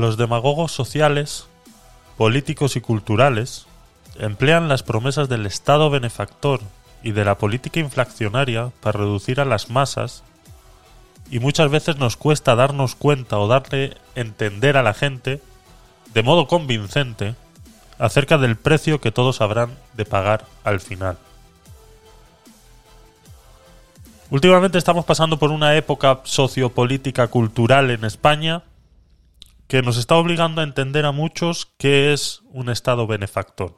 los demagogos sociales, políticos y culturales emplean las promesas del Estado benefactor y de la política inflacionaria para reducir a las masas y muchas veces nos cuesta darnos cuenta o darle entender a la gente de modo convincente acerca del precio que todos habrán de pagar al final. Últimamente estamos pasando por una época sociopolítica cultural en España que nos está obligando a entender a muchos qué es un Estado benefactor.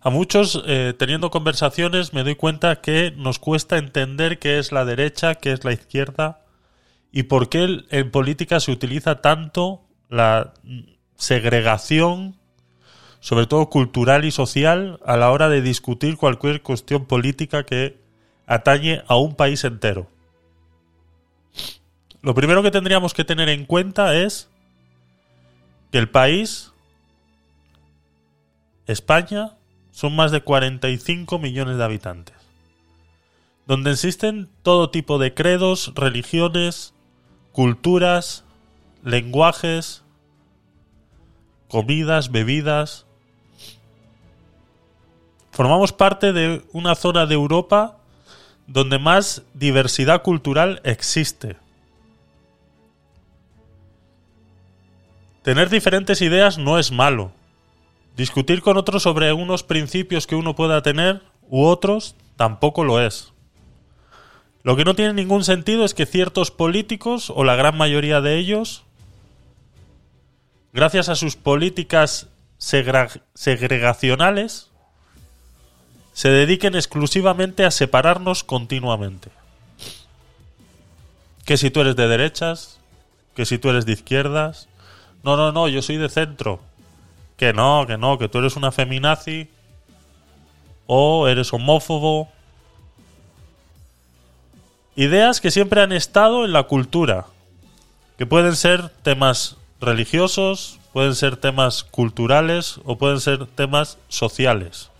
A muchos, eh, teniendo conversaciones, me doy cuenta que nos cuesta entender qué es la derecha, qué es la izquierda y por qué en política se utiliza tanto la segregación, sobre todo cultural y social, a la hora de discutir cualquier cuestión política que atañe a un país entero. Lo primero que tendríamos que tener en cuenta es que el país, España, son más de 45 millones de habitantes, donde existen todo tipo de credos, religiones, culturas, lenguajes, comidas, bebidas. Formamos parte de una zona de Europa donde más diversidad cultural existe. Tener diferentes ideas no es malo. Discutir con otros sobre unos principios que uno pueda tener u otros tampoco lo es. Lo que no tiene ningún sentido es que ciertos políticos, o la gran mayoría de ellos, gracias a sus políticas segregacionales, se dediquen exclusivamente a separarnos continuamente. Que si tú eres de derechas, que si tú eres de izquierdas. No, no, no, yo soy de centro. Que no, que no, que tú eres una feminazi. O eres homófobo. Ideas que siempre han estado en la cultura. Que pueden ser temas religiosos, pueden ser temas culturales o pueden ser temas sociales.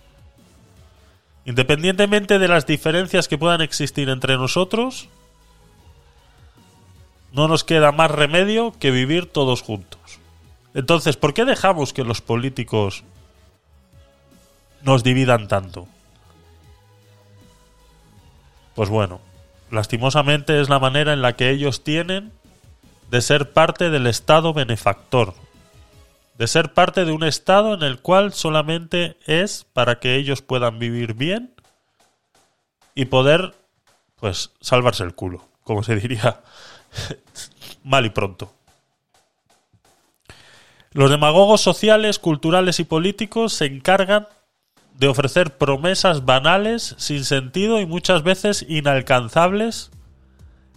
Independientemente de las diferencias que puedan existir entre nosotros, no nos queda más remedio que vivir todos juntos. Entonces, ¿por qué dejamos que los políticos nos dividan tanto? Pues bueno, lastimosamente es la manera en la que ellos tienen de ser parte del Estado benefactor, de ser parte de un estado en el cual solamente es para que ellos puedan vivir bien y poder, pues, salvarse el culo, como se diría mal y pronto. Los demagogos sociales, culturales y políticos se encargan de ofrecer promesas banales, sin sentido y muchas veces inalcanzables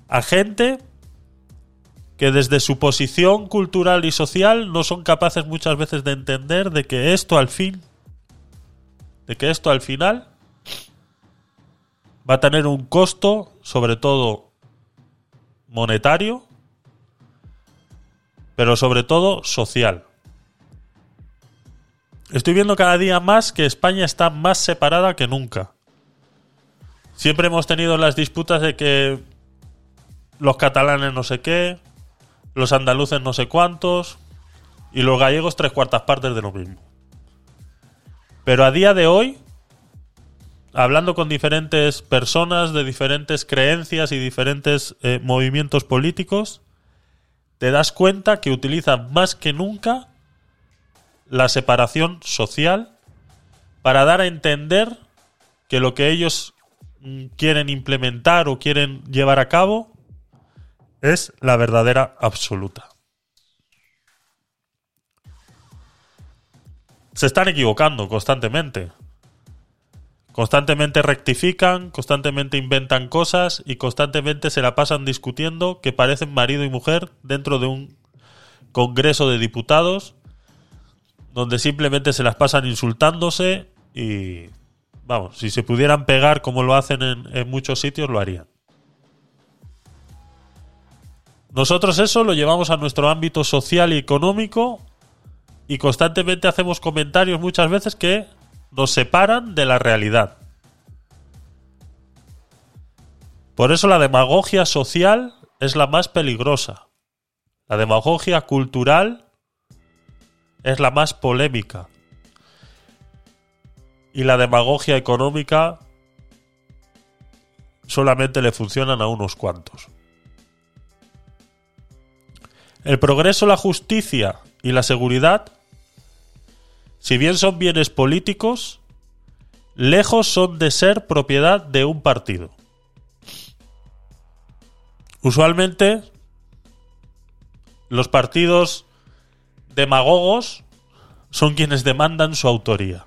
a gente que desde su posición cultural y social no son capaces muchas veces de entender de que esto al fin, de que esto al final va a tener un costo, sobre todo monetario, pero sobre todo social. Estoy viendo cada día más que España está más separada que nunca. Siempre hemos tenido las disputas de que los catalanes no sé qué, los andaluces no sé cuántos y los gallegos tres cuartas partes de lo mismo. Pero a día de hoy, hablando con diferentes personas de diferentes creencias y diferentes eh, movimientos políticos, te das cuenta que utilizan más que nunca la separación social para dar a entender que lo que ellos mm, quieren implementar o quieren llevar a cabo es la verdadera absoluta. Se están equivocando constantemente. Constantemente rectifican, constantemente inventan cosas y constantemente se la pasan discutiendo que parecen marido y mujer dentro de un Congreso de Diputados donde simplemente se las pasan insultándose y vamos, si se pudieran pegar como lo hacen en, muchos sitios lo harían. Nosotros eso lo llevamos a nuestro ámbito social y económico y constantemente hacemos comentarios muchas veces que nos separan de la realidad. Por eso la demagogia social es la más peligrosa. La demagogia cultural es la más polémica. Y la demagogia económica solamente le funcionan a unos cuantos. El progreso, la justicia y la seguridad, si bien son bienes políticos, lejos son de ser propiedad de un partido. Usualmente, los partidos demagogos son quienes demandan su autoría.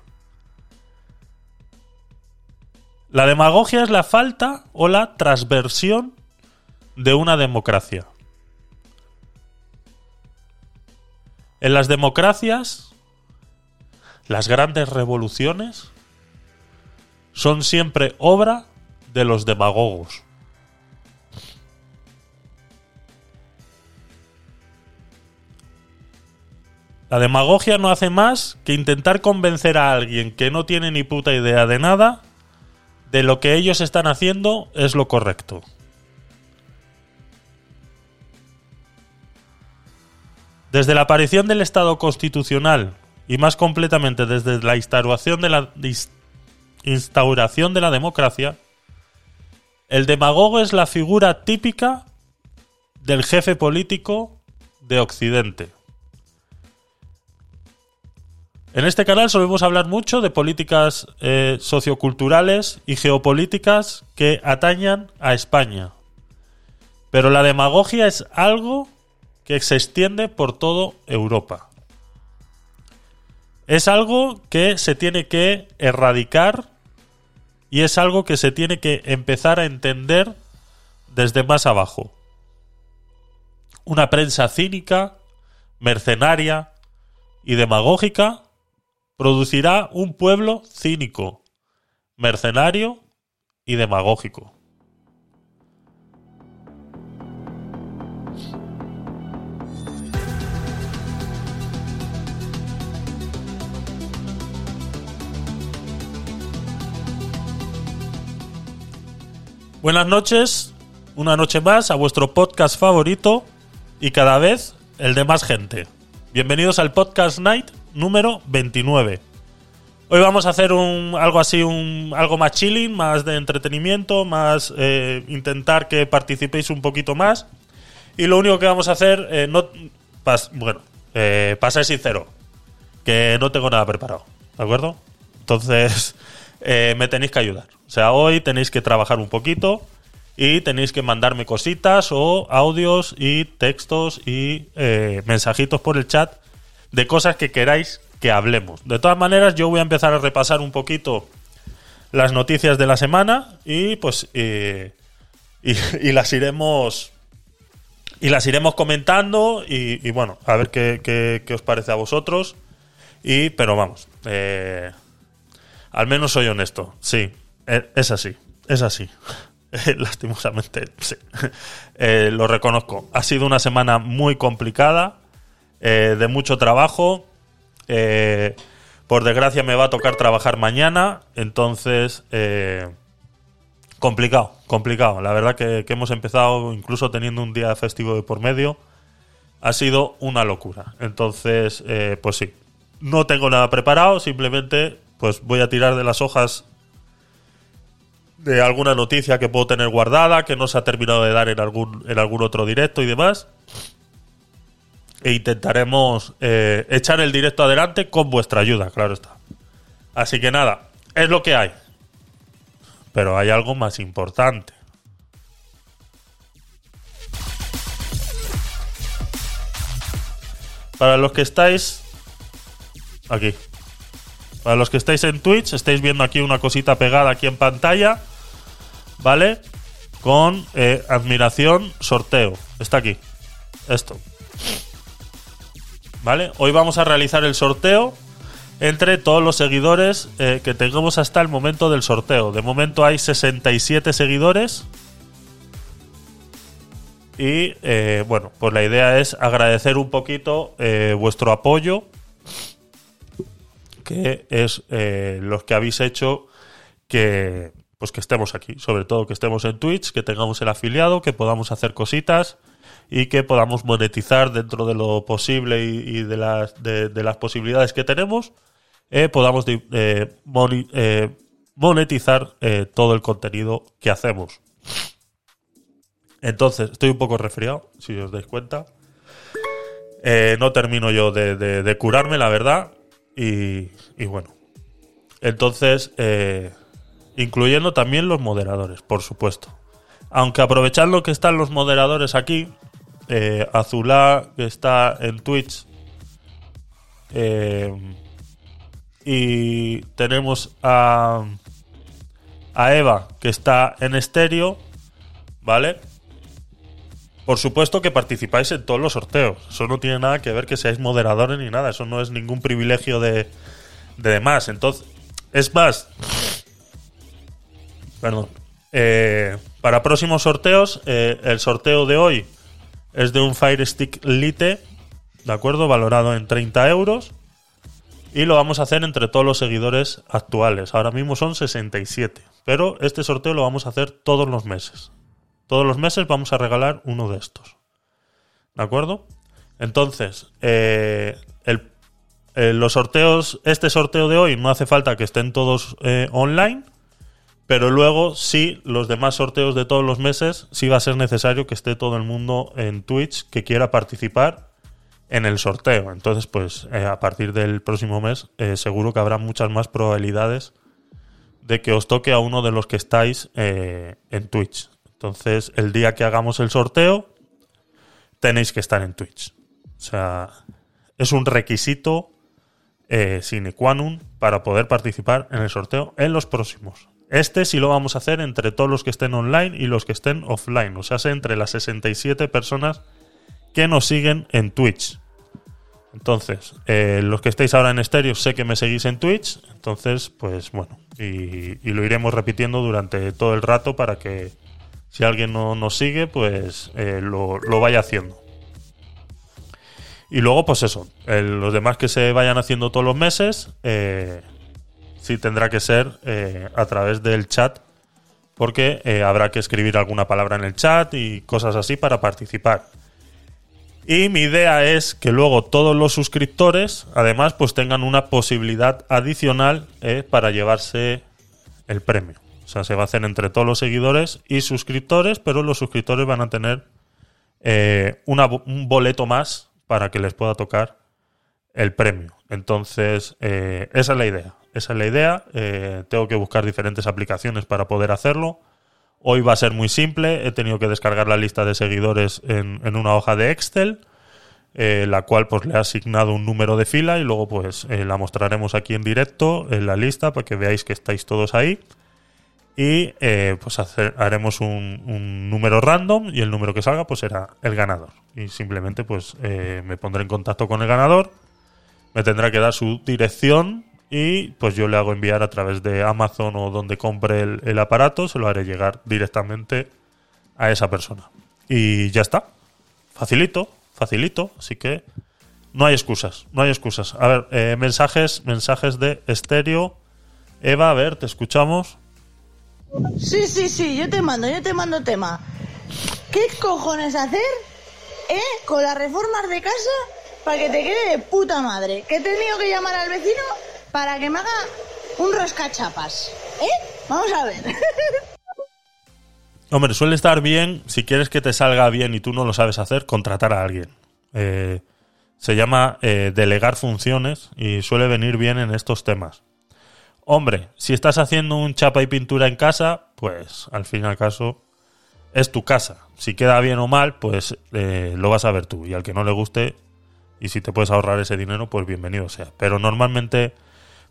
La demagogia es la falta o la transversión de una democracia. En las democracias, las grandes revoluciones son siempre obra de los demagogos. La demagogia no hace más que intentar convencer a alguien que no tiene ni puta idea de nada de lo que ellos están haciendo es lo correcto. Desde la aparición del Estado constitucional y más completamente desde la instauración de la, democracia, el demagogo es la figura típica del jefe político de Occidente. En este canal solemos hablar mucho de políticas eh, socioculturales y geopolíticas que atañan a España. Pero la demagogia es algo que se extiende por toda Europa. Es algo que se tiene que erradicar y es algo que se tiene que empezar a entender desde más abajo. Una prensa cínica, mercenaria y demagógica producirá un pueblo cínico, mercenario y demagógico. Buenas noches, una noche más a vuestro podcast favorito y cada vez el de más gente. Bienvenidos al Podcast Night número 29. Hoy vamos a hacer un, algo así, un, algo más chilling, más de entretenimiento, más eh, intentar que participéis un poquito más. Y lo único que vamos a hacer, eh, no, bueno, eh, para ser sincero, que no tengo nada preparado, ¿de acuerdo? Entonces, eh, me tenéis que ayudar. O sea, hoy tenéis que trabajar un poquito y tenéis que mandarme cositas o audios y textos y eh, mensajitos por el chat de cosas que queráis que hablemos. De todas maneras, yo voy a empezar a repasar un poquito las noticias de la semana y pues y, las iremos y las iremos comentando y, bueno, a ver qué, qué, os parece a vosotros. Y, pero vamos, eh, al menos soy honesto. Sí, e, es así, es así. Lastimosamente, sí. Eh, lo reconozco. Ha sido una semana muy complicada, eh, de mucho trabajo. Eh, por desgracia me va a tocar trabajar mañana, entonces complicado, complicado. La verdad que, hemos empezado incluso teniendo un día festivo de por medio. Ha sido una locura. Entonces, pues sí, no tengo nada preparado, simplemente pues voy a tirar de las hojas de alguna noticia que puedo tener guardada, que no se ha terminado de dar en algún, en algún otro directo y demás. E intentaremos eh, echar el directo adelante con vuestra ayuda, claro está. Así que nada, es lo que hay. Pero hay algo más importante. Para los que estáis aquí, para los que estáis en Twitch, estáis viendo aquí una cosita pegada aquí en pantalla, ¿vale? Con eh, admiración, sorteo. Está aquí. Esto. ¿Vale? Hoy vamos a realizar el sorteo entre todos los seguidores eh, que tengamos hasta el momento del sorteo. De momento hay 67 seguidores. Y eh, bueno, pues la idea es agradecer un poquito vuestro apoyo que es eh, los que habéis hecho que pues que estemos aquí, sobre todo que estemos en Twitch, que tengamos el afiliado, que podamos hacer cositas y que podamos monetizar dentro de lo posible y, de, las, de, las posibilidades que tenemos, eh, podamos eh, monetizar todo el contenido que hacemos. Entonces, estoy un poco resfriado, si os dais cuenta. no termino yo de, curarme, la verdad. Y, bueno. Entonces, incluyendo también los moderadores, por supuesto. Aunque aprovechando que están los moderadores aquí, eh, Azulá, que está en Twitch, eh, y tenemos a, a Eva, que está en estéreo, ¿vale? Por supuesto que participáis en todos los sorteos. Eso no tiene nada que ver que seáis moderadores ni nada. Eso no es ningún privilegio de, de demás. Entonces, es más, Perdón. Eh, para próximos sorteos, eh, el sorteo de hoy es de un Fire Stick Lite, ¿de acuerdo? Valorado en 30 euros. Y lo vamos a hacer entre todos los seguidores actuales. Ahora mismo son 67. Pero este sorteo lo vamos a hacer todos los meses. Todos los meses vamos a regalar uno de estos. ¿De acuerdo? Entonces, eh, los sorteos, este sorteo de hoy no hace falta que estén todos online pero luego, sí, los demás sorteos de todos los meses, sí va a ser necesario que esté todo el mundo en Twitch que quiera participar en el sorteo. Entonces, pues eh, a partir del próximo mes, eh, seguro que habrá muchas más probabilidades de que os toque a uno de los que estáis eh, en Twitch. Entonces, el día que hagamos el sorteo, tenéis que estar en Twitch. O sea, es un requisito sine qua non para poder participar en el sorteo en los próximos. Este sí lo vamos a hacer entre todos los que estén online y los que estén offline, o sea, entre las 67 personas que nos siguen en Twitch. Entonces, eh, los que estéis ahora en estéreo, sé que me seguís en Twitch, entonces, pues bueno, y, lo iremos repitiendo durante todo el rato para que si alguien no nos sigue, pues eh, lo, vaya haciendo. Y luego, pues eso, los demás que se vayan haciendo todos los meses, eh, sí tendrá que ser eh, a través del chat, porque habrá que escribir alguna palabra en el chat y cosas así para participar. Y mi idea es que luego todos los suscriptores, además, pues tengan una posibilidad adicional para llevarse el premio. Sea, se va a hacer entre todos los seguidores y suscriptores, pero los suscriptores van a tener un boleto más para que les pueda tocar el premio. Entonces, esa es la idea. Esa es la idea. Eh, tengo que buscar diferentes aplicaciones para poder hacerlo. Hoy va a ser muy simple. He tenido que descargar la lista de seguidores en, una hoja de Excel, eh, la cual pues le he asignado un número de fila y luego pues eh, la mostraremos aquí en directo en la lista para que veáis que estáis todos ahí. Y pues haremos un, número random y el número que salga pues será el ganador. Y simplemente pues me pondré en contacto con el ganador. Me tendrá que dar su dirección y pues yo le hago enviar a través de Amazon o donde compre el, aparato, se lo haré llegar directamente a esa persona. Y ya está. Facilito, facilito, así que no hay excusas, no hay excusas. A ver, eh, mensajes, mensajes de estéreo. Eva, a ver, te escuchamos. Sí, sí, sí, yo te mando, yo te mando tema. ¿Qué cojones hacer, eh, con las reformas de casa para que te quede de puta madre? Que he tenido que llamar al vecino para que me haga un roscachapas. ¿Eh? Vamos a ver. Hombre, suele estar bien, si quieres que te salga bien y tú no lo sabes hacer, contratar a alguien. Eh, se llama eh, delegar funciones y suele venir bien en estos temas. Hombre, si estás haciendo un chapa y pintura en casa, pues al fin y al caso es tu casa. Si queda bien o mal, pues eh, lo vas a ver tú. Y al que no le guste, y si te puedes ahorrar ese dinero, pues bienvenido sea. Pero normalmente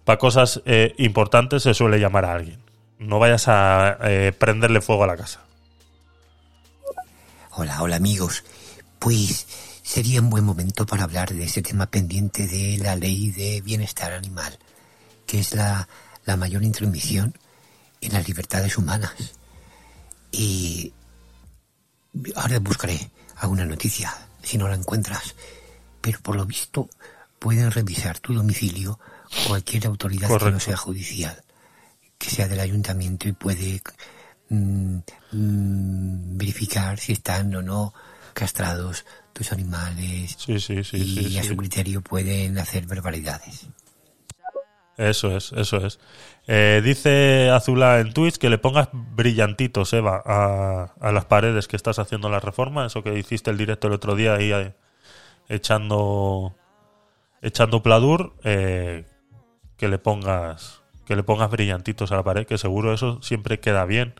para cosas eh, importantes se suele llamar a alguien. No vayas a eh, prenderle fuego a la casa. Hola, hola amigos. Pues sería un buen momento para hablar de ese tema pendiente de la ley de bienestar animal, que es la, la mayor intromisión en las libertades humanas. Y ahora buscaré alguna noticia, si no la encuentras. Pero por lo visto pueden revisar tu domicilio cualquier autoridad que no sea judicial, que sea del ayuntamiento y puede mm, mm, verificar si están o no castrados tus animales Sí, sí, sí, y a su criterio pueden hacer barbaridades. Eso es, eso es. Eh, dice Azula en Twitch que le pongas brillantitos, Eva, a, a las paredes que estás haciendo la reforma. Eso que hiciste el directo el otro día ahí eh, echando echando pladur, eh, que le pongas que le pongas brillantitos a la pared, que seguro eso siempre queda bien.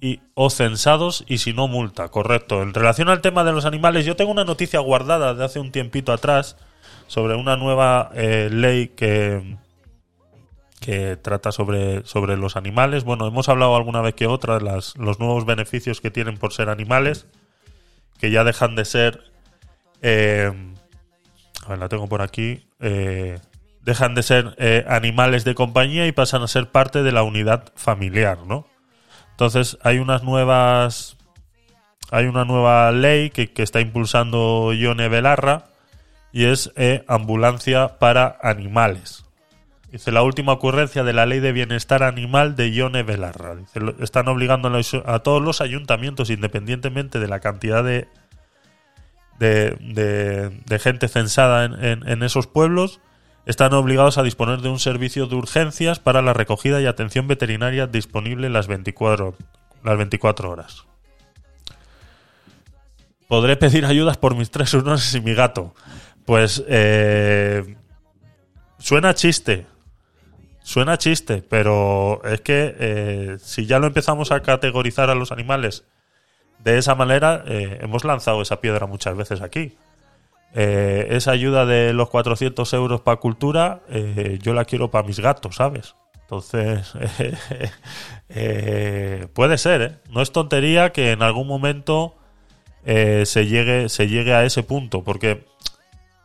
Y, o censados y si no multa, correcto. En relación al tema de los animales, yo tengo una noticia guardada de hace un tiempito atrás sobre una nueva eh, ley que, que trata sobre, sobre los animales. Bueno, hemos hablado alguna vez que otra de las, los nuevos beneficios que tienen por ser animales, que ya dejan de ser... eh, a ver, la tengo por aquí. eh, dejan de ser eh, animales de compañía y pasan a ser parte de la unidad familiar, ¿no? Entonces hay unas nuevas... Hay una nueva ley que, que está impulsando Ione Belarra y es eh, ambulancia para animales. Dice la última ocurrencia de la ley de bienestar animal de Ione Belarra. Dice, están obligando a, todos los ayuntamientos, independientemente de la cantidad de, de, de- de gente censada en, esos pueblos, están obligados a disponer de un servicio de urgencias para la recogida y atención veterinaria disponible las 24, las 24 horas. Podré pedir ayudas por mis tres hurones y mi gato. Pues eh, suena chiste. Suena chiste, pero es que eh, si ya lo empezamos a categorizar a los animales de esa manera, eh, hemos lanzado esa piedra muchas veces aquí. Esa ayuda de los 400 euros para cultura, yo la quiero para mis gatos, ¿sabes? Entonces, puede ser, ¿eh? No es tontería que en algún momento se, llegue, se llegue a ese punto, porque,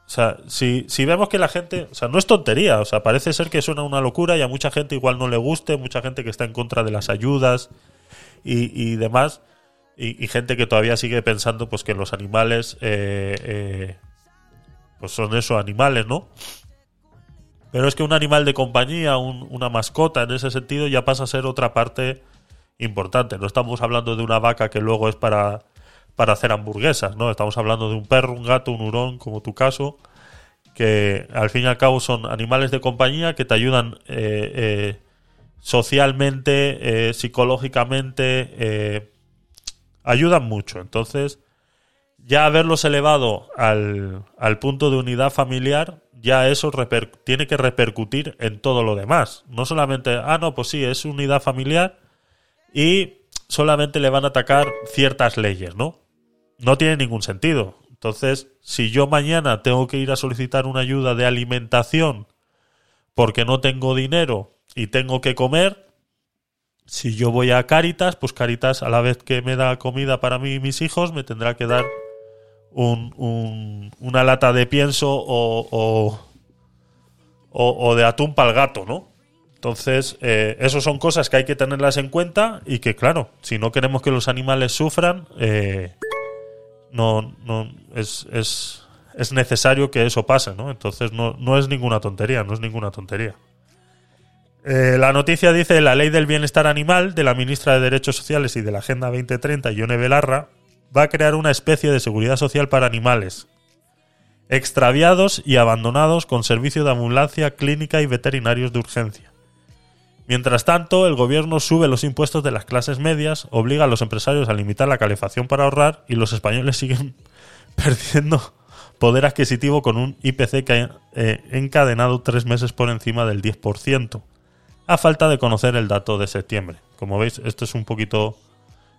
o sea, si, si vemos que la gente, o sea, no es tontería, o sea, parece ser que suena una locura y a mucha gente igual no le guste, mucha gente que está en contra de las ayudas y, y demás, y, gente que todavía sigue pensando pues que los animales eh, eh, pues son eso, animales, ¿no? Pero es que un animal de compañía, un- una mascota en ese sentido ya pasa a ser otra parte importante. No estamos hablando de una vaca que luego es para, para hacer hamburguesas, ¿no? Estamos hablando de un perro, un gato, un hurón, como tu caso, que al fin y al cabo son animales de compañía que te ayudan eh, eh, socialmente, eh, psicológicamente, eh, ayudan mucho. Entonces, ya haberlos elevado al, al punto de unidad familiar, ya eso tiene que repercutir en todo lo demás. No solamente, ah, no, pues sí, es unidad familiar y solamente le van a atacar ciertas leyes, ¿no? No tiene ningún sentido. Entonces, si yo mañana tengo que ir a solicitar una ayuda de alimentación porque no tengo dinero y tengo que comer, si yo voy a Caritas, pues Caritas a la vez que me da comida para mí y mis hijos, me tendrá que dar un- un- una lata de pienso o, o, o- o de atún para el gato, ¿no? Entonces, eh, eso son cosas que hay que tenerlas en cuenta y que, claro, si no queremos que los animales sufran, eh, no, no es, es, es necesario que eso pase, ¿no? Entonces, no, no es ninguna tontería, no es ninguna tontería. Eh, la noticia dice la ley del bienestar animal de la ministra de Derechos Sociales y de la Agenda 2030, Ione Belarra, va a crear una especie de seguridad social para animales extraviados y abandonados con servicio de ambulancia clínica y veterinarios de urgencia. Mientras tanto, el gobierno sube los impuestos de las clases medias, obliga a los empresarios a limitar la calefacción para ahorrar y los españoles siguen perdiendo poder adquisitivo con un IPC que ha eh, encadenado tres meses por encima del 10%, a falta de conocer el dato de septiembre. Como veis, esto es un poquito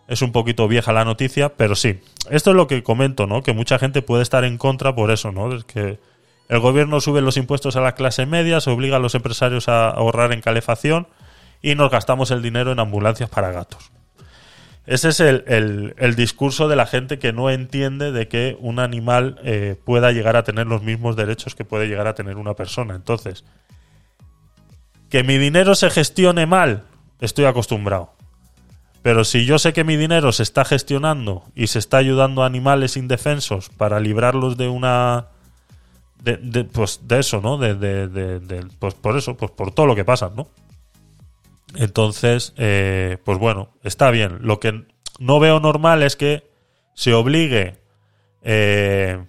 es un poquito vieja la noticia, pero sí. Esto es lo que comento, ¿no? Que mucha gente puede estar en contra por eso, ¿no? Es que el gobierno sube los impuestos a la clase media, se obliga a los empresarios a ahorrar en calefacción y nos gastamos el dinero en ambulancias para gatos. Ese es el, el- discurso de la gente que no entiende de que un animal eh, pueda llegar a tener los mismos derechos que puede llegar a tener una persona. Entonces, que mi dinero se gestione mal, estoy acostumbrado. Pero si yo sé que mi dinero se está gestionando y se está ayudando a animales indefensos para librarlos de una. De, de- pues de eso, ¿no? De, de- pues por eso, pues por todo lo que pasa, ¿no? Entonces, eh, pues bueno, está bien. Lo que no veo normal es que se obligue eh,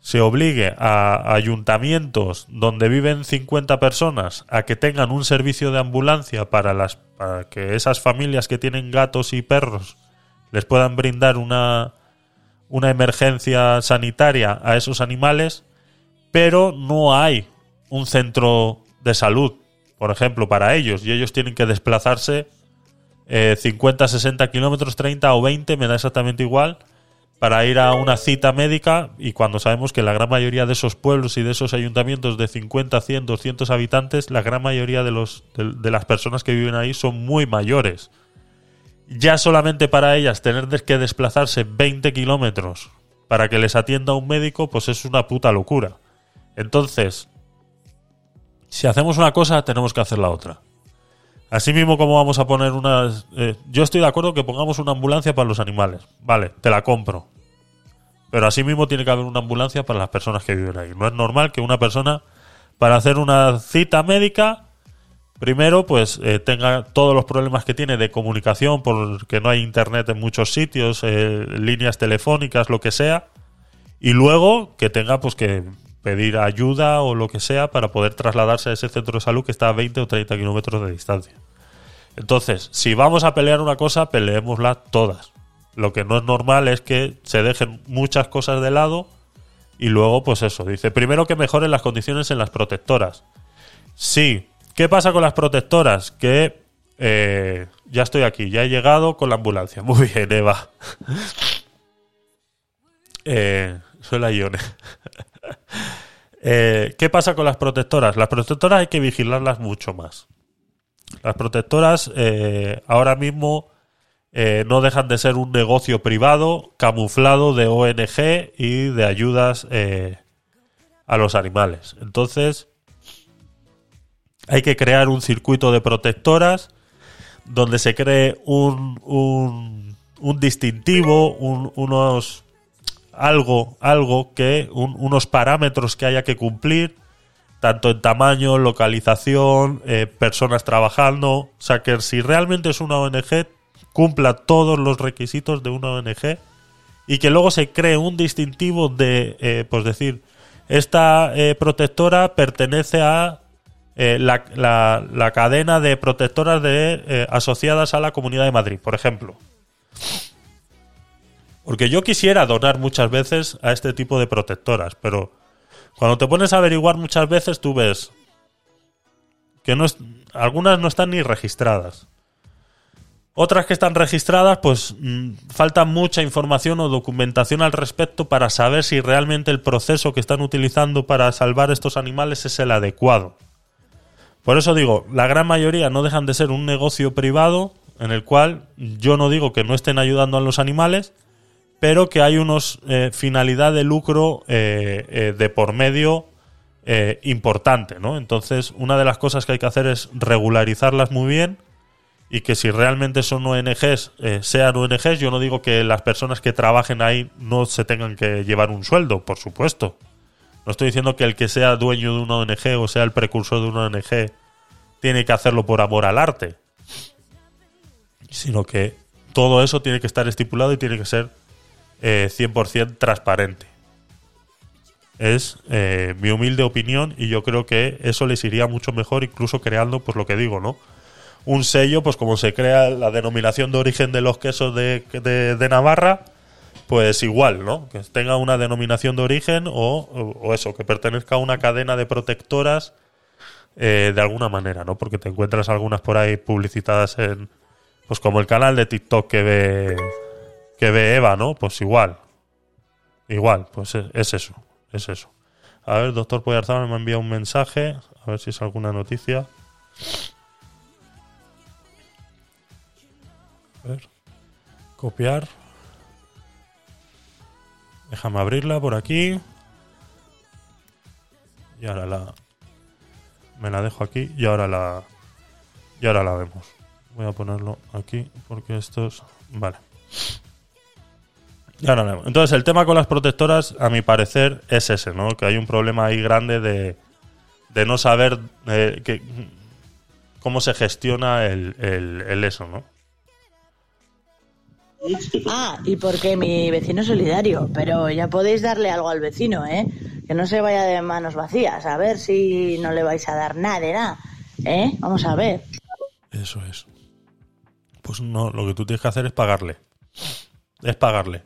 se obligue a ayuntamientos donde viven 50 personas a que tengan un servicio de ambulancia para, las, para que esas familias que tienen gatos y perros les puedan brindar una, una emergencia sanitaria a esos animales, pero no hay un centro de salud, por ejemplo, para ellos, y ellos tienen que desplazarse 50, 60 kilómetros, 30 o 20, me da exactamente igual, para ir a una cita médica y cuando sabemos que la gran mayoría de esos pueblos y de esos ayuntamientos de 50, 100, 200 habitantes, la gran mayoría de, los, de, las personas que viven ahí son muy mayores. Ya solamente para ellas tener que desplazarse 20 kilómetros para que les atienda un médico, pues es una puta locura. Entonces, si hacemos una cosa, tenemos que hacer la otra. Así mismo como vamos a poner unas... Eh, yo estoy de acuerdo que pongamos una ambulancia para los animales. Vale, te la compro. Pero así mismo tiene que haber una ambulancia para las personas que viven ahí. No es normal que una persona, para hacer una cita médica, primero pues eh, tenga todos los problemas que tiene de comunicación, porque no hay internet en muchos sitios, eh, líneas telefónicas, lo que sea. Y luego que tenga pues que pedir ayuda o lo que sea para poder trasladarse a ese centro de salud que está a 20 o 30 kilómetros de distancia. Entonces, si vamos a pelear una cosa, peleémosla todas. Lo que no es normal es que se dejen muchas cosas de lado y luego, pues eso, dice, primero que mejoren las condiciones en las protectoras. Sí, ¿qué pasa con las protectoras? Que eh, ya estoy aquí, ya he llegado con la ambulancia. Muy bien, Eva. eh, soy la Ione. Eh, ¿Qué pasa con las protectoras? Las protectoras hay que vigilarlas mucho más. Las protectoras eh, ahora mismo eh, no dejan de ser un negocio privado camuflado de ONG y de ayudas a los animales. Entonces, hay que crear un circuito de protectoras donde se cree un, un, un distintivo, unos algo, algo que, unos parámetros que haya que cumplir, tanto en tamaño, localización, eh, personas trabajando. O sea, que si realmente es una ONG, cumpla todos los requisitos de una ONG y que luego se cree un distintivo de, eh, pues decir, esta eh, protectora pertenece a la, la, la, cadena de protectoras de, asociadas a la Comunidad de Madrid, por ejemplo. Porque yo quisiera donar muchas veces a este tipo de protectoras, pero cuando te pones a averiguar muchas veces tú ves que no algunas no están ni registradas. Otras que están registradas, pues mm, falta mucha información o documentación al respecto para saber si realmente el proceso que están utilizando para salvar estos animales es el adecuado. Por eso digo, la gran mayoría no dejan de ser un negocio privado en el cual yo no digo que no estén ayudando a los animales, pero que hay unos eh, finalidad de lucro eh, eh, de por medio importante, ¿no? Entonces, una de las cosas que hay que hacer es regularizarlas muy bien y que si realmente son ONGs, sean ONGs, yo no digo que las personas que trabajen ahí no se tengan que llevar un sueldo, por supuesto. No estoy diciendo que el que sea dueño de una ONG o sea el precursor de una ONG tiene que hacerlo por amor al arte, sino que todo eso tiene que estar estipulado y tiene que ser 100% eh, transparente. Es eh, mi humilde opinión y yo creo que eso les iría mucho mejor incluso creando, pues lo que digo, ¿no? Un sello, pues como se crea la denominación de origen de los quesos de, Navarra, pues igual, ¿no? Que tenga una denominación de origen o, eso, que pertenezca a una cadena de protectoras eh, de alguna manera, ¿no? Porque te encuentras algunas por ahí publicitadas en, pues como el canal de TikTok que ve que ve Eva, ¿no? Pues igual. Igual, pues es, eso, es eso. A ver, doctor Poyarzabal me enviado un mensaje, a ver si es alguna noticia. A ver, copiar. Déjame abrirla por aquí. Y ahora la... Me la dejo aquí y ahora la... Y ahora la vemos. Voy a ponerlo aquí porque esto es... Vale. Entonces, el tema con las protectoras, a mi parecer, es ese, ¿no? Que hay un problema ahí grande de, de no saber eh, cómo se gestiona el, el, eso, ¿no? Ah, y porque mi vecino es solidario, pero ya podéis darle algo al vecino, ¿eh? Que no se vaya de manos vacías, a ver si no le vais a dar nada de nada, ¿eh? Vamos a ver. Eso es. Pues no, lo que tú tienes que hacer es pagarle. Es pagarle.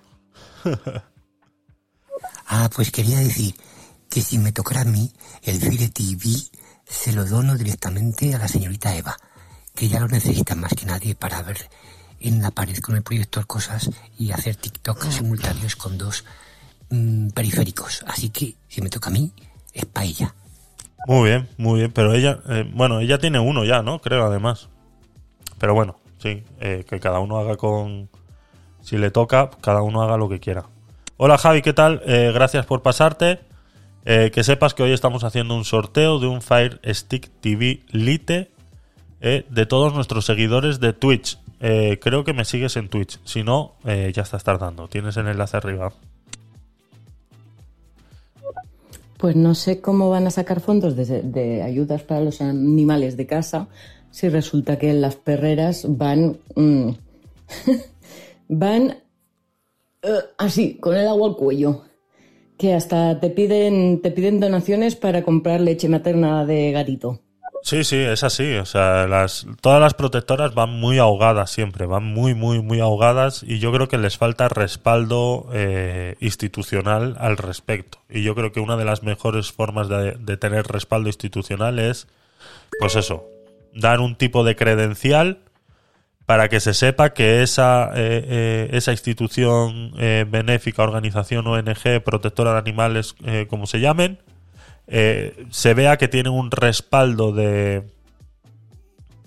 Ah, pues quería decir que si me tocara a mí, el Fire TV se lo dono directamente a la señorita Eva, que ya lo necesita más que nadie para ver en la pared con el proyector cosas y hacer TikTok simultáneos con dos mm, periféricos. Así que si me toca a mí, es para ella. Muy bien, muy bien. Pero ella, eh, bueno, ella tiene uno ya, ¿no? Creo, además. Pero bueno, sí, eh, que cada uno haga con... Si le toca, cada uno haga lo que quiera. Hola Javi, ¿qué tal? Eh, gracias por pasarte. Eh, que sepas que hoy estamos haciendo un sorteo de un Fire Stick TV Lite eh, de todos nuestros seguidores de Twitch. Eh, creo que me sigues en Twitch. Si no, eh, ya estás tardando. Tienes el enlace arriba. Pues no sé cómo van a sacar fondos de, ayudas para los animales de casa si resulta que las perreras van mm, van eh, así con el agua al cuello que hasta te piden te piden donaciones para comprar leche materna de gatito. Sí, sí, es así. O sea, las, todas las protectoras van muy ahogadas siempre, van muy, muy, muy ahogadas y yo creo que les falta respaldo eh, institucional al respecto. Y yo creo que una de las mejores formas de, tener respaldo institucional es, pues eso, dar un tipo de credencial para que se sepa que esa, eh, eh, esa institución eh, benéfica, organización ONG, protectora de animales, eh, como se llamen, eh, se vea que tienen un respaldo de,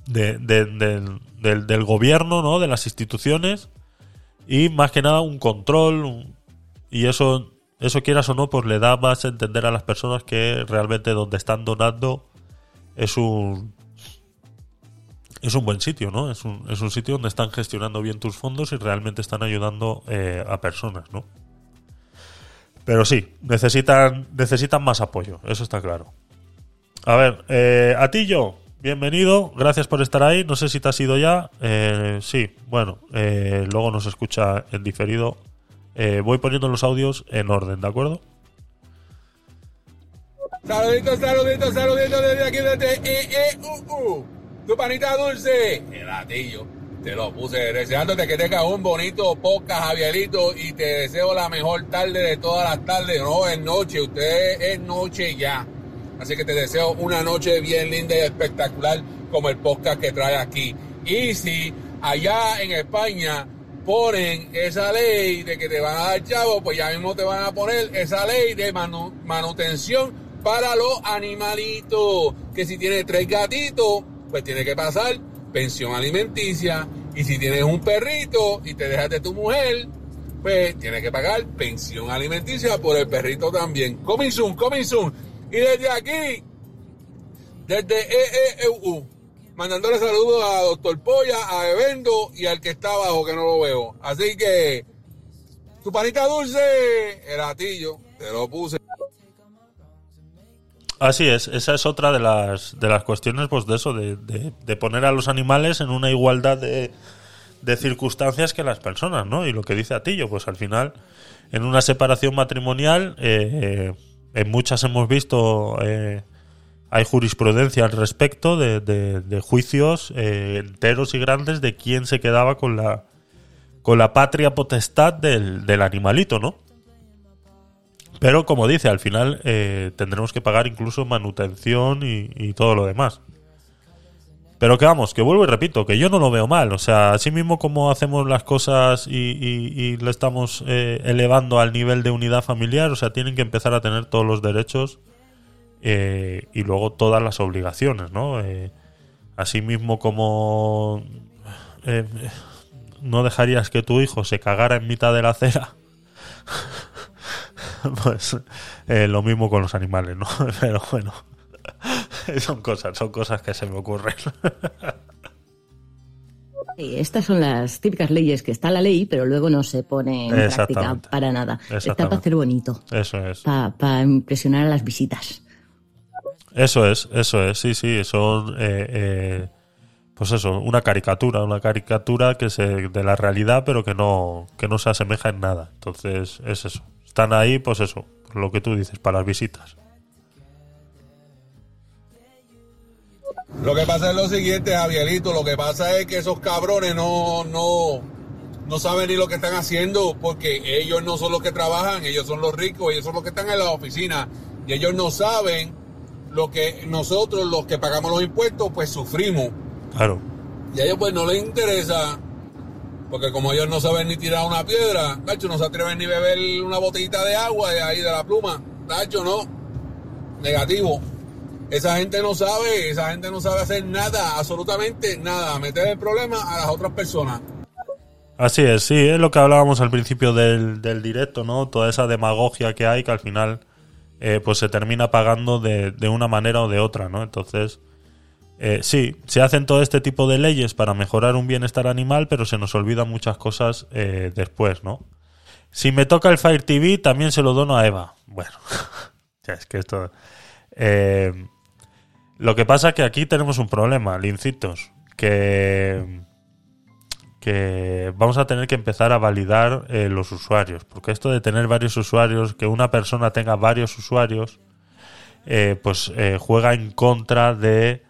de- de- del- gobierno, ¿no? de las instituciones, y más que nada un control, y eso, eso quieras o no, pues le da más a entender a las personas que realmente donde están donando es un es un buen sitio, ¿no? Es un, es un sitio donde están gestionando bien tus fondos y realmente están ayudando eh, a personas, ¿no? Pero sí, necesitan, necesitan más apoyo, eso está claro. A ver, eh, a ti yo, bienvenido, gracias por estar ahí. No sé si te has ido ya. Eh, sí, bueno, eh, luego nos escucha en diferido. Eh, voy poniendo los audios en orden, ¿de acuerdo? Saluditos, saluditos, saluditos desde aquí, desde EEUU. Tu panita dulce, el latillo. Te lo puse deseándote que tengas un bonito podcast, Javierito, y te deseo la mejor tarde de todas las tardes. No, es noche, usted es noche ya. Así que te deseo una noche bien linda y espectacular como el podcast que trae aquí. Y si allá en España ponen esa ley de que te van a dar chavo, pues ya mismo te van a poner esa ley de manu- manutención para los animalitos. Que si tienes tres gatitos, pues tiene que pasar pensión alimenticia. Y si tienes un perrito y te dejas de tu mujer, pues tienes que pagar pensión alimenticia por el perrito también. Coming soon, coming soon. Y desde aquí, desde EEU, mandándole saludos a Doctor Polla, a Evendo y al que está abajo que no lo veo. Así que, tu panita dulce, el gatillo, te lo puse. Así es, esa es otra de las, de las cuestiones, pues de eso, de, de- poner a los animales en una igualdad de, de circunstancias que las personas, ¿no? Y lo que dice Atillo, pues al final, en una separación matrimonial, eh, en muchas hemos visto, eh, hay jurisprudencia al respecto de, de- de juicios eh, enteros y grandes de quién se quedaba con la, con la patria potestad del, del animalito, ¿no? Pero como dice, al final eh, tendremos que pagar incluso manutención y, todo lo demás. Pero que vamos, que vuelvo y repito, que yo no lo veo mal. O sea, así mismo como hacemos las cosas y, y, lo estamos eh, elevando al nivel de unidad familiar, o sea, tienen que empezar a tener todos los derechos eh, y luego todas las obligaciones, ¿no? Eh, así mismo como eh, no dejarías que tu hijo se cagara en mitad de la acera. pues eh, lo mismo con los animales, ¿no? Pero bueno, son cosas, son cosas que se me ocurren. Estas son las típicas leyes que está la ley, pero luego no se pone en práctica para nada. Está para hacer bonito, Eso es. para impresionar a las visitas. Eso es, eso es, sí, sí, son eh, eh, pues eso, una caricatura, una caricatura que se de la realidad, pero que no que no se asemeja en nada. Entonces es eso. Están ahí, pues eso, lo que tú dices, para las visitas. Lo que pasa es lo siguiente, Javierito, lo que pasa es que esos cabrones no, no, no saben ni lo que están haciendo porque ellos no son los que trabajan, ellos son los ricos, ellos son los que están en la oficina y ellos no saben lo que nosotros, los que pagamos los impuestos, pues sufrimos. Claro. Y a ellos pues no les interesa, porque como ellos no saben ni tirar una piedra, Tacho, no se atreven ni beber una botellita de agua de ahí de la pluma, Tacho, no, negativo. Esa gente no sabe, esa gente no sabe hacer nada, absolutamente nada, meter el problema a las otras personas. Así es, sí, es lo que hablábamos al principio del, del directo, ¿no? Toda esa demagogia que hay que al final eh, pues se termina pagando de, de una manera o de otra, ¿no? Entonces, eh, sí, se hacen todo este tipo de leyes para mejorar un bienestar animal, pero se nos olvidan muchas cosas eh, después, ¿no? Si me toca el Fire TV, también se lo dono a Eva. Bueno, ya es que esto... eh, lo que pasa es que aquí tenemos un problema, lincitos, que que vamos a tener que empezar a validar eh, los usuarios, porque esto de tener varios usuarios, que una persona tenga varios usuarios, pues juega en contra de,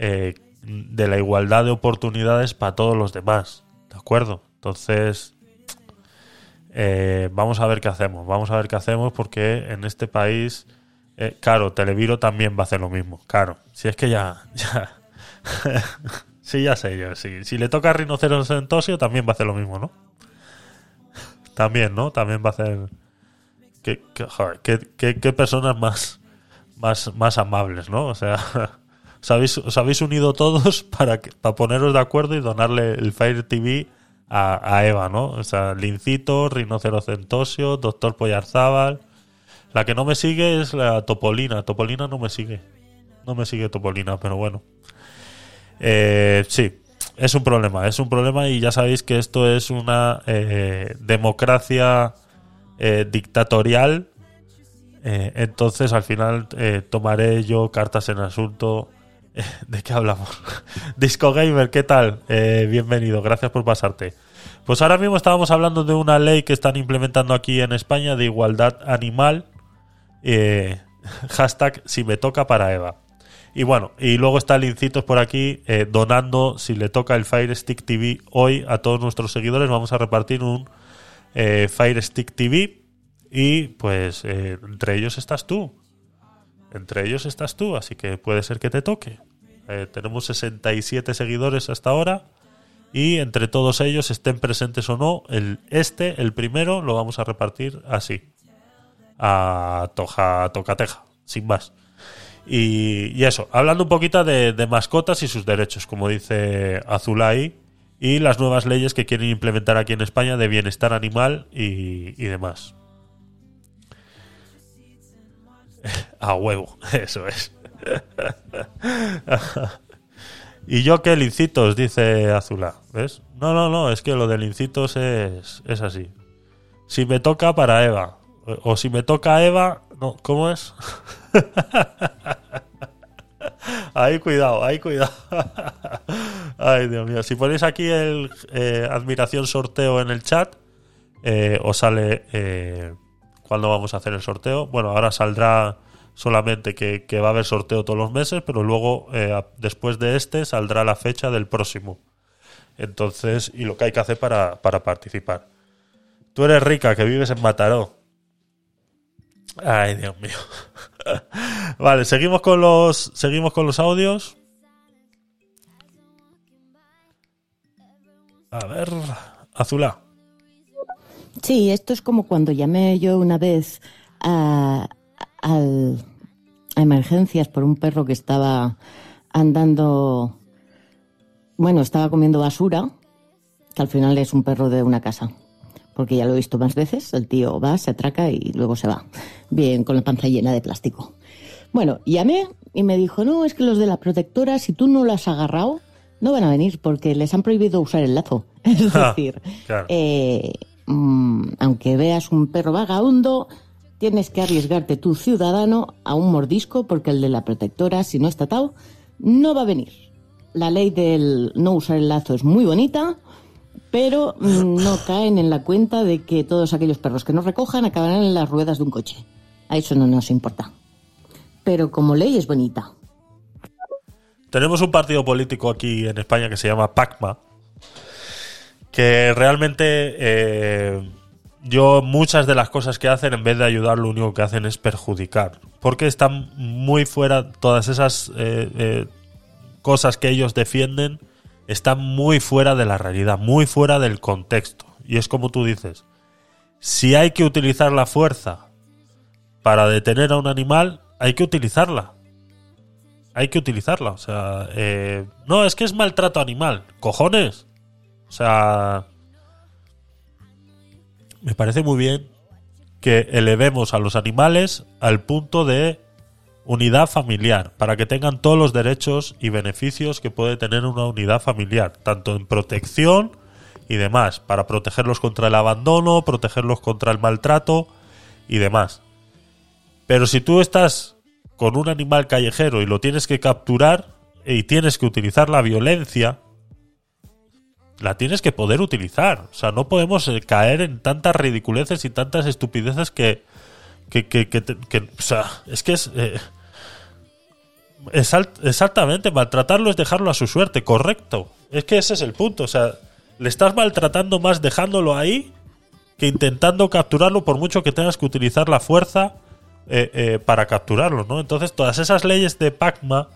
de la igualdad de oportunidades para todos los demás, ¿de acuerdo? Entonces, eh, vamos a ver qué hacemos, vamos a ver qué hacemos, porque en este país, eh, claro, Televiro también va a hacer lo mismo, claro, si es que ya, ya Sí, ya sé yo. sí. Si le toca a Rinoceros Sentosio, también va a hacer lo mismo, ¿no? También, ¿no? También va a hacer. Qué- qué- qué personas más, más, más amables, ¿no? O sea, os habéis, os habéis unido todos para, que- para poneros de acuerdo y donarle el Fire TV a, a Eva, ¿no? O sea, Lincito, Rinoceros Sentosio, Doctor Pollarzábal. La que no me sigue es la Topolina. Topolina no me sigue. No me sigue Topolina, pero bueno. Eh, sí, es un problema, es un problema y ya sabéis que esto es una eh, democracia eh, dictatorial. Eh, entonces al final eh, tomaré yo cartas en asunto. ¿De qué hablamos? Disco Gamer, ¿qué tal? Eh, bienvenido, gracias por pasarte. Pues ahora mismo estábamos hablando de una ley que están implementando aquí en España de igualdad animal. Eh, hashtag si me toca para Eva. Y bueno, y luego está Lincitos por aquí eh, donando, si le toca el Fire Stick TV hoy a todos nuestros seguidores, vamos a repartir un eh, Fire Stick TV y pues eh, entre ellos estás tú. Entre ellos estás tú, así que puede ser que te toque. Eh, tenemos 67 seguidores hasta ahora y entre todos ellos, estén presentes o no, el este, el primero, lo vamos a repartir así. A toja, tocateja, sin más. Y, eso, hablando un poquito de, mascotas y sus derechos, como dice Azulay, y las nuevas leyes que quieren implementar aquí en España de bienestar animal y demás. A huevo, eso es. y yo que lincitos, dice Azula, ¿ves? No, no, no, es que lo de lincitos es, es así. Si me toca para Eva, o, si me toca Eva, no, ¿cómo es? Ahí cuidado, ahí cuidado. Ay, Dios mío. Si ponéis aquí el eh, admiración sorteo en el chat, eh, os sale eh, cuándo vamos a hacer el sorteo. Bueno, ahora saldrá solamente que, que va a haber sorteo todos los meses, pero luego, eh, después de este, saldrá la fecha del próximo. Entonces, y lo que hay que hacer para, para participar. Tú eres rica, que vives en Mataró. Ay, Dios mío. vale, seguimos con los seguimos con los audios. A ver, Azula. Sí, esto es como cuando llamé yo una vez a, al- a emergencias por un perro que estaba andando, bueno, estaba comiendo basura, que al final es un perro de una casa, porque ya lo he visto más veces, el tío va, se atraca y luego se va, bien, con la panza llena de plástico. Bueno, llamé y me dijo, no, es que los de la protectora, si tú no lo has agarrado, no van a venir porque les han prohibido usar el lazo. Es Ja, decir, claro. eh, mm, aunque veas un perro vagabundo, tienes que arriesgarte tu ciudadano a un mordisco porque el de la protectora, si no está atado, no va a venir. la ley del no usar el lazo es muy bonita, pero mm, no caen en la cuenta de que todos aquellos perros que nos recojan acabarán en las ruedas de un coche. A eso no nos importa. Pero como ley es bonita. Tenemos un partido político aquí en España que se llama PACMA, que realmente eh, yo muchas de las cosas que hacen, en vez de ayudar, lo único que hacen es perjudicar. Porque están muy fuera, todas esas eh, eh, cosas que ellos defienden, están muy fuera de la realidad, muy fuera del contexto. Y es como tú dices, si hay que utilizar la fuerza para detener a un animal, hay que utilizarla hay que utilizarla. O sea, eh, no, es que es maltrato animal. Cojones. O sea, me parece muy bien que elevemos a los animales al punto de unidad familiar, para que tengan todos los derechos y beneficios que puede tener una unidad familiar, tanto en protección y demás, para protegerlos contra el abandono, protegerlos contra el maltrato y demás. Pero si tú estás con un animal callejero y lo tienes que capturar y tienes que utilizar la violencia, la tienes que poder utilizar. O sea, no podemos eh, caer en tantas ridiculeces y tantas estupideces que... que, que, que, o sea, es que es... Eh, exactamente, maltratarlo es dejarlo a su suerte, correcto. Es que ese es el punto. O sea, le estás maltratando más dejándolo ahí que intentando capturarlo por mucho que tengas que utilizar la fuerza eh, eh, para capturarlo, ¿no? Entonces todas esas leyes de Pacma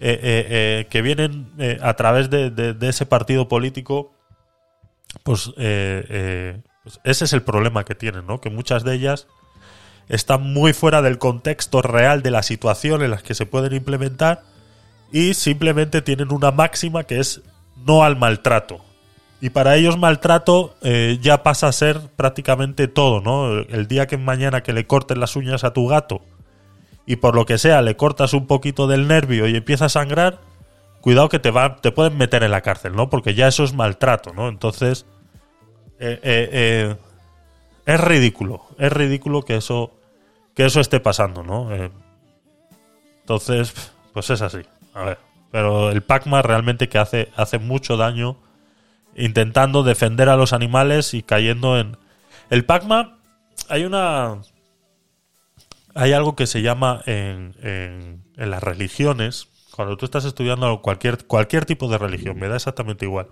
que vienen a través de, ese partido político, pues, pues, ese es el problema que tienen, ¿no? Que muchas de ellas están muy fuera del contexto real de la situación en las que se pueden implementar y simplemente tienen una máxima que es no al maltrato. Y para ellos maltrato eh, ya pasa a ser prácticamente todo, ¿no? El día que mañana que le cortes las uñas a tu gato y por lo que sea le cortas un poquito del nervio y empieza a sangrar, cuidado que te, va, te pueden meter en la cárcel, ¿no? Porque ya eso es maltrato, ¿no? Entonces, eh, eh, es ridículo, es ridículo que eso, que eso esté pasando, ¿no? entonces, pues es así, a ver. Pero el Pacma realmente que hace, hace mucho daño intentando defender a los animales y cayendo en... El Pacma, hay una... Hay algo que se llama en, las religiones, cuando tú estás estudiando cualquier, cualquier tipo de religión, me da exactamente igual.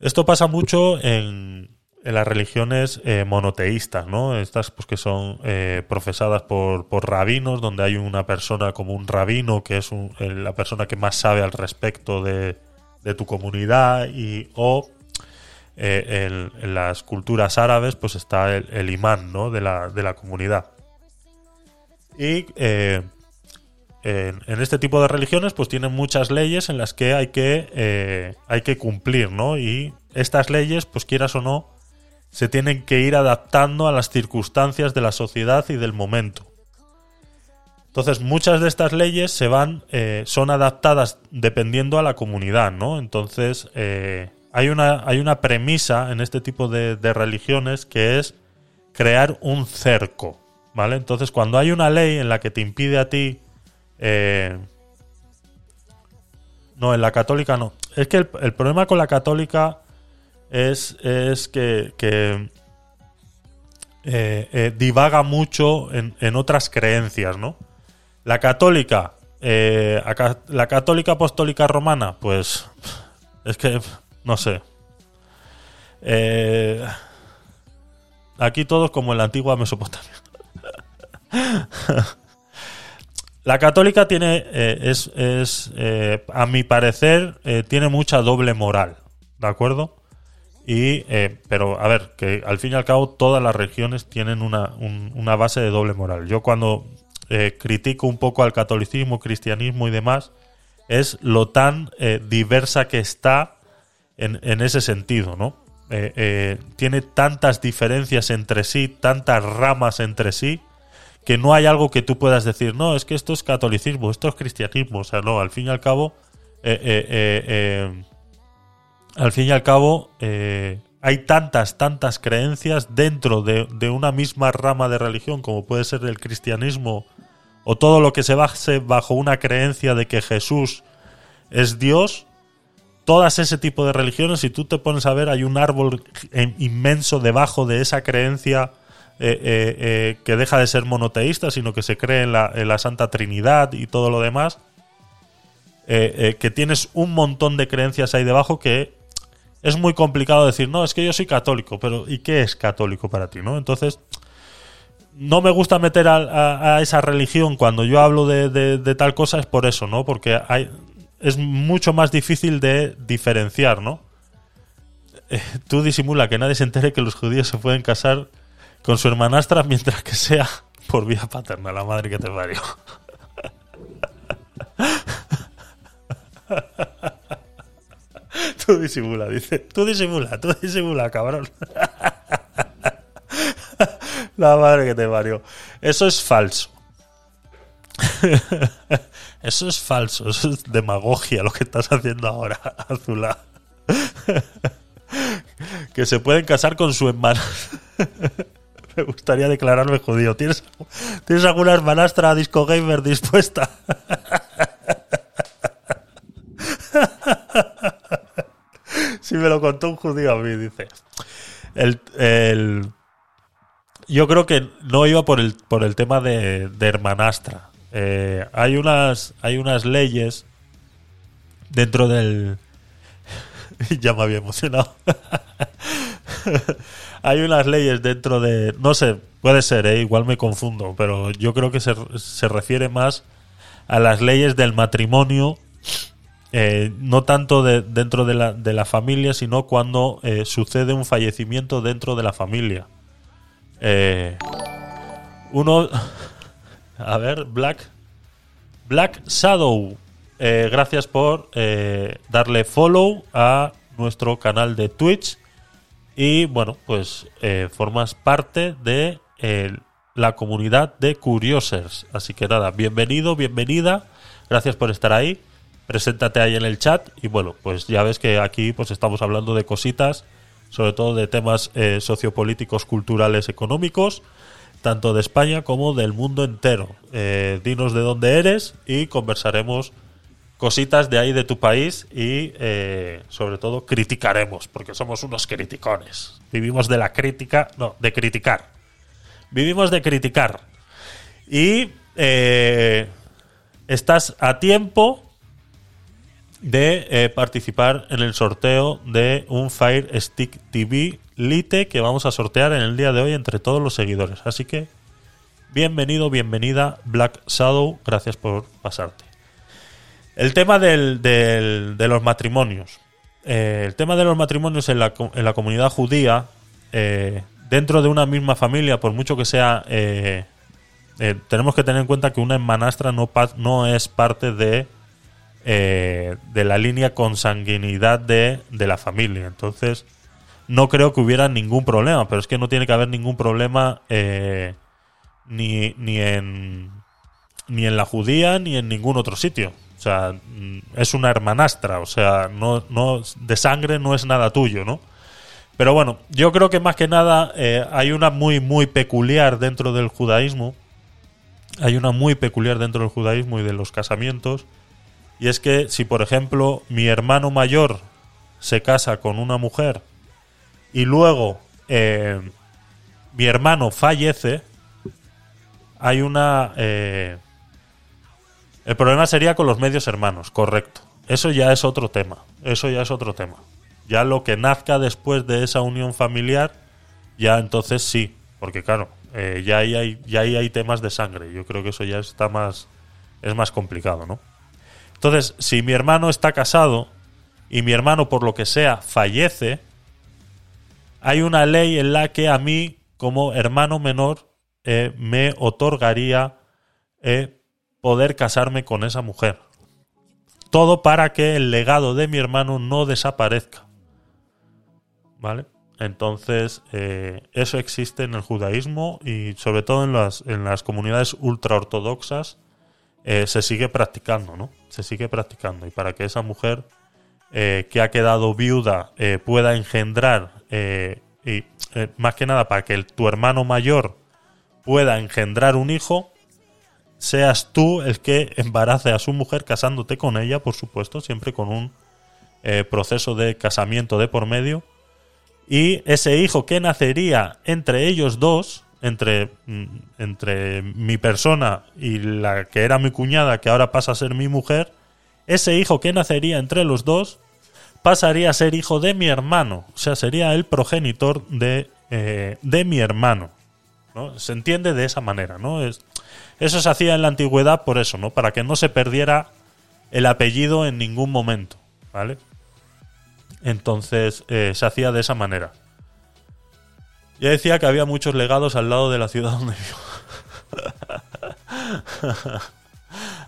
Esto pasa mucho en, las religiones eh, monoteístas, ¿no? Estas pues que son eh, profesadas por, por, rabinos, donde hay una persona como un rabino, que es la persona que más sabe al respecto de, tu comunidad y o eh, en, las culturas árabes pues está el, imán ¿no? de, la, de la comunidad. Y eh, en, este tipo de religiones pues tienen muchas leyes en las que hay que, eh, hay que cumplir, ¿no? Y estas leyes, pues quieras o no, se tienen que ir adaptando a las circunstancias de la sociedad y del momento. Entonces, muchas de estas leyes se van, eh, son adaptadas dependiendo a la comunidad, ¿no? Entonces, hay, una, hay una premisa en este tipo de, religiones que es crear un cerco, ¿vale? Entonces, cuando hay una ley en la que te impide a ti... Eh, no, en la católica no. Es que el, problema con la católica es, es que, que divaga mucho en, en otras creencias, ¿no? La católica, eh, la católica apostólica romana, pues es que no sé. Eh, aquí todos como en la antigua Mesopotamia. la católica tiene, eh, es, es a mi parecer, tiene mucha doble moral, ¿de acuerdo? Y, pero a ver, que al fin y al cabo todas las religiones tienen una, una base de doble moral. Yo cuando eh, critico un poco al catolicismo, cristianismo y demás, es lo tan eh, diversa que está en, ese sentido, ¿no? Eh, tiene tantas diferencias entre sí, tantas ramas entre sí, que no hay algo que tú puedas decir, no, es que esto es catolicismo, esto es cristianismo, o sea, no, al fin y al cabo, al fin y al cabo, hay tantas, tantas creencias dentro de, de, una misma rama de religión, como puede ser el cristianismo o todo lo que se base bajo una creencia de que Jesús es Dios. Todas ese tipo de religiones, si tú te pones a ver, hay un árbol in- inmenso debajo de esa creencia eh, eh, eh, que deja de ser monoteísta, sino que se cree en la, Santa Trinidad y todo lo demás. Que tienes un montón de creencias ahí debajo que es muy complicado decir, no, es que yo soy católico, pero ¿y qué es católico para ti? ¿no? Entonces, no me gusta meter a, esa religión cuando yo hablo de, tal cosa, es por eso, ¿no? Porque hay, es mucho más difícil de diferenciar, ¿no? Tú disimula que nadie se entere que los judíos se pueden casar con su hermanastra mientras que sea por vía paterna, la madre que te parió. Tú disimula, dice. Tú disimula, tú disimula, cabrón. La madre que te parió. Eso es falso. Eso es falso. Eso es demagogia lo que estás haciendo ahora, Azula. Que se pueden casar con su hermana. Me gustaría declararme judío. ¿Tienes, ¿tienes alguna hermanastra disco gamer dispuesta? Si me lo contó un judío a mí, dice. El, el- yo creo que no iba por el, por el tema de, de hermanastra. Eh, hay, unas, hay unas leyes dentro del... ya me había emocionado. Hay unas leyes dentro de... No sé, puede ser, eh, igual me confundo, pero yo creo que se, se refiere más a las leyes del matrimonio eh, no tanto de- dentro de la, de la familia, sino cuando eh, sucede un fallecimiento dentro de la familia. Eh, uno. A ver, Black. Black Shadow. gracias por darle follow a nuestro canal de Twitch. Y bueno, pues eh, formas parte de eh, la comunidad de Curiosers. Así que nada, bienvenido, bienvenida. Gracias por estar ahí. Preséntate ahí en el chat. Y bueno, pues ya ves que aquí pues estamos hablando de cositas, sobre todo de temas eh, sociopolíticos, culturales, económicos, tanto de España como del mundo entero. Dinos de dónde eres y conversaremos cositas de ahí de tu país y eh, sobre todo criticaremos, porque somos unos criticones. Vivimos de la crítica, no, de criticar. Vivimos de criticar. Y eh, estás a tiempo de eh, participar en el sorteo de un Fire Stick TV Lite que vamos a sortear en el día de hoy entre todos los seguidores. Así que bienvenido, bienvenida Black Shadow, gracias por pasarte. El tema del- de los matrimonios. Eh, el tema de los matrimonios en la, en la comunidad judía, eh, dentro de una misma familia, por mucho que sea... eh, tenemos que tener en cuenta que una hermanastra no, no es parte de, de la línea consanguinidad de, de la familia. Entonces, no creo que hubiera ningún problema, pero es que no tiene que haber ningún problema ni, ni en ni en la judía ni en ningún otro sitio. O sea, mm, es una hermanastra, o sea, no, no de sangre no es nada tuyo, ¿no? Pero bueno, yo creo que más que nada eh, hay una muy, muy peculiar dentro del judaísmo. Hay una muy peculiar dentro del judaísmo y de los casamientos. Y es que si, por ejemplo, mi hermano mayor se casa con una mujer y luego eh, mi hermano fallece, hay una... eh, el problema sería con los medios hermanos, correcto. Eso ya es otro tema. Eso ya es otro tema. Ya lo que nazca después de esa unión familiar, ya entonces sí. Porque claro, eh, ya, ahí hay, ya ahí hay temas de sangre. Yo creo que eso ya está más... Es más complicado, ¿no? Entonces, si mi hermano está casado y mi hermano por lo que sea fallece, hay una ley en la que a mí, como hermano menor, eh, me otorgaría eh, poder casarme con esa mujer. Todo para que el legado de mi hermano no desaparezca. ¿Vale? Entonces, eh, eso existe en el judaísmo y sobre todo en las, en las comunidades ultraortodoxas eh, se sigue practicando, ¿no? Se sigue practicando. Y para que esa mujer eh, que ha quedado viuda eh, pueda engendrar, y más que nada para que tu hermano mayor pueda engendrar un hijo, seas tú el que embarace a su mujer casándote con ella, por supuesto, siempre con un eh, proceso de casamiento de por medio. Y ese hijo que nacería entre ellos dos, entre, mm, entre mi persona y la que era mi cuñada, que ahora pasa a ser mi mujer, ese hijo que nacería entre los dos pasaría a ser hijo de mi hermano. O sea, sería el progenitor de, eh, de mi hermano. ¿no? Se entiende de esa manera, ¿no? Es, eso se hacía en la antigüedad por eso, ¿no? Para que no se perdiera el apellido en ningún momento, ¿vale? Entonces eh, se hacía de esa manera. Ya decía que había muchos legados al lado de la ciudad donde vivo.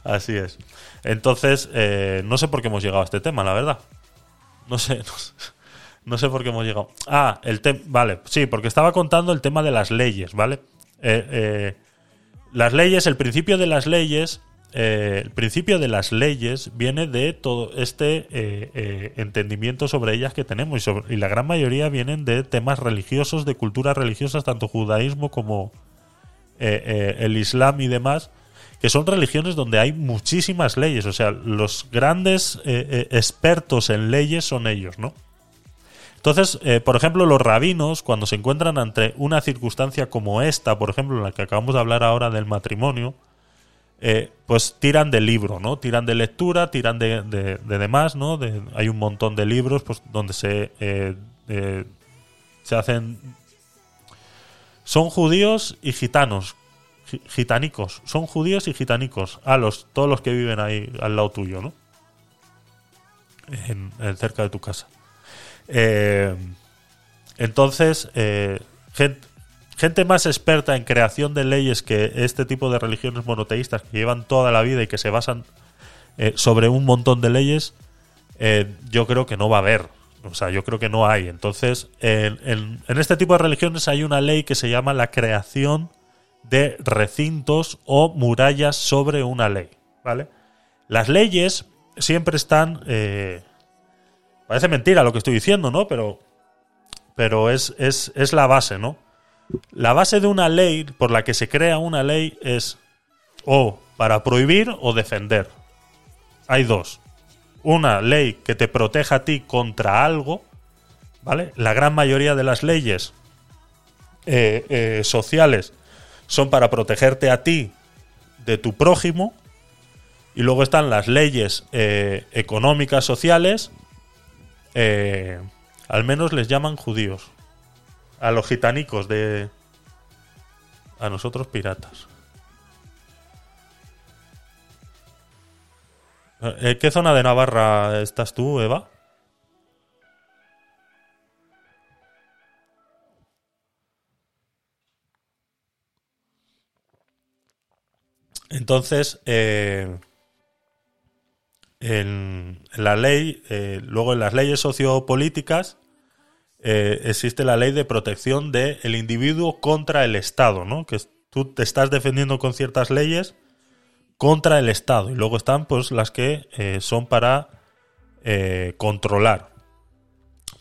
Así es. Entonces, eh, no sé por qué hemos llegado a este tema, la verdad. No sé, no sé, no sé por qué hemos llegado. Ah, el tema. Vale, sí, porque estaba contando el tema de las leyes, ¿vale? Eh, eh, las leyes, el principio de las leyes. eh, el principio de las leyes viene de todo este eh, eh, entendimiento sobre ellas que tenemos y, y la gran mayoría vienen de temas religiosos, de culturas religiosas, tanto judaísmo como el islam y demás, que son religiones donde hay muchísimas leyes. O sea, los grandes expertos en leyes son ellos, ¿no? Entonces, eh, por ejemplo, los rabinos, cuando se encuentran ante una circunstancia como esta, por ejemplo, en la que acabamos de hablar ahora del matrimonio, eh, pues tiran de libro, ¿no? Tiran de lectura, tiran de, de- de demás, ¿no? Hay un montón de libros pues, donde se, eh, se hacen... Son judíos y gitanos, gi- gitanicos, son judíos y gitanicos, a los, todos los que viven ahí al lado tuyo, ¿no? En cerca de tu casa. Eh, entonces, eh, gen- gente, más experta en creación de leyes que este tipo de religiones monoteístas que llevan toda la vida y que se basan eh, sobre un montón de leyes, yo creo que no va a haber. O sea, yo creo que no hay. Entonces, en, este tipo de religiones hay una ley que se llama la creación de recintos o murallas sobre una ley. ¿Vale? Las leyes siempre están. Parece mentira lo que estoy diciendo, ¿no? Pero. Pero es, es, es la base, ¿no? La base de una ley, por la que se crea una ley, es o para prohibir o defender. Hay dos. Una ley que te proteja a ti contra algo, ¿vale? La gran mayoría de las leyes eh, eh, sociales son para protegerte a ti de tu prójimo. Y luego están las leyes eh, económicas, sociales. Eh, al menos les llaman judíos. A los gitanicos de... A nosotros piratas. ¿En qué zona de Navarra estás tú, Eva? Entonces, eh, en, en la ley, eh, luego en las leyes sociopolíticas, eh, existe la ley de protección del individuo contra el Estado, ¿no? Que tú te estás defendiendo con ciertas leyes contra el Estado. Y luego están pues las que eh, son para controlar.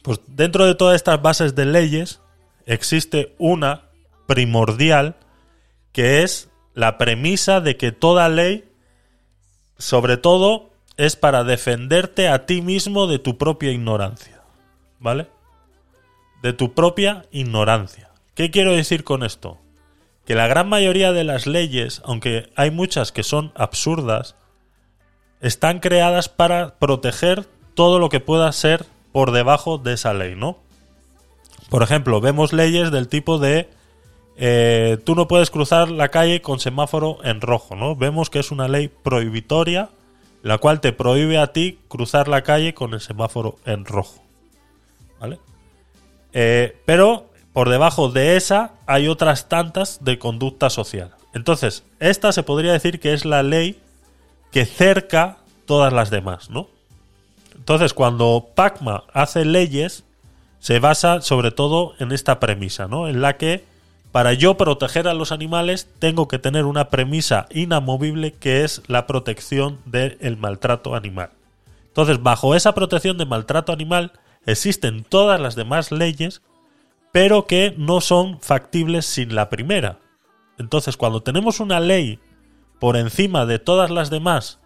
Pues dentro de todas estas bases de leyes existe una primordial que es la premisa de que toda ley, sobre todo, es para defenderte a ti mismo de tu propia ignorancia. ¿Vale? De tu propia ignorancia. ¿Qué quiero decir con esto? Que la gran mayoría de las leyes, aunque hay muchas que son absurdas, están creadas para proteger todo lo que pueda ser por debajo de esa ley, ¿no? Por ejemplo, vemos leyes del tipo de eh, tú no puedes cruzar la calle con semáforo en rojo, ¿no? Vemos que es una ley prohibitoria, la cual te prohíbe a ti cruzar la calle con el semáforo en rojo, ¿vale? Eh, pero por debajo de esa hay otras tantas de conducta social. Entonces, esta se podría decir que es la ley que cerca todas las demás, ¿no? Entonces, cuando Pacma hace leyes, se basa sobre todo en esta premisa, ¿no? En la que para yo proteger a los animales tengo que tener una premisa inamovible que es la protección del maltrato animal. Entonces, bajo esa protección de maltrato animal existen todas las demás leyes, pero que no son factibles sin la primera. Entonces, cuando tenemos una ley por encima de todas las demás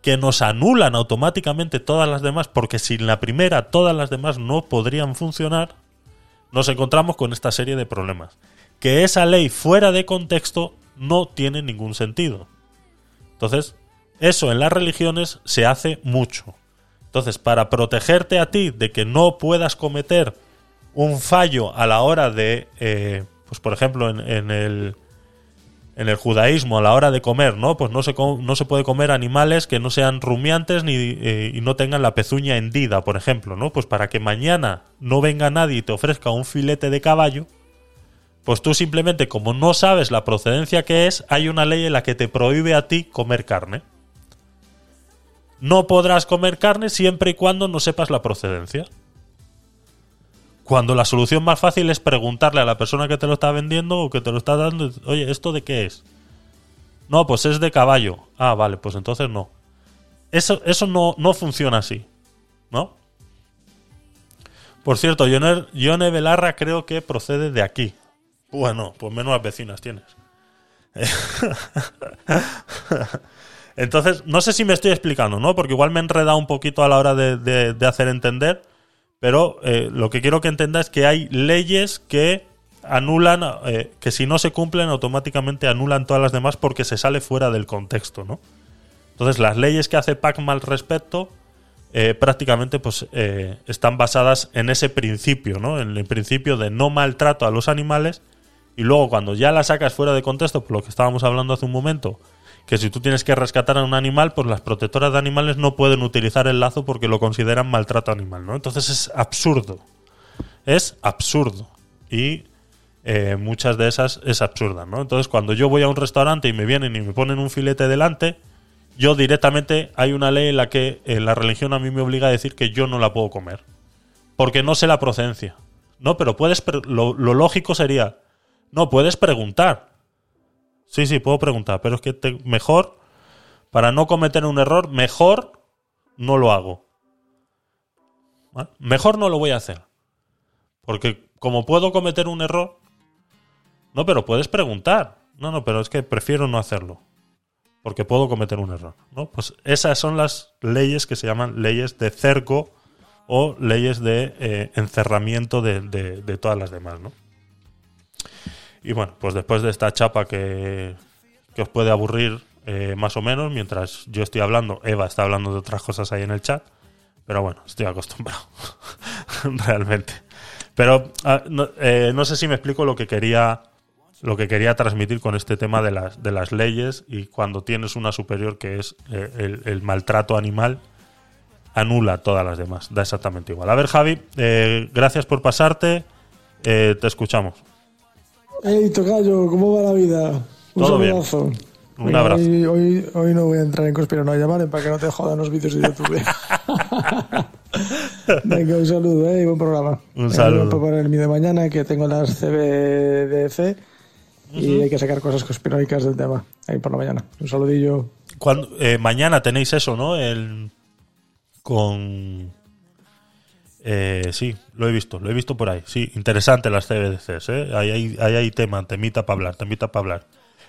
que nos anulan automáticamente todas las demás porque sin la primera todas las demás no podrían funcionar, nos encontramos con esta serie de problemas. Que esa ley fuera de contexto no tiene ningún sentido. Entonces, eso en las religiones se hace mucho. Entonces, para protegerte a ti de que no puedas cometer un fallo a la hora de, eh, pues por ejemplo, en, el, en el judaísmo, a la hora de comer, ¿no? Pues no se, no se puede comer animales que no sean rumiantes ni, eh, y no tengan la pezuña hendida, por ejemplo, ¿no? Pues para que mañana no venga nadie y te ofrezca un filete de caballo, pues tú simplemente, como no sabes la procedencia que es, hay una ley en la que te prohíbe a ti comer carne no podrás comer carne siempre y cuando no sepas la procedencia. Cuando la solución más fácil es preguntarle a la persona que te lo está vendiendo o que te lo está dando, oye, ¿esto de qué es? No, pues es de caballo. Ah, vale, pues entonces no. Eso, eso no, no funciona así, ¿no? Por cierto, Yone Belarra creo que procede de aquí. Bueno, pues menos vecinas tienes. Entonces, no sé si me estoy explicando, ¿no? Porque igual me he enredado un poquito a la hora de, hacer entender, pero eh, lo que quiero que entienda es que hay leyes que anulan, eh, que si no se cumplen automáticamente anulan todas las demás porque se sale fuera del contexto, ¿no? Entonces, las leyes que hace Pacma al respecto eh, prácticamente pues están basadas en ese principio, ¿no? En el principio de no maltrato a los animales y luego cuando ya la sacas fuera de contexto, por lo que estábamos hablando hace un momento, que si tú tienes que rescatar a un animal, pues las protectoras de animales no pueden utilizar el lazo porque lo consideran maltrato animal, ¿no? Entonces es absurdo. Es absurdo. Y eh, muchas de esas es absurda, ¿no? Entonces cuando yo voy a un restaurante y me vienen y me ponen un filete delante, yo directamente hay una ley en la que eh, la religión a mí me obliga a decir que yo no la puedo comer. Porque no sé la procedencia. No, pero puedes. Lo, lo lógico sería. No, puedes preguntar. Sí, sí, puedo preguntar, pero es que mejor, para no cometer un error, mejor no lo hago. Mejor no lo voy a hacer. Porque como puedo cometer un error, no, pero puedes preguntar. No, no, pero es que prefiero no hacerlo. Porque puedo cometer un error. ¿no? Pues esas son las leyes que se llaman leyes de cerco o leyes de eh, encerramiento de, de todas las demás, ¿no? Y bueno, pues después de esta chapa que, os puede aburrir eh, más o menos, mientras yo estoy hablando, Eva está hablando de otras cosas ahí en el chat. Pero bueno, estoy acostumbrado. Realmente. Pero ah, eh, no, sé si me explico lo que quería lo que quería transmitir con este tema de las, de las leyes y cuando tienes una superior que es eh, el, maltrato animal, anula todas las demás. Da exactamente igual. A ver, Javi, gracias por pasarte. te escuchamos. Hey, Tocayo, ¿cómo va la vida? Un Todo abrazo. Un abrazo. Hoy, hoy, no voy a entrar en conspiranoia, ¿vale? Para que no te jodan los vídeos de YouTube. Venga, un saludo, ¿eh? Buen programa. Un saludo. Voy a poner mi de mañana que tengo las CBDC y hay que sacar cosas conspiranoicas del tema. Ahí por la mañana. Un saludillo. Cuando, eh, mañana tenéis eso, ¿no? El, con eh, sí, lo he visto, lo he visto por ahí. Sí, interesante las CBDCs, ¿eh? Ahí hay, tema, temita para hablar, temita para hablar.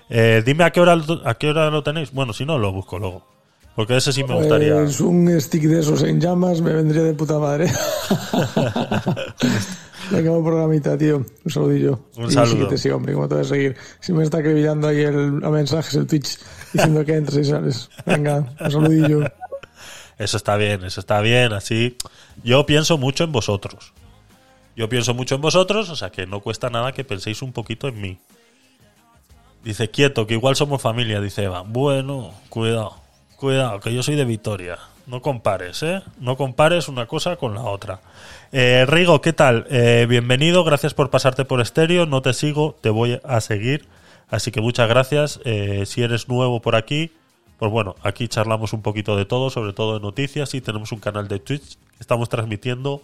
Eh, dime a qué, hora, a qué hora lo tenéis. Bueno, si no, lo busco luego. Porque ese sí me gustaría. Es pues un stick de esos en llamas, me vendría de puta madre. Venga, un programita, tío. Un saludillo. Un saludo. Sí, hombre, ¿cómo te voy a seguir? Si me está acribillando ahí el, a mensajes, el Twitch, diciendo que entres y sales. Venga, un saludillo. Eso está bien, eso está bien, así. Yo pienso mucho en vosotros. Yo pienso mucho en vosotros, o sea que no cuesta nada que penséis un poquito en mí. Dice, quieto, que igual somos familia, dice Eva. Bueno, cuidado, cuidado, que yo soy de Vitoria. No compares, ¿eh? No compares una cosa con la otra. Eh, Rigo, ¿qué tal? Eh, bienvenido, gracias por pasarte por estéreo. No te sigo, te voy a seguir. Así que muchas gracias. Eh, si eres nuevo por aquí, pues bueno, aquí charlamos un poquito de todo, sobre todo de noticias y tenemos un canal de Twitch que estamos transmitiendo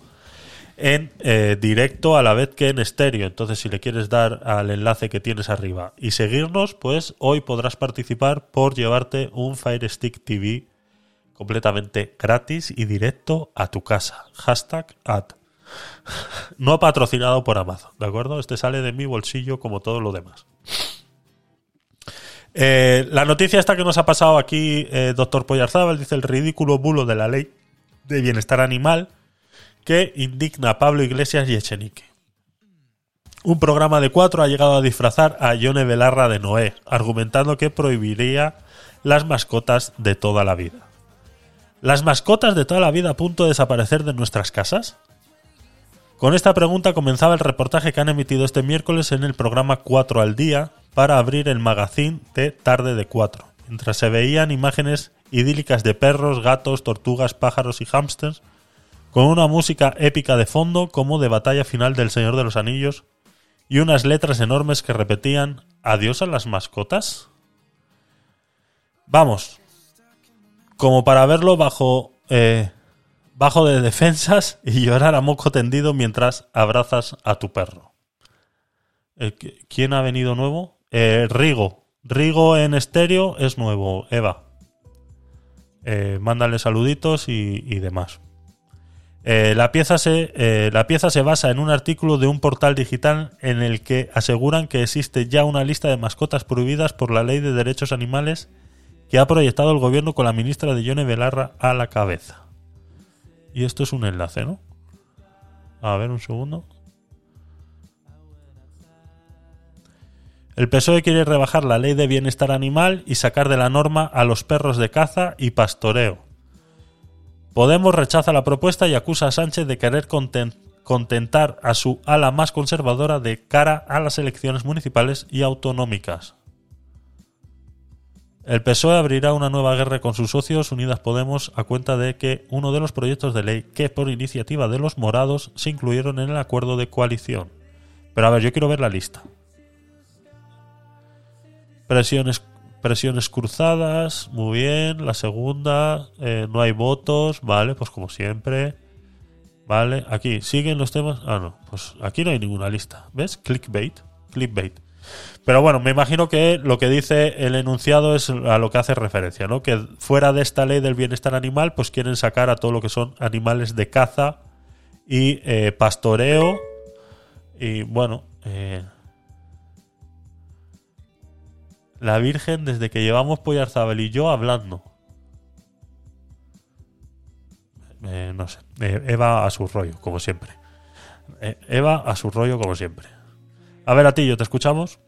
en eh, directo a la vez que en estéreo. Entonces, si le quieres dar al enlace que tienes arriba y seguirnos, pues hoy podrás participar por llevarte un Fire Stick TV completamente gratis y directo a tu casa. Hashtag ad. No patrocinado por Amazon, ¿de acuerdo? Este sale de mi bolsillo como todo lo demás. Eh, la noticia esta que nos ha pasado aquí, eh, doctor Poyarzábal, dice el ridículo bulo de la ley de bienestar animal que indigna a Pablo Iglesias y Echenique. Un programa de cuatro ha llegado a disfrazar a Yone Belarra de Noé, argumentando que prohibiría las mascotas de toda la vida. ¿Las mascotas de toda la vida a punto de desaparecer de nuestras casas? Con esta pregunta comenzaba el reportaje que han emitido este miércoles en el programa 4 al día para abrir el magazine de Tarde de 4, mientras se veían imágenes idílicas de perros, gatos, tortugas, pájaros y hámsters, con una música épica de fondo como de batalla final del Señor de los Anillos y unas letras enormes que repetían ¿Adiós a las mascotas? Vamos, como para verlo bajo eh, bajo de defensas y llorar a moco tendido mientras abrazas a tu perro. Eh, ¿Quién ha venido nuevo? Eh, Rigo. Rigo en estéreo es nuevo, Eva. Eh, mándale saluditos y, demás. Eh, la, pieza se, eh, la pieza se basa en un artículo de un portal digital en el que aseguran que existe ya una lista de mascotas prohibidas por la Ley de Derechos Animales que ha proyectado el gobierno con la ministra de Yone Belarra a la cabeza. Y esto es un enlace, ¿no? A ver, un segundo. El PSOE quiere rebajar la ley de bienestar animal y sacar de la norma a los perros de caza y pastoreo. Podemos rechaza la propuesta y acusa a Sánchez de querer conten- contentar a su ala más conservadora de cara a las elecciones municipales y autonómicas. El PSOE abrirá una nueva guerra con sus socios Unidas Podemos a cuenta de que uno de los proyectos de ley que por iniciativa de los morados se incluyeron en el acuerdo de coalición. Pero a ver, yo quiero ver la lista. Presiones, presiones cruzadas, muy bien. La segunda, eh, no hay votos, vale, pues como siempre. Vale, aquí, ¿siguen los temas? Ah, no, pues aquí no hay ninguna lista. ¿Ves? Clickbait, clickbait. Pero bueno, me imagino que lo que dice el enunciado es a lo que hace referencia, ¿no? Que fuera de esta ley del bienestar animal, pues quieren sacar a todo lo que son animales de caza y eh, pastoreo. Y bueno, eh, la Virgen desde que llevamos Pollarzabel y yo hablando. Eh, no sé, eh, Eva a su rollo, como siempre. Eh, Eva a su rollo, como siempre. A ver, a ti, yo te escuchamos.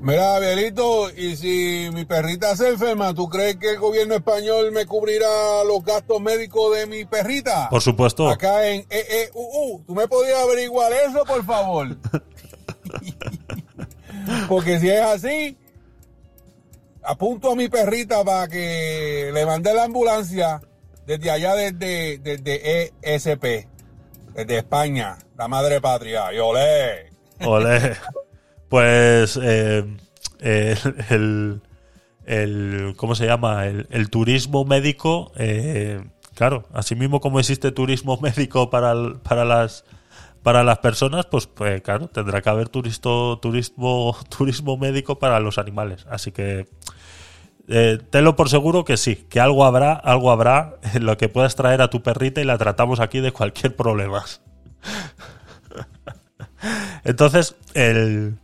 Mira, Abelito, y si mi perrita se enferma, ¿tú crees que el gobierno español me cubrirá los gastos médicos de mi perrita? Por supuesto. Acá en EEUU. ¿Tú me podrías averiguar eso, por favor? Porque si es así, apunto a mi perrita para que le mande la ambulancia desde allá, desde, desde ESP, desde España, la madre patria. Y olé. Ole. Pues eh, el, el- ¿cómo se llama? El, turismo médico, eh, claro, así mismo como existe turismo médico para, para las para las personas, pues, pues claro, tendrá que haber turisto, turismo, turismo médico para los animales. Así que eh, tenlo por seguro que sí, que algo habrá, algo habrá en lo que puedas traer a tu perrita y la tratamos aquí de cualquier problema. Entonces, el,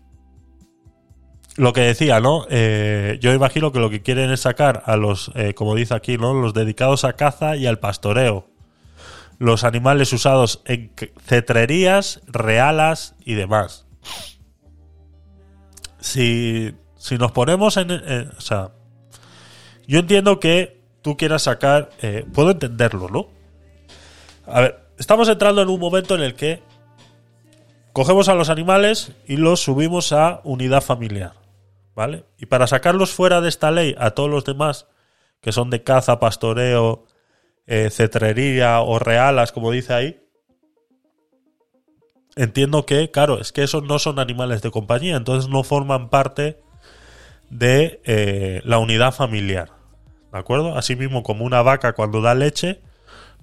lo que decía, ¿no? Eh, yo imagino que lo que quieren es sacar a los, eh, como dice aquí, ¿no? Los dedicados a caza y al pastoreo. Los animales usados en cetrerías, realas y demás. Si, si nos ponemos en... eh, o sea, yo entiendo que tú quieras sacar... eh, puedo entenderlo, ¿no? A ver, estamos entrando en un momento en el que cogemos a los animales y los subimos a unidad familiar. ¿Vale? Y para sacarlos fuera de esta ley a todos los demás, que son de caza, pastoreo, eh, cetrería o realas, como dice ahí, entiendo que, claro, es que esos no son animales de compañía, entonces no forman parte de eh, la unidad familiar. ¿De acuerdo? Asimismo, como una vaca cuando da leche,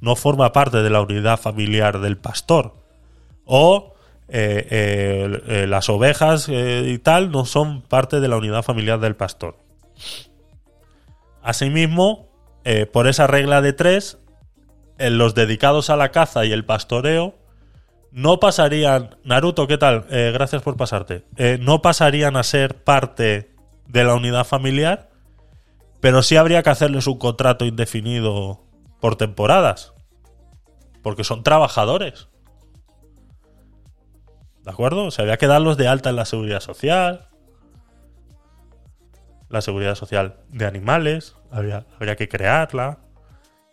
no forma parte de la unidad familiar del pastor. O eh, las ovejas y tal no son parte de la unidad familiar del pastor. Asimismo, eh, por esa regla de tres, en los dedicados a la caza y el pastoreo no pasarían, Naruto, ¿qué tal? Eh, gracias por pasarte. Eh, no pasarían a ser parte de la unidad familiar, pero sí habría que hacerles un contrato indefinido por temporadas, porque son trabajadores. ¿De acuerdo? O sea, había que darlos de alta en la seguridad social, la seguridad social de animales, habría, que crearla,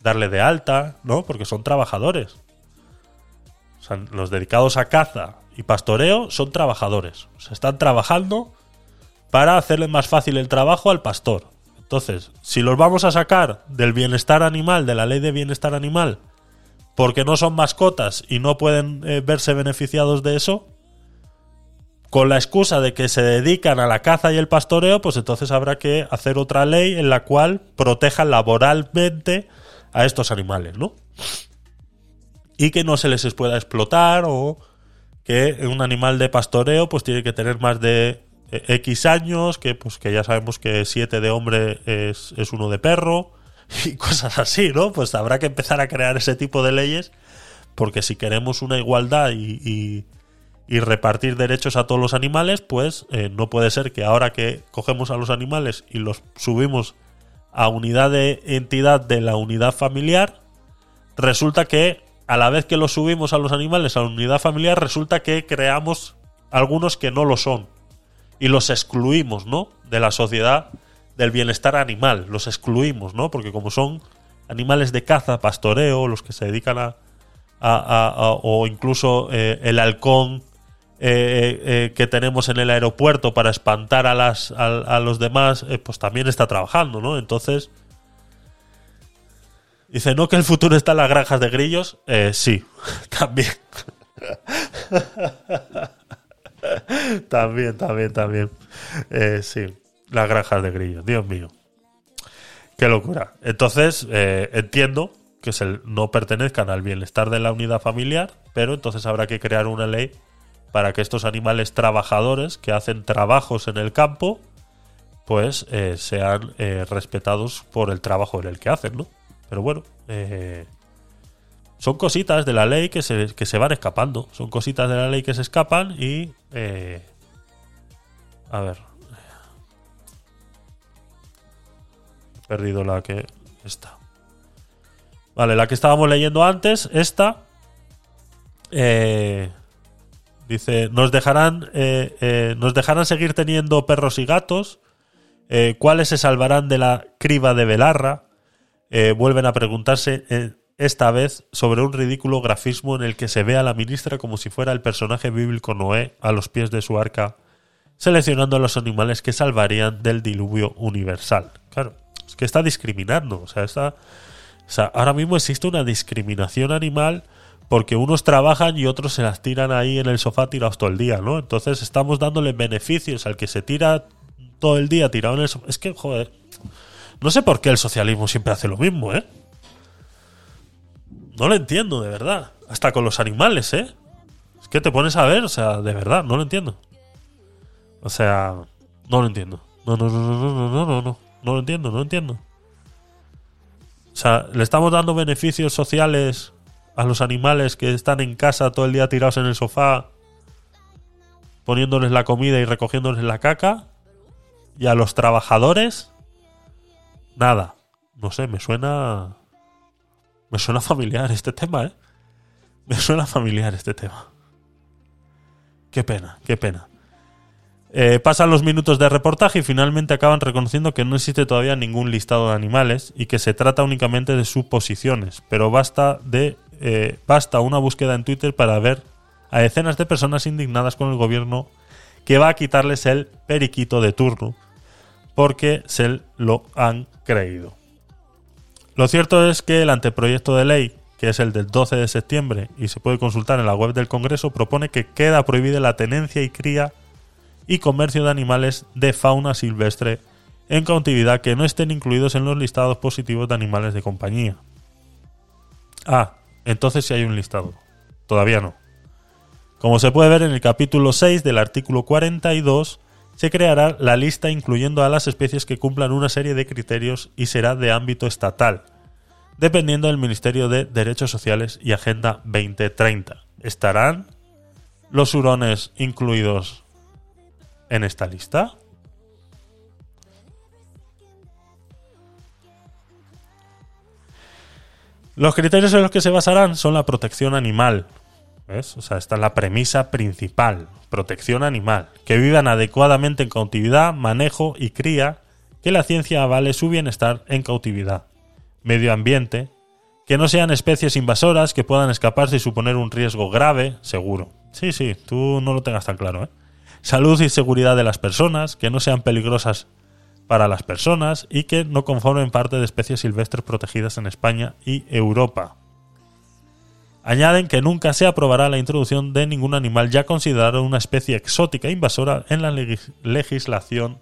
darle de alta, ¿no? Porque son trabajadores. Los dedicados a caza y pastoreo son trabajadores. O sea, están trabajando para hacerle más fácil el trabajo al pastor. Entonces, si los vamos a sacar del bienestar animal, de la ley de bienestar animal, porque no son mascotas y no pueden eh, verse beneficiados de eso, con la excusa de que se dedican a la caza y el pastoreo, pues entonces habrá que hacer otra ley en la cual proteja laboralmente a estos animales, ¿no? Y que no se les pueda explotar o que un animal de pastoreo pues tiene que tener más de eh, X años, que pues que ya sabemos que 7 de hombre es, es uno de perro y cosas así, ¿no? Pues habrá que empezar a crear ese tipo de leyes porque si queremos una igualdad y, y, y repartir derechos a todos los animales, pues eh, no puede ser que ahora que cogemos a los animales y los subimos a unidad de entidad de la unidad familiar, resulta que a la vez que los subimos a los animales a la unidad familiar, resulta que creamos algunos que no lo son y los excluimos, ¿no? De la sociedad del bienestar animal, los excluimos, ¿no? Porque como son animales de caza, pastoreo, los que se dedican a, a- a- o incluso eh, el halcón eh, eh, que tenemos en el aeropuerto para espantar a las a, los demás, eh, pues también está trabajando, ¿no? Entonces dice no que el futuro está en las granjas de grillos, Eh, sí, también. también, también, también. Eh, sí, las granjas de grillos, Dios mío. Qué locura. Entonces, eh, entiendo que no pertenezcan al bienestar de la unidad familiar, pero entonces habrá que crear una ley para que estos animales trabajadores que hacen trabajos en el campo, pues eh, sean eh, respetados por el trabajo en el que hacen, ¿no? Pero bueno, eh, son cositas de la ley que se, que se van escapando. Son cositas de la ley que se escapan y... a ver. He perdido la que... Esta. Vale, la que estábamos leyendo antes, esta. Eh, dice, nos dejarán, eh, eh, nos dejarán seguir teniendo perros y gatos. Eh, ¿Cuáles se salvarán de la criba de Belarra? Vuelven a preguntarse esta vez sobre un ridículo grafismo en el que se ve a la ministra como si fuera el personaje bíblico Noé a los pies de su arca, seleccionando a los animales que salvarían del diluvio universal. Claro, es que está discriminando. O sea, está, ahora mismo existe una discriminación animal porque unos trabajan y otros se las tiran ahí en el sofá tirados todo el día, ¿no? Entonces estamos dándole beneficios al que se tira todo el día tirado en el sofá. Es que, joder, no sé por qué el socialismo siempre hace lo mismo, ¿eh? No lo entiendo, de verdad. Hasta con los animales, ¿eh? Es que te pones a ver, o sea, de verdad, no lo entiendo. O sea, no lo entiendo. No, no, no, no, no, no, no, no. No lo entiendo, no lo entiendo. O sea, le estamos dando beneficios sociales a los animales que están en casa todo el día tirados en el sofá, poniéndoles la comida y recogiéndoles la caca. Y a los trabajadores, nada. No sé, me suena. Me suena familiar este tema, ¿eh? Me suena familiar este tema. Qué pena, qué pena. Eh, pasan los minutos de reportaje y finalmente acaban reconociendo que no existe todavía ningún listado de animales y que se trata únicamente de suposiciones, pero basta de eh, basta una búsqueda en Twitter para ver a decenas de personas indignadas con el gobierno que va a quitarles el periquito de turno porque se lo han creído. Lo cierto es que el anteproyecto de ley, que es el del 12 de septiembre y se puede consultar en la web del Congreso, propone que queda prohibida la tenencia y cría y comercio de animales de fauna silvestre en cautividad que no estén incluidos en los listados positivos de animales de compañía. Ah, entonces sí hay un listado. Todavía no. Como se puede ver en el capítulo 6 del artículo 42, se creará la lista incluyendo a las especies que cumplan una serie de criterios y será de ámbito estatal, dependiendo del Ministerio de Derechos Sociales y Agenda 2030. Estarán los hurones incluidos en esta lista? Los criterios en los que se basarán son la protección animal. ¿Ves? O sea, esta es la premisa principal. Protección animal. Que vivan adecuadamente en cautividad, manejo y cría. Que la ciencia avale su bienestar en cautividad. Medio ambiente. Que no sean especies invasoras que puedan escaparse y suponer un riesgo grave, seguro. Sí, sí, tú no lo tengas tan claro, ¿eh? Salud y seguridad de las personas, que no sean peligrosas para las personas y que no conformen parte de especies silvestres protegidas en España y Europa. Añaden que nunca se aprobará la introducción de ningún animal ya considerado una especie exótica invasora en la legislación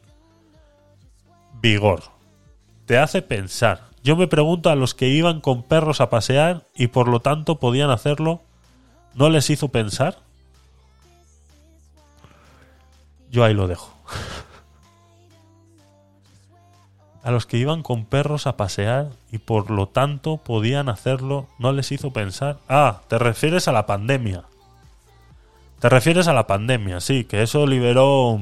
vigor. Te hace pensar. Yo me pregunto a los que iban con perros a pasear y por lo tanto podían hacerlo, ¿no les hizo pensar? Yo ahí lo dejo. A los que iban con perros a pasear y por lo tanto podían hacerlo, no les hizo pensar. Ah, te refieres a la pandemia. Te refieres a la pandemia, sí, que eso liberó.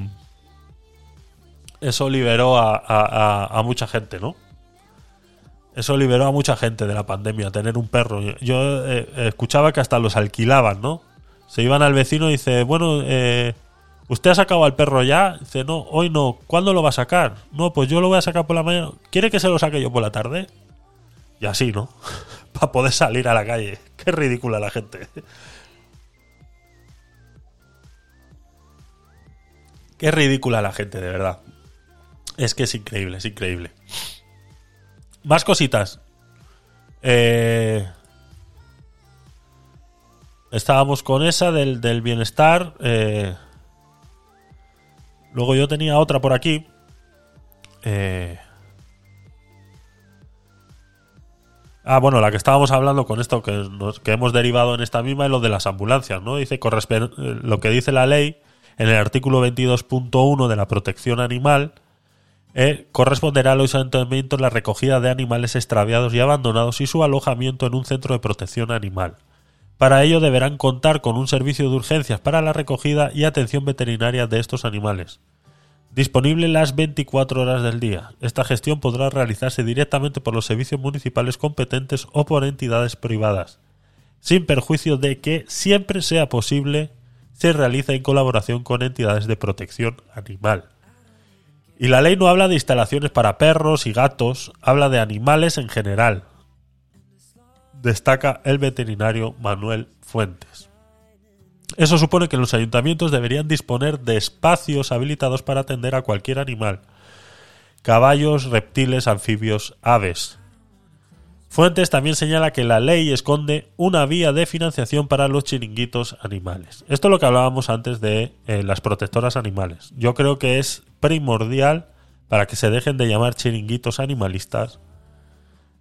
Eso liberó a, mucha gente, ¿no? Eso liberó a mucha gente de la pandemia, tener un perro. Yo eh, escuchaba que hasta los alquilaban, ¿no? Se iban al vecino y dice, bueno, eh, ¿Usted ha sacado al perro ya? Dice, no, hoy no. ¿Cuándo lo va a sacar? No, pues yo lo voy a sacar por la mañana. ¿Quiere que se lo saque yo por la tarde? Y así, ¿no? Para poder salir a la calle. Qué ridícula la gente. Qué ridícula la gente, de verdad. Es que es increíble, es increíble. Más cositas. Eh, estábamos con esa del, bienestar. Eh, Luego yo tenía otra por aquí. Eh, ah, bueno, la que estábamos hablando con esto que, que hemos derivado en esta misma es lo de las ambulancias, ¿no? Dice lo que dice la ley en el artículo 22.1 de la protección animal eh, corresponderá al ayuntamiento la recogida de animales extraviados y abandonados y su alojamiento en un centro de protección animal. Para ello deberán contar con un servicio de urgencias para la recogida y atención veterinaria de estos animales. Disponible las 24 horas del día. Esta gestión podrá realizarse directamente por los servicios municipales competentes o por entidades privadas, sin perjuicio de que siempre sea posible se realice en colaboración con entidades de protección animal. Y la ley no habla de instalaciones para perros y gatos, habla de animales en general, destaca el veterinario Manuel Fuentes. Eso supone que los ayuntamientos deberían disponer de espacios habilitados para atender a cualquier animal, caballos, reptiles, anfibios, aves. Fuentes también señala que la ley esconde una vía de financiación para los chiringuitos animales. Esto es lo que hablábamos antes de eh, las protectoras animales. Yo creo que es primordial para que se dejen de llamar chiringuitos animalistas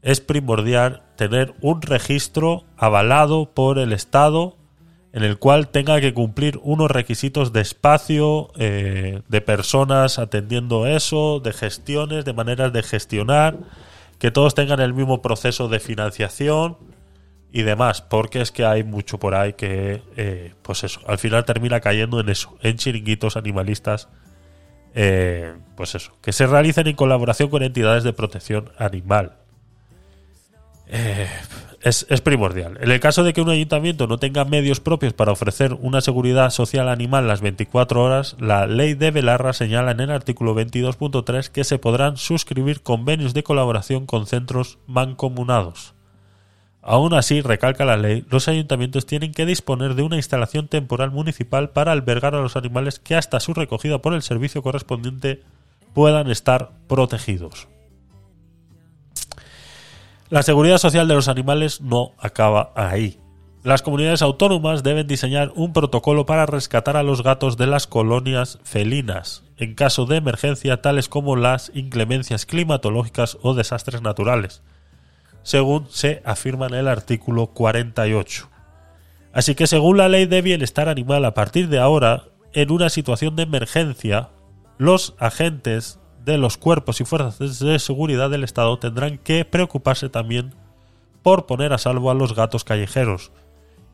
es primordial tener un registro avalado por el Estado en el cual tenga que cumplir unos requisitos de espacio, eh, de personas atendiendo eso, de gestiones, de maneras de gestionar, que todos tengan el mismo proceso de financiación y demás, porque es que hay mucho por ahí que, eh, pues eso, al final termina cayendo en eso, en chiringuitos animalistas, eh, pues eso, que se realicen en colaboración con entidades de protección animal. Eh, es, primordial. En el caso de que un ayuntamiento no tenga medios propios para ofrecer una seguridad social animal las 24 horas, la ley de Belarra señala en el artículo 22.3 que se podrán suscribir convenios de colaboración con centros mancomunados. Aún así, recalca la ley, los ayuntamientos tienen que disponer de una instalación temporal municipal para albergar a los animales que hasta su recogida por el servicio correspondiente puedan estar protegidos. La seguridad social de los animales no acaba ahí. Las comunidades autónomas deben diseñar un protocolo para rescatar a los gatos de las colonias felinas en caso de emergencia tales como las inclemencias climatológicas o desastres naturales, según se afirma en el artículo 48. Así que según la ley de bienestar animal a partir de ahora, en una situación de emergencia, los agentes de los cuerpos y fuerzas de seguridad del Estado tendrán que preocuparse también por poner a salvo a los gatos callejeros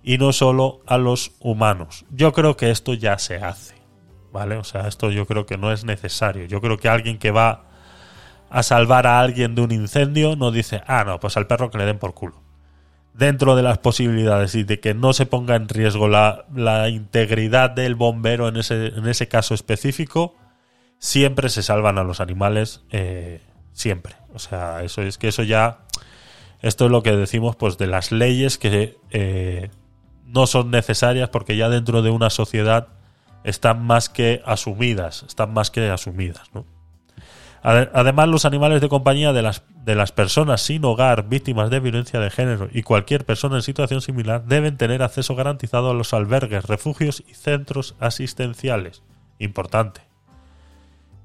y no solo a los humanos. Yo creo que esto ya se hace, ¿vale? O sea, esto yo creo que no es necesario. Yo creo que alguien que va a salvar a alguien de un incendio no dice, ah, no, pues al perro que le den por culo. Dentro de las posibilidades y de que no se ponga en riesgo la, integridad del bombero en ese, en ese caso específico, siempre se salvan a los animales, eh, siempre. O sea, eso es que eso ya, esto es lo que decimos, pues de las leyes que eh, no son necesarias porque ya dentro de una sociedad están más que asumidas, están más que asumidas, ¿no? Además, los animales de compañía de las, de las personas sin hogar, víctimas de violencia de género y cualquier persona en situación similar deben tener acceso garantizado a los albergues, refugios y centros asistenciales. Importante.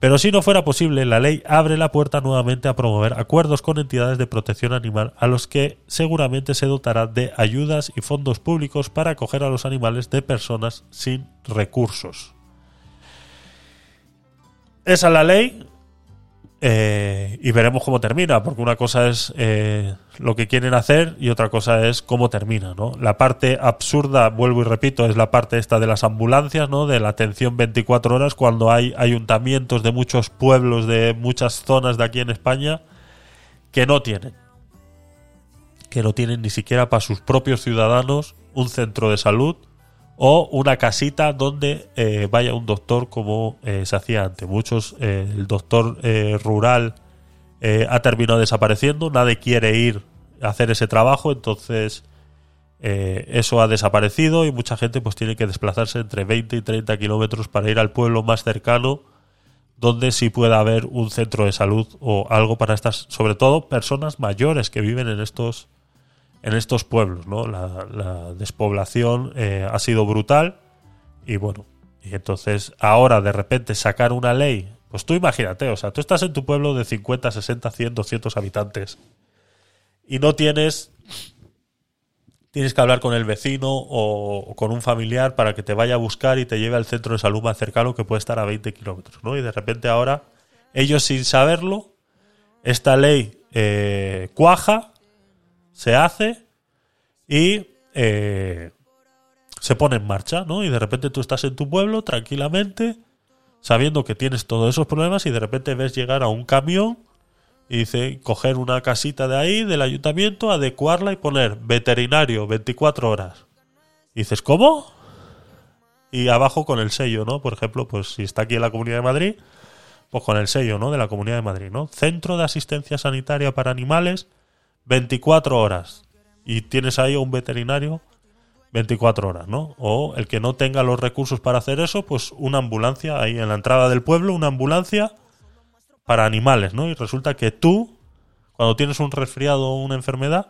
Pero si no fuera posible, la ley abre la puerta nuevamente a promover acuerdos con entidades de protección animal a los que seguramente se dotará de ayudas y fondos públicos para acoger a los animales de personas sin recursos. Esa es la ley, eh, y veremos cómo termina, porque una cosa es eh, lo que quieren hacer y otra cosa es cómo termina, ¿no? La parte absurda, vuelvo y repito, es la parte esta de las ambulancias, ¿no? De la atención 24 horas cuando hay ayuntamientos de muchos pueblos, de muchas zonas de aquí en España que no tienen. Que no tienen ni siquiera para sus propios ciudadanos un centro de salud o una casita donde eh, vaya un doctor como eh, se hacía antes. Muchos, eh, el doctor rural ha terminado desapareciendo, nadie quiere ir a hacer ese trabajo, entonces eso ha desaparecido y mucha gente pues tiene que desplazarse entre 20 y 30 kilómetros para ir al pueblo más cercano donde sí pueda haber un centro de salud o algo para estas, sobre todo personas mayores que viven en estos en estos pueblos, ¿no? La, despoblación eh, ha sido brutal y bueno, y entonces ahora de repente sacar una ley, pues tú imagínate, o sea, tú estás en tu pueblo de 50, 60, 100, 200 habitantes y no tienes tienes que hablar con el vecino o, con un familiar para que te vaya a buscar y te lleve al centro de salud más cercano que puede estar a 20 kilómetros, ¿no? Y de repente ahora ellos sin saberlo esta ley eh, cuaja se hace y eh, se pone en marcha, ¿no? Y de repente tú estás en tu pueblo tranquilamente, sabiendo que tienes todos esos problemas y de repente ves llegar a un camión y dice coger una casita de ahí, del ayuntamiento, adecuarla y poner veterinario 24 horas. Y dices, ¿cómo? Y abajo con el sello, ¿no? Por ejemplo, pues si está aquí en la Comunidad de Madrid, pues con el sello, ¿no? De la Comunidad de Madrid, ¿no? Centro de Asistencia Sanitaria para Animales 24 horas y tienes ahí a un veterinario 24 horas, ¿no? O el que no tenga los recursos para hacer eso, pues una ambulancia ahí en la entrada del pueblo, una ambulancia para animales, ¿no? Y resulta que tú, cuando tienes un resfriado o una enfermedad,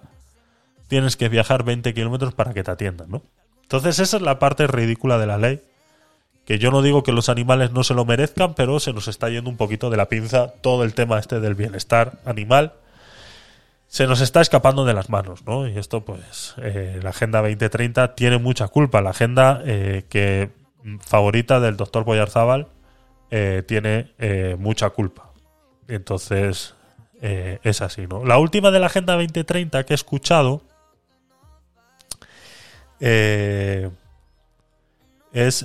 tienes que viajar 20 kilómetros para que te atiendan, ¿no? Entonces esa es la parte ridícula de la ley, que yo no digo que los animales no se lo merezcan, pero se nos está yendo un poquito de la pinza todo el tema este del bienestar animal se nos está escapando de las manos, ¿no? Y esto, pues, eh, la Agenda 2030 tiene mucha culpa. La agenda eh, que favorita del doctor Boyarzábal eh, tiene mucha culpa. Entonces, es así, ¿no? La última de la Agenda 2030 que he escuchado es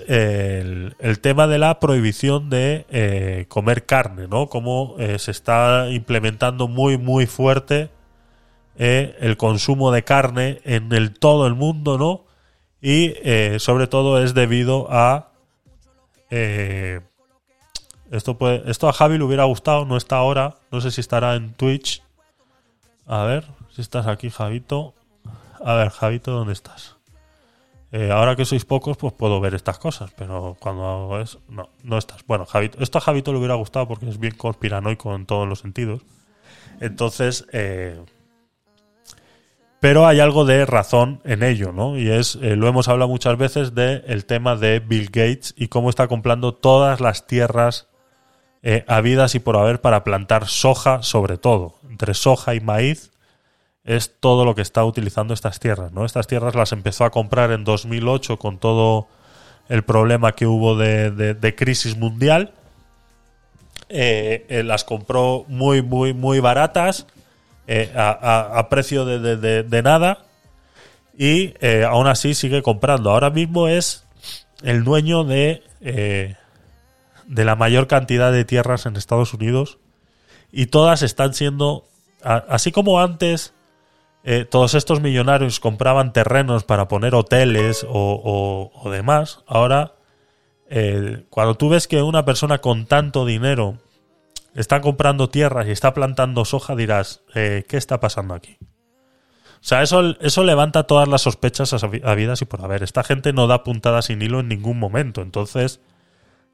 el, el, tema de la prohibición de comer carne, ¿no? Cómo se está implementando muy, muy fuerte eh, el consumo de carne en el todo el mundo, ¿no? Y eh, sobre todo es debido a eh, esto esto a Javi le hubiera gustado, no está ahora, no sé si estará en Twitch. A ver, si estás aquí, Javito. A ver, Javito, ¿dónde estás? ahora que sois pocos, pues puedo ver estas cosas, pero cuando hago eso, no, no estás. Bueno, Javito, esto a Javito le hubiera gustado porque es bien conspiranoico en todos los sentidos. Entonces, eh, pero hay algo de razón en ello, ¿no? Y es, eh, lo hemos hablado muchas veces del tema de Bill Gates y cómo está comprando todas las tierras eh, habidas y por haber para plantar soja, sobre todo. Entre soja y maíz es todo lo que está utilizando estas tierras, ¿no? Estas tierras las empezó a comprar en 2008 con todo el problema que hubo de, crisis mundial. Eh, las compró muy, muy, muy baratas eh, a, precio de, nada y eh, aún así sigue comprando. Ahora mismo es el dueño de, eh, de la mayor cantidad de tierras en Estados Unidos y todas están siendo, así como antes todos estos millonarios compraban terrenos para poner hoteles o, o- demás, ahora cuando tú ves que una persona con tanto dinero está comprando tierras y está plantando soja, dirás, eh, ¿qué está pasando aquí? O sea, eso, eso levanta todas las sospechas habidas y por haber. Esta gente no da puntadas sin hilo en ningún momento. Entonces,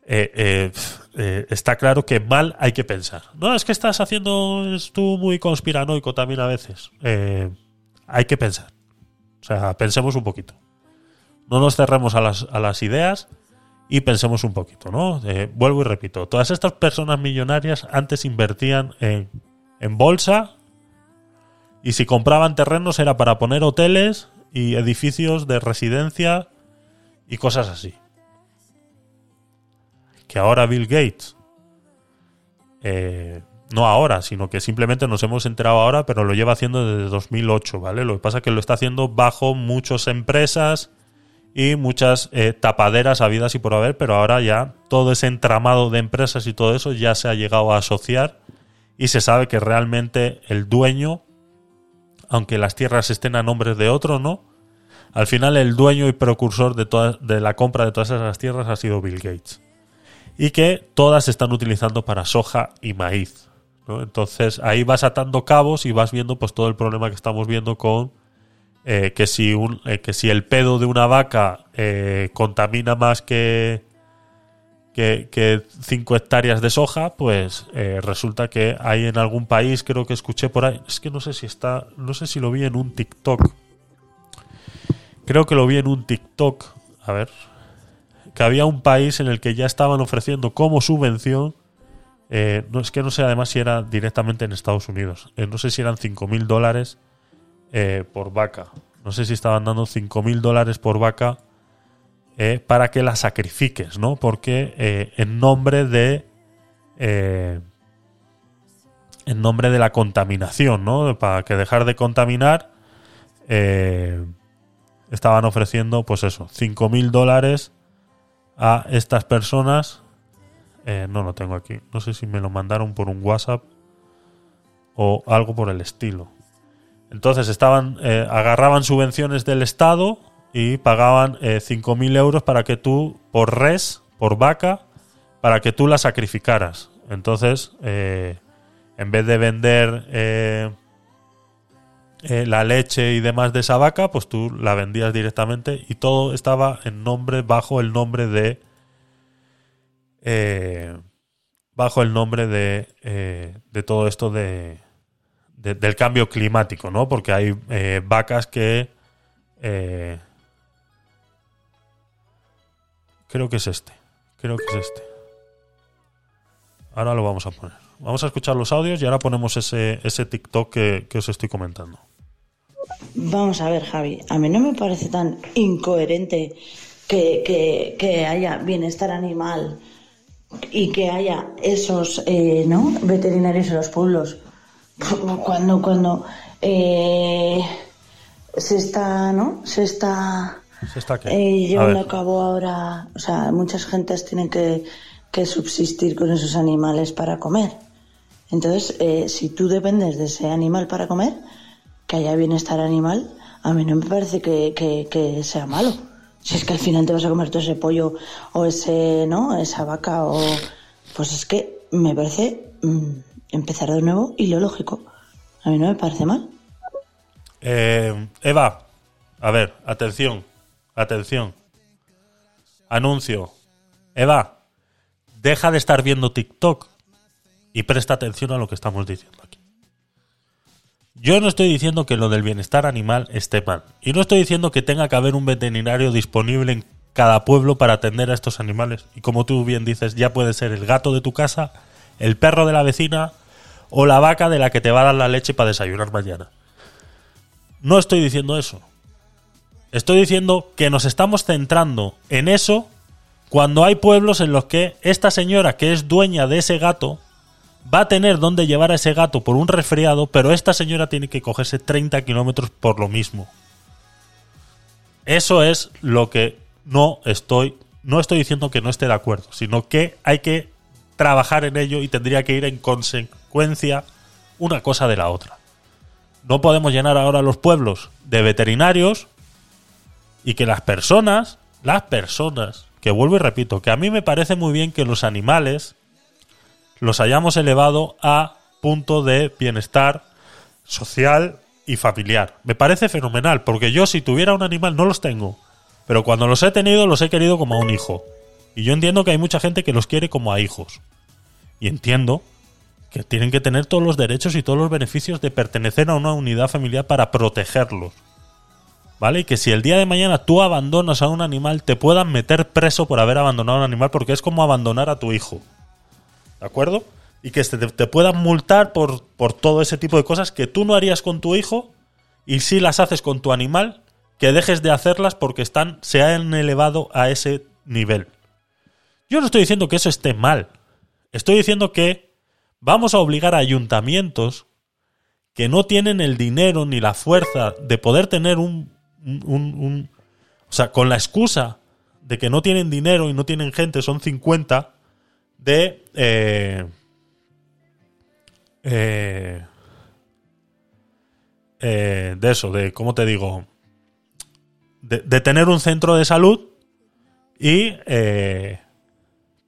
eh, eh, está claro que mal hay que pensar. No, es que estás haciendo es tú muy conspiranoico también a veces. Hay que pensar. O sea, pensemos un poquito. No nos cerremos a las, a las ideas y pensemos un poquito, ¿no? Eh, vuelvo y repito, todas estas personas millonarias antes invertían en, bolsa y si compraban terrenos era para poner hoteles y edificios de residencia y cosas así. Que ahora Bill Gates, eh, no ahora, sino que simplemente nos hemos enterado ahora, pero lo lleva haciendo desde 2008, ¿vale? Lo que pasa es que lo está haciendo bajo muchas empresas y muchas eh, tapaderas habidas y por haber, pero ahora ya todo ese entramado de empresas y todo eso ya se ha llegado a asociar y se sabe que realmente el dueño, aunque las tierras estén a nombre de otro, ¿no? Al final el dueño y precursor de, todas, de la compra de todas esas tierras ha sido Bill Gates. Y que todas se están utilizando para soja y maíz. Entonces ahí vas atando cabos y vas viendo pues todo el problema que estamos viendo con eh, que, si un, eh, que si el pedo de una vaca eh, contamina más que, que, que 5 hectáreas de soja, pues eh, resulta que hay en algún país, creo que escuché por ahí, es que no sé si está, no sé si lo vi en un TikTok. Creo que lo vi en un TikTok, a ver, que había un país en el que ya estaban ofreciendo como subvención, no es que no sé además si era directamente en Estados Unidos, no sé si eran 5.000 dólares eh, por vaca. No sé si estaban dando 5.000 dólares por vaca eh, para que la sacrifiques, ¿no? Porque eh, en nombre de... en nombre de la contaminación, ¿no? Para que dejar de contaminar, estaban ofreciendo, pues eso, 5.000 dólares a estas personas. No lo tengo aquí. No sé si me lo mandaron por un WhatsApp o algo por el estilo. Entonces estaban, eh, agarraban subvenciones del Estado y pagaban eh, 5.000 euros para que tú, por res, por vaca, para que tú la sacrificaras. Entonces, eh, en vez de vender eh, eh, la leche y demás de esa vaca, pues tú la vendías directamente y todo estaba en nombre, bajo el nombre de... bajo el nombre de, de todo esto de, de- del cambio climático, ¿no? Porque hay eh, vacas que... eh, creo que es este. Creo que es este. Ahora lo vamos a poner. Vamos a escuchar los audios y ahora ponemos ese, ese TikTok que, que os estoy comentando. Vamos a ver, Javi, a mí no me parece tan incoherente que, que- haya bienestar animal y que haya esos eh, ¿no? veterinarios en los pueblos. Cuando, cuando eh, se está, ¿no? Se está Se está eh, llevando a cabo ahora, o sea, muchas gentes tienen que, que subsistir con esos animales para comer. Entonces, eh, si tú dependes de ese animal para comer, que haya bienestar animal, a mí no me parece que, que- que sea malo. Si es que al final te vas a comer todo ese pollo o ese, ¿no? Esa vaca o... Pues es que me parece mm, empezar de nuevo y lo lógico. A mí no me parece mal. Eh, Eva, a ver, atención, atención. Anuncio. Eva, deja de estar viendo TikTok y presta atención a lo que estamos diciendo aquí. Yo no estoy diciendo que lo del bienestar animal esté mal. Y no estoy diciendo que tenga que haber un veterinario disponible en cada pueblo para atender a estos animales. Y como tú bien dices, ya puede ser el gato de tu casa, el perro de la vecina o la vaca de la que te va a dar la leche para desayunar mañana. No estoy diciendo eso. Estoy diciendo que nos estamos centrando en eso cuando hay pueblos en los que esta señora que es dueña de ese gato va a tener donde llevar a ese gato por un resfriado, pero esta señora tiene que cogerse 30 kilómetros por lo mismo. Eso es lo que no estoy, no estoy diciendo que no esté de acuerdo, sino que hay que trabajar en ello y tendría que ir en consecuencia una cosa de la otra. No podemos llenar ahora los pueblos de veterinarios y que las personas, las personas, que vuelvo y repito, que a mí me parece muy bien que los animales los hayamos elevado a punto de bienestar social y familiar. Me parece fenomenal, porque yo si tuviera un animal no los tengo, pero cuando los he tenido los he querido como a un hijo. Y yo entiendo que hay mucha gente que los quiere como a hijos. Y entiendo que tienen que tener todos los derechos y todos los beneficios de pertenecer a una unidad familiar para protegerlos. ¿Vale? Y que si el día de mañana tú abandonas a un animal, te puedan meter preso por haber abandonado a un animal, porque es como abandonar a tu hijo. ¿De acuerdo? Y que te, puedan multar por, por todo ese tipo de cosas que tú no harías con tu hijo y si las haces con tu animal, que dejes de hacerlas porque están, se han elevado a ese nivel. Yo no estoy diciendo que eso esté mal. Estoy diciendo que vamos a obligar a ayuntamientos que no tienen el dinero ni la fuerza de poder tener un, o sea, con la excusa de que no tienen dinero y no tienen gente, son 50, de... eh, eh, eh, de eso, de, ¿cómo te digo? De, de tener un centro de salud y... eh,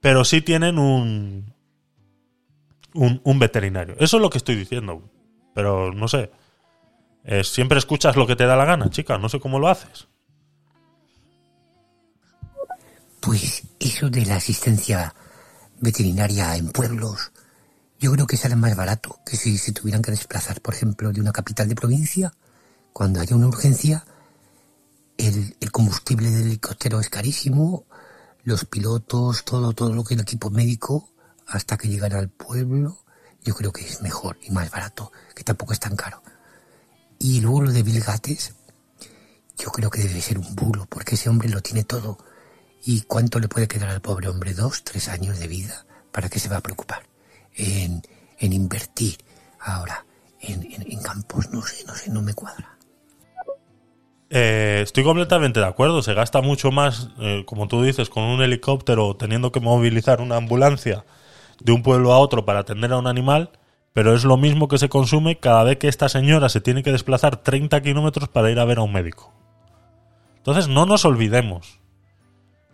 pero sí tienen un, un, veterinario. Eso es lo que estoy diciendo. Pero no sé. Eh, siempre escuchas lo que te da la gana, chica. No sé cómo lo haces. Pues eso de la asistencia veterinaria en pueblos, yo creo que sale más barato que si se tuvieran que desplazar, por ejemplo, de una capital de provincia, cuando haya una urgencia, el combustible del helicóptero es carísimo, los pilotos, todo, todo lo que el equipo médico, hasta que llegan al pueblo, yo creo que es mejor y más barato, que tampoco es tan caro. Y luego lo de Bill Gates, yo creo que debe ser un bulo, porque ese hombre lo tiene todo. ¿Y cuánto le puede quedar al pobre hombre? ¿Dos, tres años de vida? ¿Para qué se va a preocupar? En, en invertir ahora en, en- en campos, no sé, no sé, no me cuadra. Eh, estoy completamente de acuerdo. Se gasta mucho más, eh, como tú dices, con un helicóptero teniendo que movilizar una ambulancia de un pueblo a otro para atender a un animal, pero es lo mismo que se consume cada vez que esta señora se tiene que desplazar 30 kilómetros para ir a ver a un médico. Entonces no nos olvidemos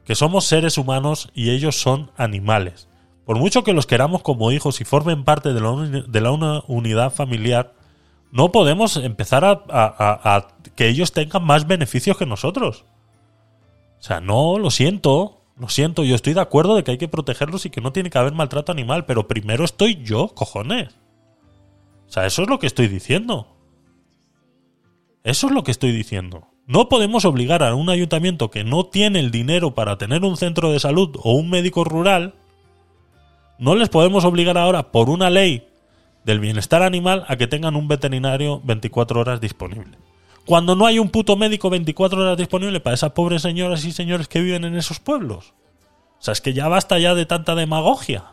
que somos seres humanos y ellos son animales. Por mucho que los queramos como hijos y formen parte de la, una unidad familiar, no podemos empezar a, a- que ellos tengan más beneficios que nosotros. O sea, no, lo siento, lo siento, yo estoy de acuerdo de que hay que protegerlos y que no tiene que haber maltrato animal, pero primero estoy yo, cojones. O sea, eso es lo que estoy diciendo. Eso es lo que estoy diciendo. No podemos obligar a un ayuntamiento que no tiene el dinero para tener un centro de salud o un médico rural, no les podemos obligar ahora por una ley del bienestar animal a que tengan un veterinario 24 horas disponible. Cuando no hay un puto médico 24 horas disponible para esas pobres señoras y señores que viven en esos pueblos. O sea, es que ya basta ya de tanta demagogia.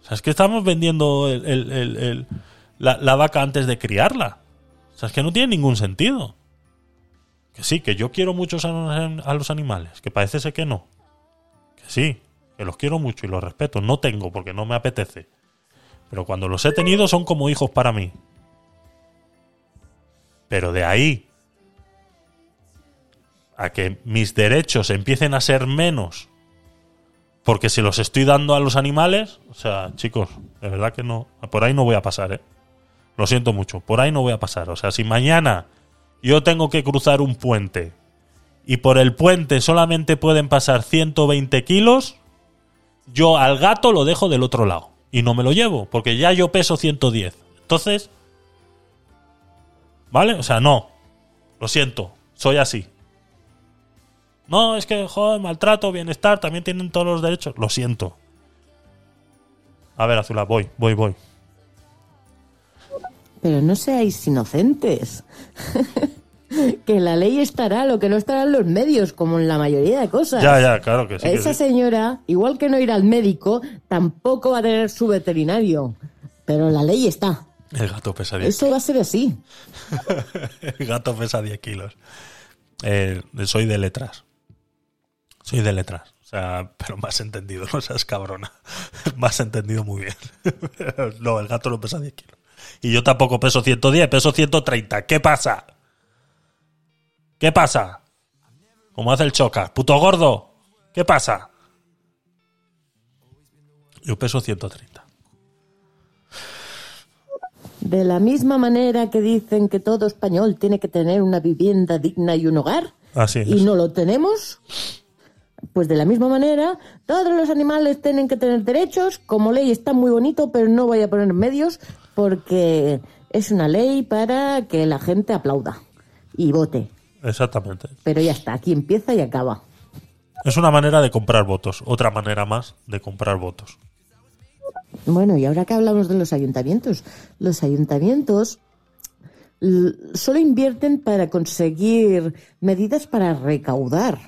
O sea, es que estamos vendiendo el- el- la, la vaca antes de criarla. O sea, es que no tiene ningún sentido. Que sí, que yo quiero mucho a los animales, que parece ser que no. Que sí, que los quiero mucho y los respeto. No tengo porque no me apetece. Pero cuando los he tenido son como hijos para mí. Pero de ahí a que mis derechos empiecen a ser menos porque se los estoy dando a los animales, o sea, chicos, de verdad que no, por ahí no voy a pasar, ¿eh? Lo siento mucho, por ahí no voy a pasar. O sea, si mañana yo tengo que cruzar un puente y por el puente solamente pueden pasar 120 kilos, yo al gato lo dejo del otro lado y no me lo llevo, porque ya yo peso 110. Entonces, ¿vale? O sea, no, lo siento, soy así. No, es que, joder, maltrato, bienestar, también tienen todos los derechos. Lo siento. A ver, Azula, voy, voy, voy. Pero no seáis inocentes. que la ley estará, lo que no estarán los medios, como en la mayoría de cosas. Ya, ya, claro que sí. que Esa sí. señora, igual que no ir al médico, tampoco va a tener su veterinario. Pero la ley está. El gato pesa 10 Eso va a ser así. El gato pesa 10 kilos. Eh, soy de letras. Soy de letras. O sea, pero más entendido, no seas cabrona. Más entendido muy bien. no, el gato no pesa 10 kilos. Y yo tampoco peso 110, peso 130. ¿Qué pasa? ¿Qué pasa? Como hace el choca. Puto gordo. ¿Qué pasa? Yo peso 130. De la misma manera que dicen que todo español tiene que tener una vivienda digna y un hogar, Así es. y no lo tenemos, pues de la misma manera, todos los animales tienen que tener derechos. Como ley está muy bonito, pero no voy a poner medios porque es una ley para que la gente aplauda y vote. Exactamente. Pero ya está, aquí empieza y acaba. Es una manera de comprar votos. Otra manera más de comprar votos. Bueno, y ahora que hablamos de los ayuntamientos, los ayuntamientos solo invierten para conseguir medidas para recaudar.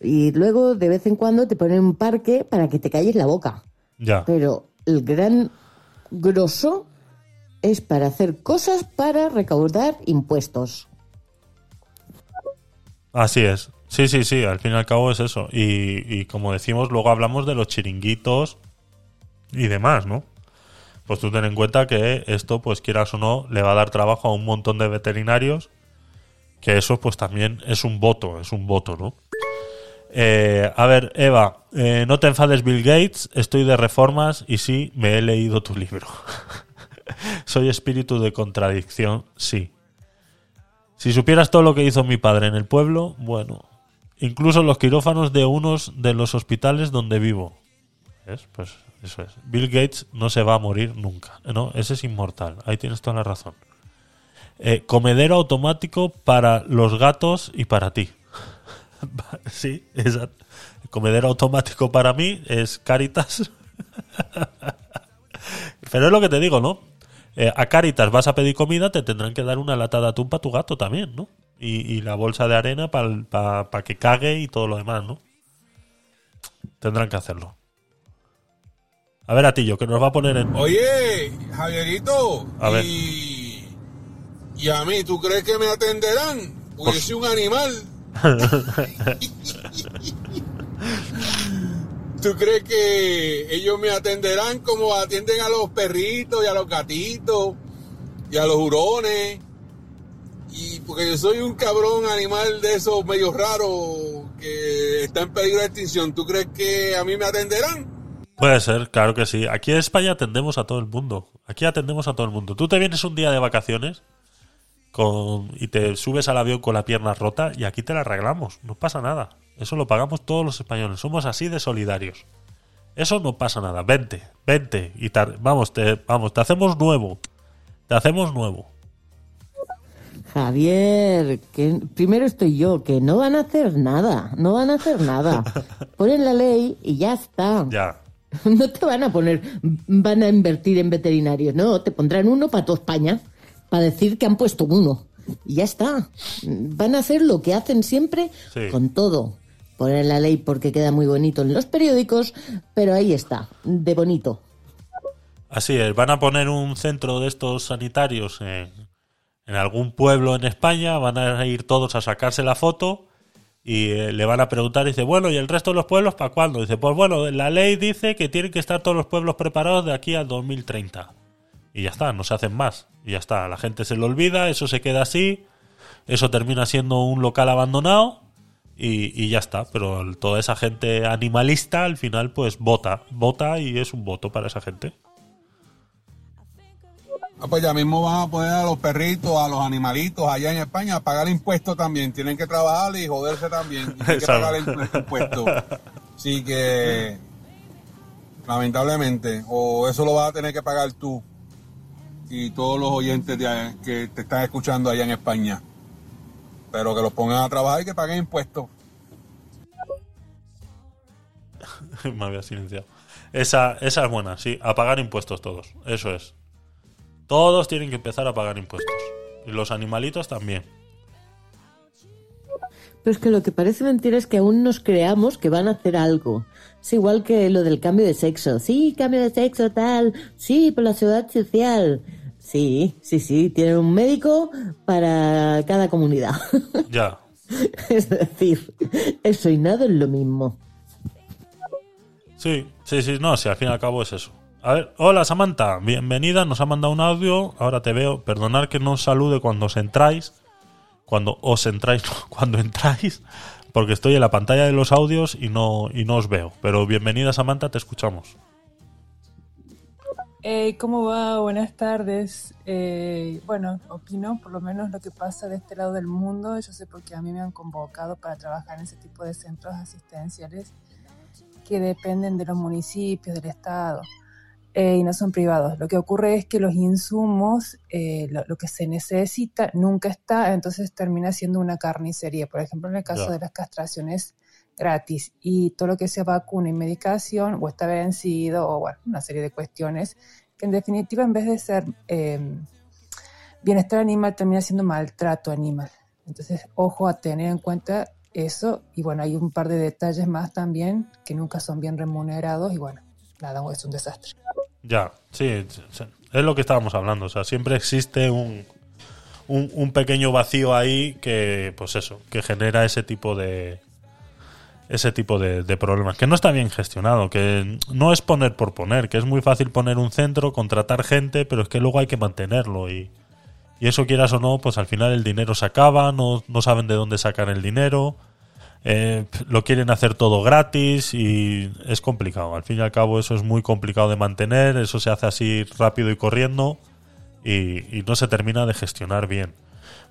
Y luego de vez en cuando te ponen un parque para que te calles la boca. Ya. Pero el gran grosso es para hacer cosas para recaudar impuestos. Así es. Sí, sí, sí. Al fin y al cabo es eso. Y, como decimos, luego hablamos de los chiringuitos y demás, ¿no? Pues tú ten en cuenta que esto, pues quieras o no, le va a dar trabajo a un montón de veterinarios. Que eso, pues también es un voto, es un voto, ¿no? Eh, a ver, Eva, eh, no te enfades, Bill Gates. Estoy de reformas y sí, me he leído tu libro. Soy espíritu de contradicción, sí. Si supieras todo lo que hizo mi padre en el pueblo, bueno, incluso los quirófanos de unos de los hospitales donde vivo. ¿Ves? Pues eso es. Bill Gates no se va a morir nunca. No, ese es inmortal. Ahí tienes toda la razón. Eh, comedero automático para los gatos y para ti. sí, exacto. Comedero automático para mí es Caritas. Pero es lo que te digo, ¿no? Eh, a Caritas vas a pedir comida, te tendrán que dar una lata de atún para tu gato también, ¿no? Y, y la bolsa de arena para que cague y todo lo demás, ¿no? Tendrán que hacerlo. A ver, Atillo, que nos va a poner en... Oye, Javierito, A ver. y, y a mí, ¿tú crees que me atenderán? Pues- soy un animal. ¿Tú crees que ellos me atenderán como atienden a los perritos y a los gatitos y a los hurones? Y porque yo soy un cabrón animal de esos medio raros que está en peligro de extinción, ¿tú crees que a mí me atenderán? Puede ser, claro que sí. Aquí en España atendemos a todo el mundo. Aquí atendemos a todo el mundo. Tú te vienes un día de vacaciones con y te subes al avión con la pierna rota y aquí te la arreglamos. No pasa nada. Eso lo pagamos todos los españoles. Somos así de solidarios. Eso no pasa nada. Vente, vente y te, vamos, te, vamos, te hacemos nuevo. Te hacemos nuevo. Javier, que primero estoy yo, que no van a hacer nada, no van a hacer nada. Ponen la ley y ya está. Ya. No te van a poner, van a invertir en veterinarios, no, te pondrán uno para toda España, para decir que han puesto uno. Y ya está. Van a hacer lo que hacen siempre Sí. con todo. Poner la ley porque queda muy bonito en los periódicos, pero ahí está, de bonito. Así es, van a poner un centro de estos sanitarios en, en algún pueblo en España, van a ir todos a sacarse la foto y eh, le van a preguntar, dice, bueno, ¿y el resto de los pueblos para cuándo? Dice, pues bueno, la ley dice que tienen que estar todos los pueblos preparados de aquí al 2030. Y ya está, no se hacen más. Y ya está, la gente se lo olvida, eso se queda así, eso termina siendo un local abandonado y, y ya está. Pero toda esa gente animalista al final pues vota, vota y es un voto para esa gente. Ah, pues ya mismo van a poner a los perritos, a los animalitos allá en España a pagar impuestos también. Tienen que trabajar y joderse también. Y tienen que pagar impu- impuestos. Así que, lamentablemente, o eso lo vas a tener que pagar tú y todos los oyentes de que te están escuchando allá en España. Pero que los pongan a trabajar y que paguen impuestos. Me había silenciado. Esa, esa es buena, sí. A pagar impuestos todos. Eso es. Todos tienen que empezar a pagar impuestos. Y los animalitos también. Pero es que lo que parece mentira es que aún nos creamos que van a hacer algo. Es igual que lo del cambio de sexo. Sí, cambio de sexo, tal. Sí, por la seguridad social. Sí, sí, sí. Tienen un médico para cada comunidad. Ya. Es decir, eso y nada es lo mismo. Sí, sí, sí, no, sí, al fin y al cabo es eso. A ver, hola Samantha, bienvenida, nos ha mandado un audio, ahora te veo, perdonad que no os salude cuando os entráis, cuando os entráis, no, cuando entráis, porque estoy en la pantalla de los audios y no, y no os veo. Pero bienvenida Samantha, te escuchamos. Hey, ¿Cómo va? Buenas tardes. Eh, bueno, opino por lo menos lo que pasa de este lado del mundo. Yo sé porque a mí me han convocado para trabajar en ese tipo de centros asistenciales que dependen de los municipios, del Estado, eh, y no son privados. Lo que ocurre es que los insumos, eh, lo, lo que se necesita, nunca está, entonces termina siendo una carnicería. Por ejemplo, en el caso de las castraciones gratis y todo lo que sea vacuna y medicación o está vencido o bueno, una serie de cuestiones que en definitiva en vez de ser eh, bienestar animal termina siendo maltrato animal. Entonces, ojo a tener en cuenta eso y bueno, hay un par de detalles más también que nunca son bien remunerados y bueno, nada, es un desastre. Ya, sí, es lo que estábamos hablando. O sea, siempre existe un, un pequeño vacío ahí que, pues eso, que genera ese tipo de ese tipo de, problemas. Que no está bien gestionado, que no es poner por poner, que es muy fácil poner un centro, contratar gente, pero es que luego hay que mantenerlo y, y eso quieras o no, pues al final el dinero se acaba, no, no saben de dónde sacar el dinero, eh, lo quieren hacer todo gratis y es complicado. Al fin y al cabo eso es muy complicado de mantener, eso se hace así rápido y corriendo y, y no se termina de gestionar bien.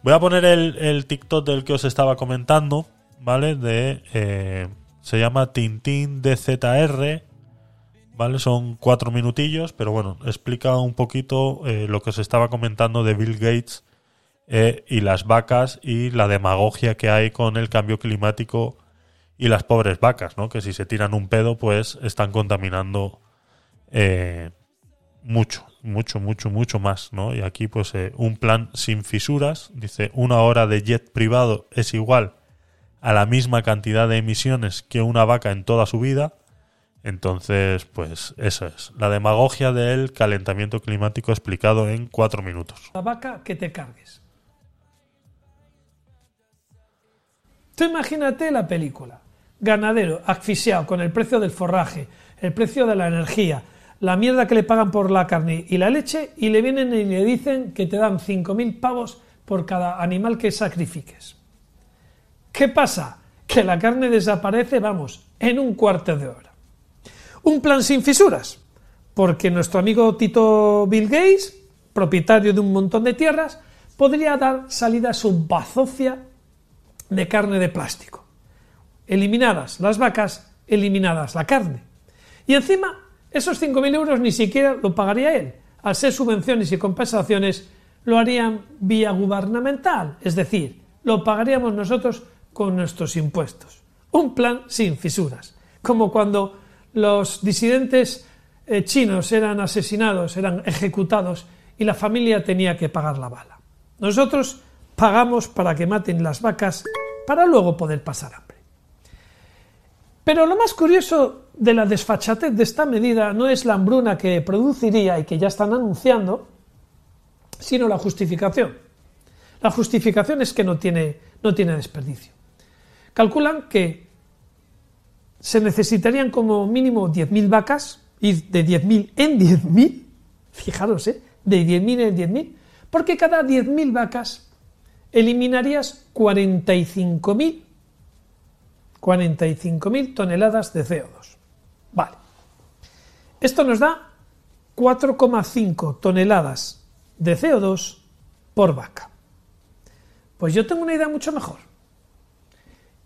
Voy a poner el, el TikTok del que os estaba comentando, ¿vale? De, eh, se llama Tintín DZR, ¿vale? Son cuatro minutillos, pero bueno, explica un poquito eh, lo que os estaba comentando de Bill Gates eh, y las vacas y la demagogia que hay con el cambio climático y las pobres vacas, ¿no? Que si se tiran un pedo, pues están contaminando mucho, mucho, mucho, mucho más, ¿no? Y aquí, pues, un plan sin fisuras, dice, una hora de jet privado es igual a la misma cantidad de emisiones que una vaca en toda su vida. Entonces, pues eso es. La demagogia del calentamiento climático explicado en cuatro minutos. la vaca que te cargues. Tú imagínate la película. Ganadero asfixiado con el precio del forraje, el precio de la energía, la mierda que le pagan por la carne y la leche y le vienen y le dicen que te dan 5.000 pavos por cada animal que sacrifiques. ¿Qué pasa? Que la carne desaparece, vamos, en un cuarto de hora. Un plan sin fisuras, porque nuestro amigo Tito Bill Gates, propietario de un montón de tierras, podría dar salida a su bazofia de carne de plástico. Eliminadas las vacas, eliminadas la carne. Y encima, esos 5.000 euros ni siquiera lo pagaría él. Al ser subvenciones y compensaciones, lo harían vía gubernamental, es decir, lo pagaríamos nosotros con nuestros impuestos. Un plan sin fisuras, como cuando los disidentes eh, chinos eran asesinados, eran ejecutados y la familia tenía que pagar la bala. Nosotros pagamos para que maten las vacas para luego poder pasar hambre. Pero lo más curioso de la desfachatez de esta medida no es la hambruna que produciría y que ya están anunciando, sino la justificación. La justificación es que no tiene, no tiene desperdicio. Calculan que se necesitarían como mínimo 10.000 vacas, y de 10.000 en 10.000, fijaros, ¿eh? de 10.000 en 10.000, porque cada 10.000 vacas eliminarías 45.000 45.000 toneladas de CO2. Vale. Esto nos da 4,5 toneladas de CO2 por vaca. Pues yo tengo una idea mucho mejor.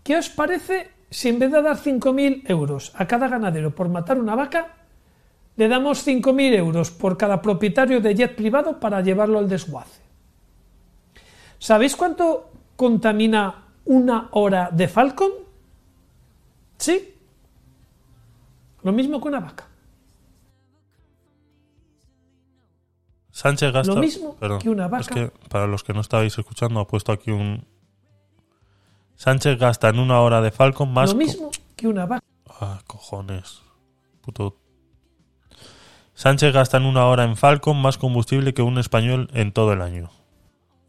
¿Qué os parece si en vez de dar 5.000 euros a cada ganadero por matar una vaca, le damos 5.000 euros por cada propietario de jet privado para llevarlo al desguace? ¿Sabéis cuánto contamina una hora de Falcon? ¿Sí? Lo mismo que una vaca. Sánchez gasta. Lo mismo Perdón, que una Es vaca. que para los que no estabais escuchando, ha puesto aquí un. Sánchez gasta en una hora de Falcon más. Lo mismo que una vaca. Ah, cojones. Puto. Sánchez gasta en una hora en Falcon más combustible que un español en todo el año.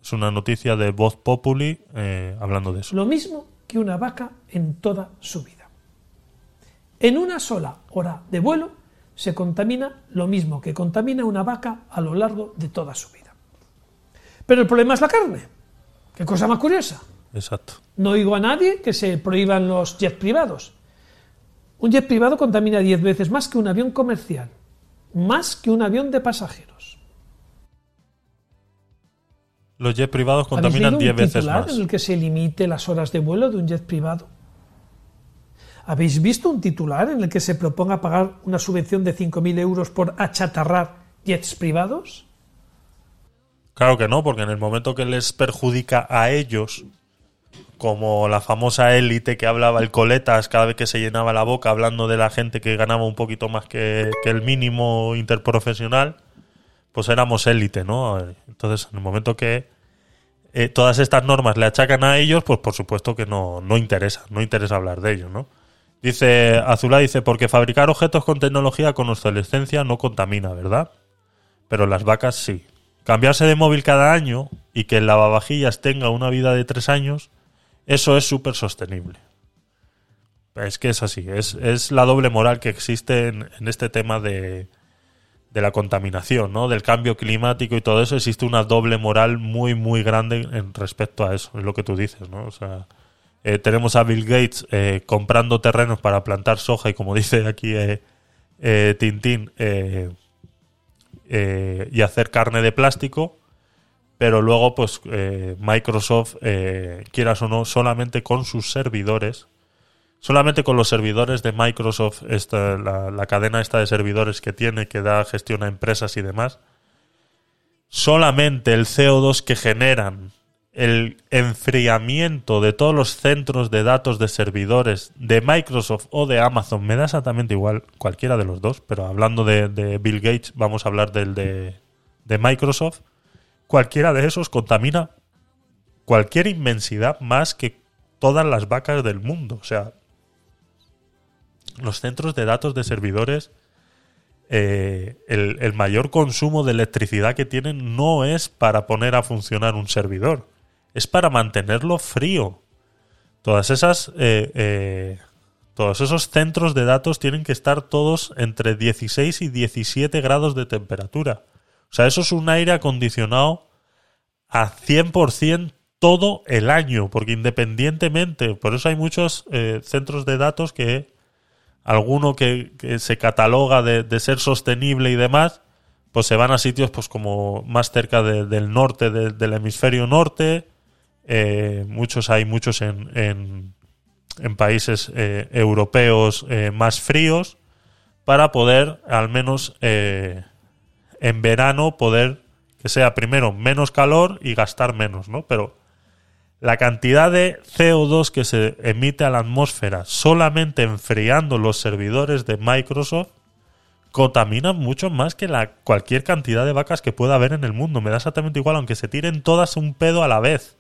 Es una noticia de Voz Populi eh, hablando de eso. Lo mismo que una vaca en toda su vida. En una sola hora de vuelo se contamina lo mismo que contamina una vaca a lo largo de toda su vida. Pero el problema es la carne. Qué cosa más curiosa. Exacto. No oigo a nadie que se prohíban los jets privados. Un jet privado contamina 10 veces más que un avión comercial, más que un avión de pasajeros. Los jets privados ¿Habéis contaminan leído 10 un veces titular más. en el que se limite las horas de vuelo de un jet privado? ¿Habéis visto un titular en el que se proponga pagar una subvención de 5.000 euros por achatarrar jets privados? Claro que no, porque en el momento que les perjudica a ellos, como la famosa élite que hablaba el coletas cada vez que se llenaba la boca hablando de la gente que ganaba un poquito más que, el mínimo interprofesional, pues éramos élite, ¿no? Entonces, en el momento que eh, todas estas normas le achacan a ellos, pues por supuesto que no, no interesa, no interesa hablar de ello, ¿no? Dice, Azulá dice, porque fabricar objetos con tecnología con obsolescencia no contamina, ¿verdad? Pero las vacas sí. Cambiarse de móvil cada año y que el lavavajillas tenga una vida de tres años, eso es súper sostenible. Es que es así, es, es la doble moral que existe en, en este tema de, de la contaminación, ¿no? Del cambio climático y todo eso, existe una doble moral muy, muy grande en respecto a eso, es lo que tú dices, ¿no? O sea, eh, tenemos a Bill Gates eh, comprando terrenos para plantar soja y como dice aquí eh, eh, Tintín, eh, y hacer carne de plástico, pero luego pues eh, Microsoft, eh, quieras o no, solamente con sus servidores, solamente con los servidores de Microsoft, esta, la, la cadena esta de servidores que tiene, que da gestión a empresas y demás, solamente el CO2 que generan el enfriamiento de todos los centros de datos de servidores de Microsoft o de Amazon, me da exactamente igual cualquiera de los dos, pero hablando de, de Bill Gates, vamos a hablar del de, de Microsoft, cualquiera de esos contamina cualquier inmensidad más que todas las vacas del mundo. O sea, los centros de datos de servidores, eh, el, mayor consumo de electricidad que tienen no es para poner a funcionar un servidor, es para mantenerlo frío. Todas esas, eh, eh, todos esos centros de datos tienen que estar todos entre 16 y 17 grados de temperatura. O sea, eso es un aire acondicionado a 100% todo el año, porque independientemente, por eso hay muchos eh, centros de datos que alguno que, que se cataloga de, de, ser sostenible y demás, pues se van a sitios pues como más cerca de, del norte, de, del hemisferio norte, eh, muchos hay muchos en, en, países eh, europeos más fríos, para poder al menos en verano poder que sea primero menos calor y gastar menos, ¿no? Pero la cantidad de CO2 que se emite a la atmósfera solamente enfriando los servidores de Microsoft contamina mucho más que la cualquier cantidad de vacas que pueda haber en el mundo. Me da exactamente igual, aunque se tiren todas un pedo a la vez.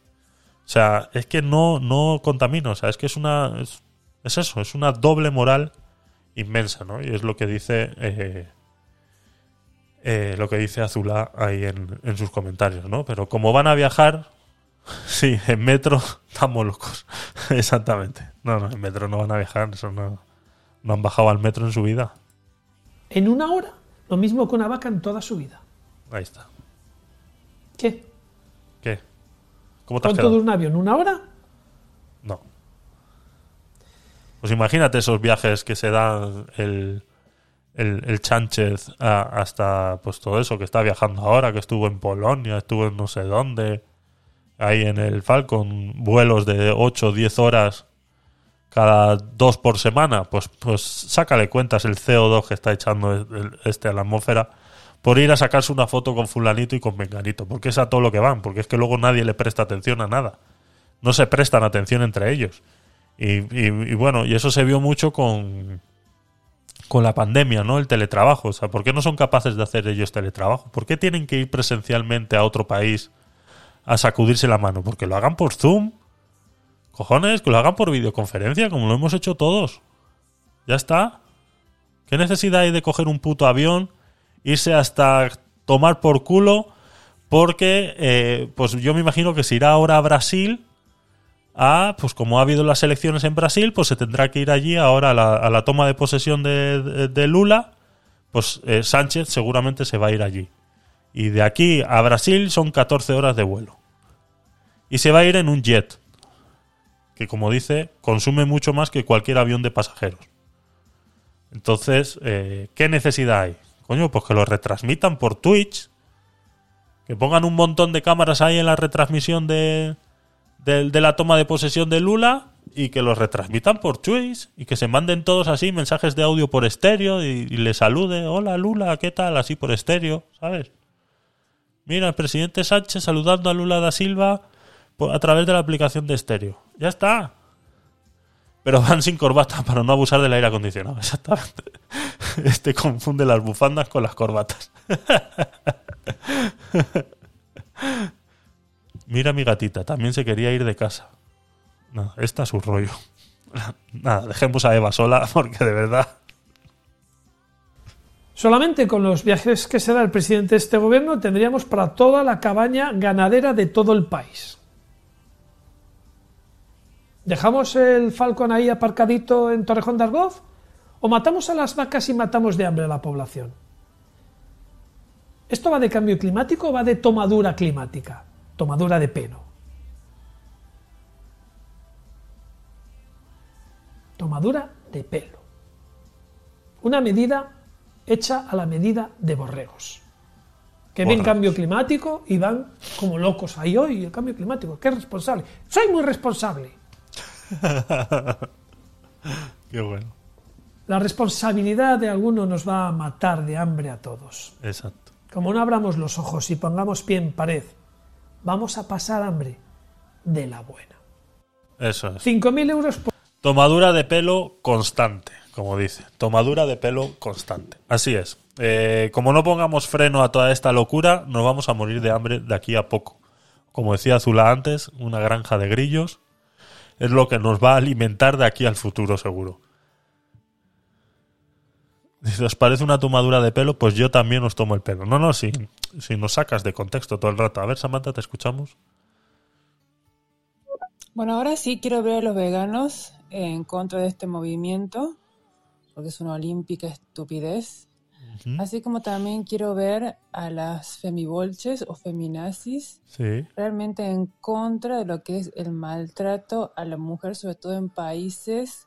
O sea, es que no, no contamina. O sea, es que es una. Es, es eso, es una doble moral inmensa, ¿no? Y es lo que dice. Eh, eh, lo que dice Azulá ahí en, en, sus comentarios, ¿no? Pero como van a viajar, sí, en metro estamos locos. Exactamente. No, no, en metro no van a viajar, eso no, no han bajado al metro en su vida. En una hora, lo mismo que una vaca en toda su vida. Ahí está. ¿Qué? ¿Qué? ¿Cómo te has ¿Cuánto dura un avión? ¿Una hora? No. Pues imagínate esos viajes que se dan el, el, el Chánchez hasta pues todo eso que está viajando ahora, que estuvo en Polonia, estuvo en no sé dónde, ahí en el Falcon, vuelos de 8 o 10 horas cada dos por semana, pues, pues sácale cuentas el CO2 que está echando este a la atmósfera por ir a sacarse una foto con fulanito y con menganito, porque es a todo lo que van, porque es que luego nadie le presta atención a nada. No se prestan atención entre ellos. Y- y bueno, y eso se vio mucho con, con la pandemia, ¿no? El teletrabajo. O sea, ¿por qué no son capaces de hacer ellos teletrabajo? ¿Por qué tienen que ir presencialmente a otro país a sacudirse la mano? Porque lo hagan por Zoom. Cojones, que lo hagan por videoconferencia, como lo hemos hecho todos. Ya está. ¿Qué necesidad hay de coger un puto avión, irse hasta tomar por culo porque eh, pues yo me imagino que se irá ahora a Brasil a, pues como ha habido las elecciones en Brasil, pues se tendrá que ir allí ahora a la, toma de posesión de Lula, pues eh, Sánchez seguramente se va a ir allí. Y de aquí a Brasil son 14 horas de vuelo. Y se va a ir en un jet, que como dice, consume mucho más que cualquier avión de pasajeros. Entonces, eh, ¿qué necesidad hay? Coño, pues que lo retransmitan por Twitch, que pongan un montón de cámaras ahí en la retransmisión de, de, la toma de posesión de Lula y que los retransmitan por Twitch y que se manden todos así mensajes de audio por estéreo y, y le salude, hola Lula, ¿qué tal? Así por estéreo, ¿sabes? Mira, el presidente Sánchez saludando a Lula da Silva a través de la aplicación de estéreo. Ya está. Pero van sin corbata para no abusar del aire acondicionado. Exactamente. Este confunde las bufandas con las corbatas. Mira mi gatita, también se quería ir de casa. No, esta es su rollo. Nada, dejemos a Eva sola porque de verdad. Solamente con los viajes que se da el presidente de este gobierno tendríamos para toda la cabaña ganadera de todo el país. ¿Dejamos el Falcon ahí aparcadito en Torrejón de Argoz? ¿O matamos a las vacas y matamos de hambre a la población? ¿Esto va de cambio climático o va de tomadura climática? Tomadura de pelo. Tomadura de pelo. Una medida hecha a la medida de borregos. Que ven cambio climático y van como locos ahí hoy, el cambio climático, qué responsable. Soy muy responsable. Qué bueno. La responsabilidad de alguno nos va a matar de hambre a todos. Exacto. Como no abramos los ojos y pongamos pie en pared, vamos a pasar hambre de la buena. Eso es. 5.000 euros por... Tomadura de pelo constante, como dice. Tomadura de pelo constante. Así es. Eh, como no pongamos freno a toda esta locura, nos vamos a morir de hambre de aquí a poco. Como decía Zula antes, una granja de grillos es lo que nos va a alimentar de aquí al futuro, seguro. Si os parece una tomadura de pelo, pues yo también os tomo el pelo. No, no, si, si nos sacas de contexto todo el rato. A ver, Samantha, te escuchamos. Bueno, ahora sí quiero ver a los veganos en contra de este movimiento, porque es una olímpica estupidez. Así como también quiero ver a las femibolches o feminazis Sí. realmente en contra de lo que es el maltrato a la mujer, sobre todo en países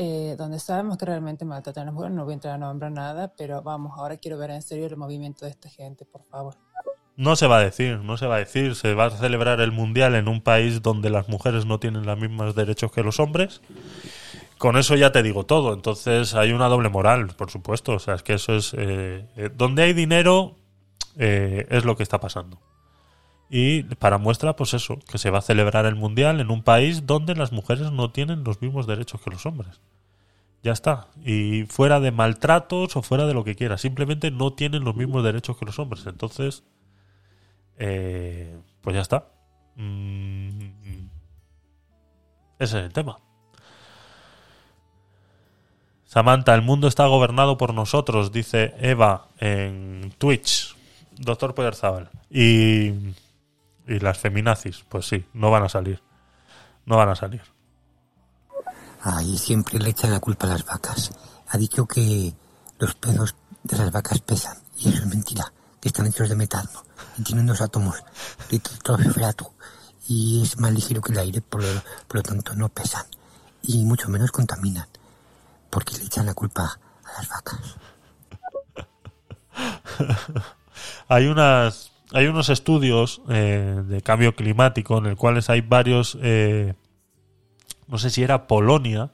eh, donde sabemos que realmente maltratan a la mujer. No voy a entrar a nombrar nada, pero vamos, ahora quiero ver en serio el movimiento de esta gente, por favor. No se va a decir, no se va a decir. Se va a celebrar el mundial en un país donde las mujeres no tienen los mismos derechos que los hombres. Con eso ya te digo todo. Entonces hay una doble moral, por supuesto. O sea, es que eso es. eh, eh, donde hay dinero, es lo que está pasando. Y para muestra, pues eso, que se va a celebrar el mundial en un país donde las mujeres no tienen los mismos derechos que los hombres. Ya está. Y fuera de maltratos o fuera de lo que quiera. Simplemente no tienen los mismos derechos que los hombres. Entonces, eh, pues ya está. Mm, ese es el tema. Samantha, el mundo está gobernado por nosotros, dice Eva en Twitch. Doctor Poyarzábal. Y, y las feminazis, pues sí, no van a salir. No van a salir. Ahí siempre le echan la culpa a las vacas. Ha dicho que los pedos de las vacas pesan. Y eso es mentira. Que están hechos de metano. Y tienen dos átomos de. Y es más ligero que el aire, por lo, por lo tanto no pesan. Y mucho menos contaminan. Porque le echan la culpa a las vacas. hay unas hay unos estudios eh, de cambio climático en el cuales hay varios eh, no sé si era Polonia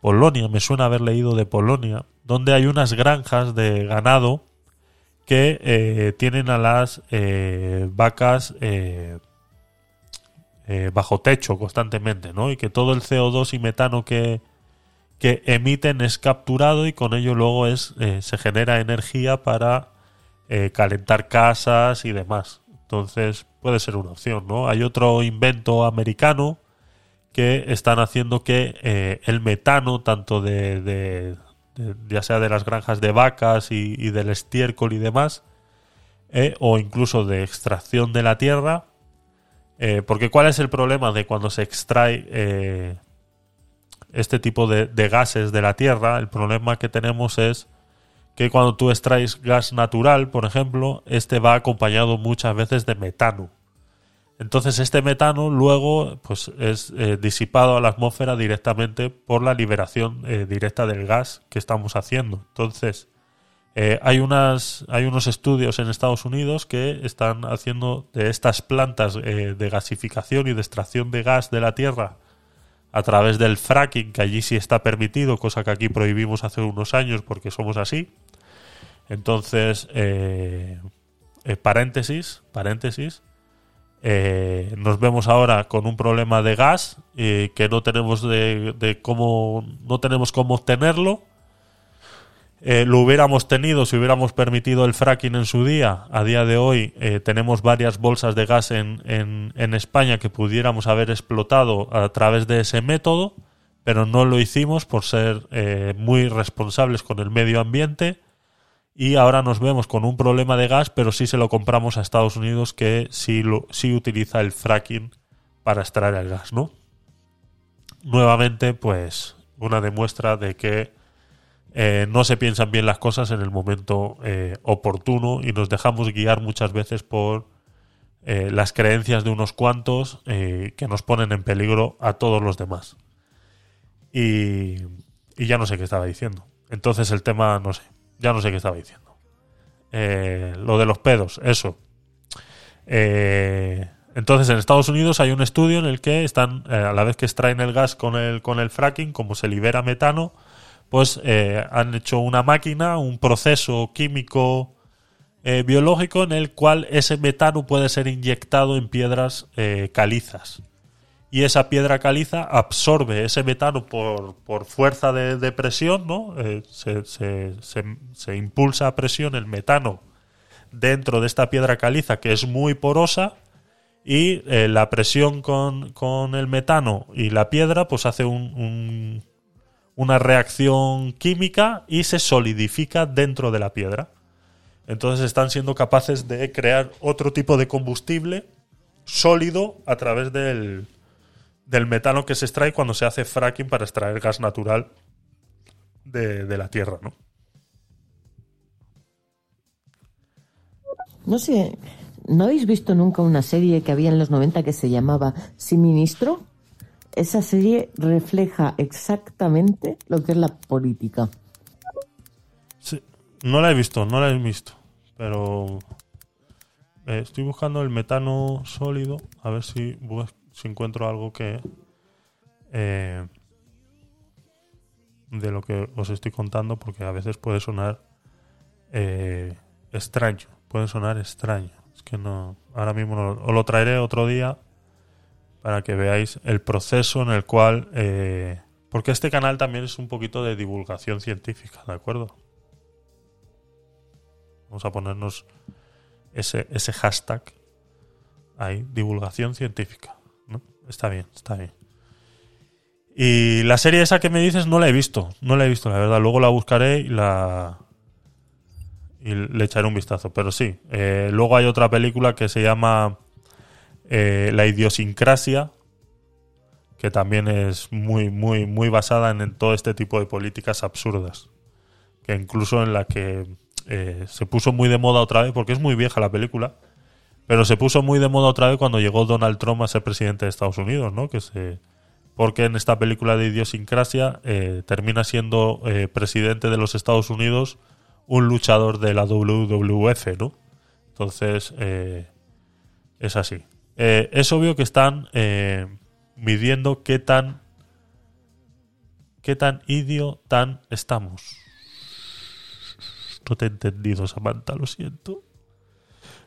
Polonia me suena haber leído de Polonia donde hay unas granjas de ganado que eh, tienen a las vacas bajo techo constantemente ¿no? y que todo el CO2 y metano que que emiten es capturado y con ello luego es se genera energía para eh, calentar casas y demás. Entonces puede ser una opción, ¿no? Hay otro invento americano que están haciendo que eh, el metano, tanto de, ya sea de las granjas de vacas y, del estiércol y demás, eh, o incluso de extracción de la tierra. Porque ¿cuál es el problema de cuando se extrae este tipo de gases de la tierra? El problema que tenemos es que cuando tú extraes gas natural, por ejemplo, este va acompañado muchas veces de metano. Entonces este metano luego pues, es eh, disipado a la atmósfera directamente por la liberación eh, directa del gas que estamos haciendo. Entonces eh, hay, unas, hay unos estudios en Estados Unidos que están haciendo de estas plantas de gasificación y de extracción de gas de la tierra a través del fracking, que allí sí está permitido, cosa que aquí prohibimos hace unos años porque somos así. Entonces, paréntesis, paréntesis, eh, nos vemos ahora con un problema de gas que no tenemos de, cómo no tenemos cómo obtenerlo. Eh, lo hubiéramos tenido si hubiéramos permitido el fracking en su día. A día de hoy eh, tenemos varias bolsas de gas en, España que pudiéramos haber explotado a través de ese método, pero no lo hicimos por ser muy responsables con el medio ambiente y ahora nos vemos con un problema de gas, pero sí se lo compramos a Estados Unidos que sí, lo, utiliza el fracking para extraer el gas, ¿no? Nuevamente, pues una demuestra de que eh, no se piensan bien las cosas en el momento eh, oportuno y nos dejamos guiar muchas veces por eh, las creencias de unos cuantos que nos ponen en peligro a todos los demás. Y, y ya no sé qué estaba diciendo. Entonces el tema, no sé, ya no sé qué estaba diciendo. Eh, lo de los pedos, eso. Eh, entonces, en Estados Unidos hay un estudio en el que están, eh, a la vez que extraen el gas con el, con el fracking, como se libera metano, pues han hecho una máquina, un proceso químico biológico en el cual ese metano puede ser inyectado en piedras calizas y esa piedra caliza absorbe ese metano por, por fuerza de, presión, ¿no? Eh, se, se, se, impulsa a presión el metano dentro de esta piedra caliza que es muy porosa y eh, la presión con, con, el metano y la piedra pues hace un, una reacción química y se solidifica dentro de la piedra. Entonces están siendo capaces de crear otro tipo de combustible sólido a través del, del metano que se extrae cuando se hace fracking para extraer gas natural de, la tierra, ¿no? No sé, ¿no habéis visto nunca una serie que había en los 90 que se llamaba Sin Ministro? Esa serie refleja exactamente lo que es la política. Sí, no la he visto, no la he visto, pero eh, estoy buscando el metano sólido, a ver si si encuentro algo que eh, de lo que os estoy contando porque a veces puede sonar eh, extraño puede sonar extraño. Es que no ahora mismo os lo traeré otro día para que veáis el proceso en el cual eh, porque este canal también es un poquito de divulgación científica de acuerdo vamos a ponernos ese, ese hashtag ahí divulgación científica Está bien, está bien. Y la serie esa que me dices no la he visto, no la he visto, la verdad. Luego la buscaré y la. y le echaré un vistazo. Pero sí, eh, luego hay otra película que se llama eh, La idiosincrasia, que también es muy, muy, muy basada en, todo este tipo de políticas absurdas. Que incluso en la que eh, se puso muy de moda otra vez, porque es muy vieja la película pero se puso muy de moda otra vez cuando llegó Donald Trump a ser presidente de Estados Unidos, ¿no? Que se, porque en esta película de idiosincrasia eh, termina siendo eh, presidente de los Estados Unidos un luchador de la WWF, ¿no? Entonces, eh, es así. es obvio que están midiendo qué tan qué tan idio tan estamos. No te he entendido, Samantha, lo siento.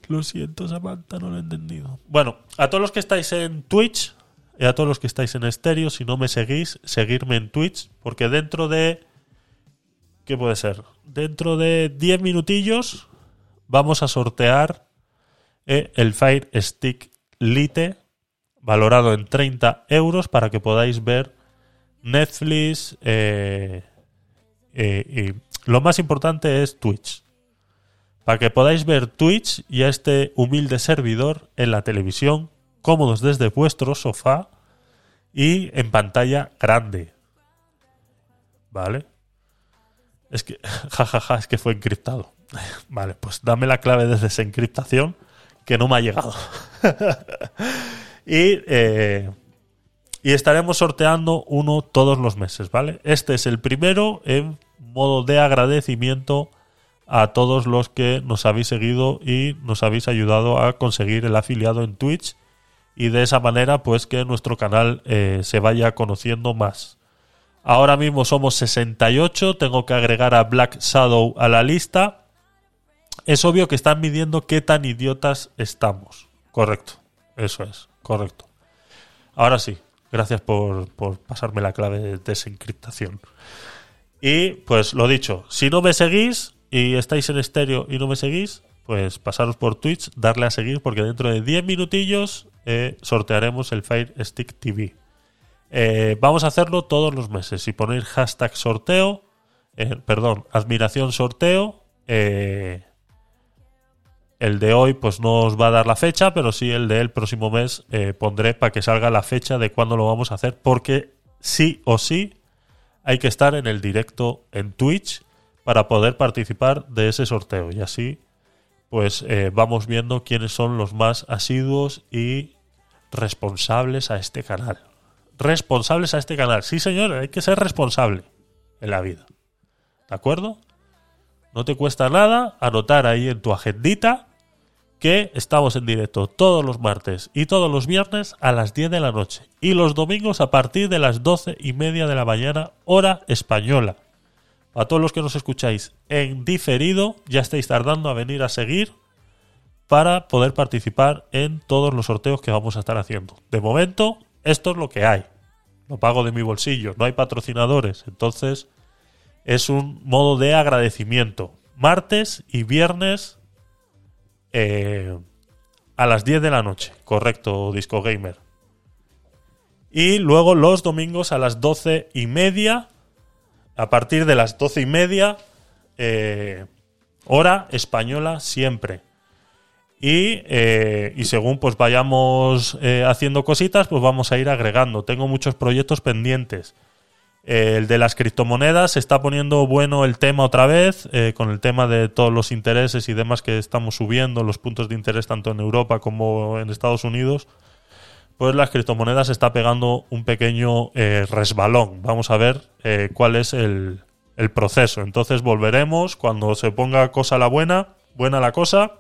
Lo siento, Samantha, no lo he entendido. Bueno, a todos los que estáis en Twitch y a todos los que estáis en estéreo, si no me seguís, seguirme en Twitch, porque dentro de... ¿Qué puede ser? Dentro de 10 minutillos vamos a sortear eh, el Fire Stick Lite, valorado en 30 euros, para que podáis ver Netflix. Eh, eh, y lo más importante es Twitch para que podáis ver Twitch y a este humilde servidor en la televisión, cómodos desde vuestro sofá y en pantalla grande. ¿Vale? Es que, jajaja, es que fue encriptado. Vale, pues dame la clave de desencriptación que no me ha llegado. y, eh, y estaremos sorteando uno todos los meses, ¿vale? Este es el primero en modo de agradecimiento a todos los que nos habéis seguido y nos habéis ayudado a conseguir el afiliado en Twitch y de esa manera pues que nuestro canal eh, se vaya conociendo más. Ahora mismo somos 68, tengo que agregar a Black Shadow a la lista. Es obvio que están midiendo qué tan idiotas estamos. Correcto, eso es, correcto. Ahora sí, gracias por, por pasarme la clave de desencriptación. Y pues lo dicho, si no me seguís y estáis en estéreo y no me seguís, pues pasaros por Twitch, darle a seguir porque dentro de 10 minutillos eh, sortearemos el Fire Stick TV. Eh, vamos a hacerlo todos los meses. Si ponéis hashtag sorteo, eh, perdón, admiración sorteo, el de hoy pues no os va a dar la fecha, pero sí el del próximo mes pondré para que salga la fecha de cuándo lo vamos a hacer, porque sí o sí hay que estar en el directo en Twitch para poder participar de ese sorteo. Y así, pues eh, vamos viendo quiénes son los más asiduos y responsables a este canal. Responsables a este canal. Sí, señor, hay que ser responsable en la vida. ¿De acuerdo? No te cuesta nada anotar ahí en tu agendita que estamos en directo todos los martes y todos los viernes a las 10 de la noche y los domingos a partir de las 12 y media de la mañana hora española. A todos los que nos escucháis en diferido, ya estáis tardando a venir a seguir para poder participar en todos los sorteos que vamos a estar haciendo. De momento, esto es lo que hay. Lo pago de mi bolsillo, no hay patrocinadores, entonces es un modo de agradecimiento. Martes y viernes eh, a las 10 de la noche, correcto, Disco Gamer. Y luego los domingos a las 12 y media, a partir de las 12 y media, eh, hora española siempre. Y, eh, y, según pues vayamos haciendo cositas, pues vamos a ir agregando. Tengo muchos proyectos pendientes el de las criptomonedas se está poniendo bueno el tema otra vez, eh, con el tema de todos los intereses y demás que estamos subiendo, los puntos de interés tanto en Europa como en Estados Unidos. Pues las criptomonedas está pegando un pequeño eh, resbalón. Vamos a ver eh, cuál es el, el proceso. Entonces volveremos cuando se ponga cosa la buena, buena la cosa.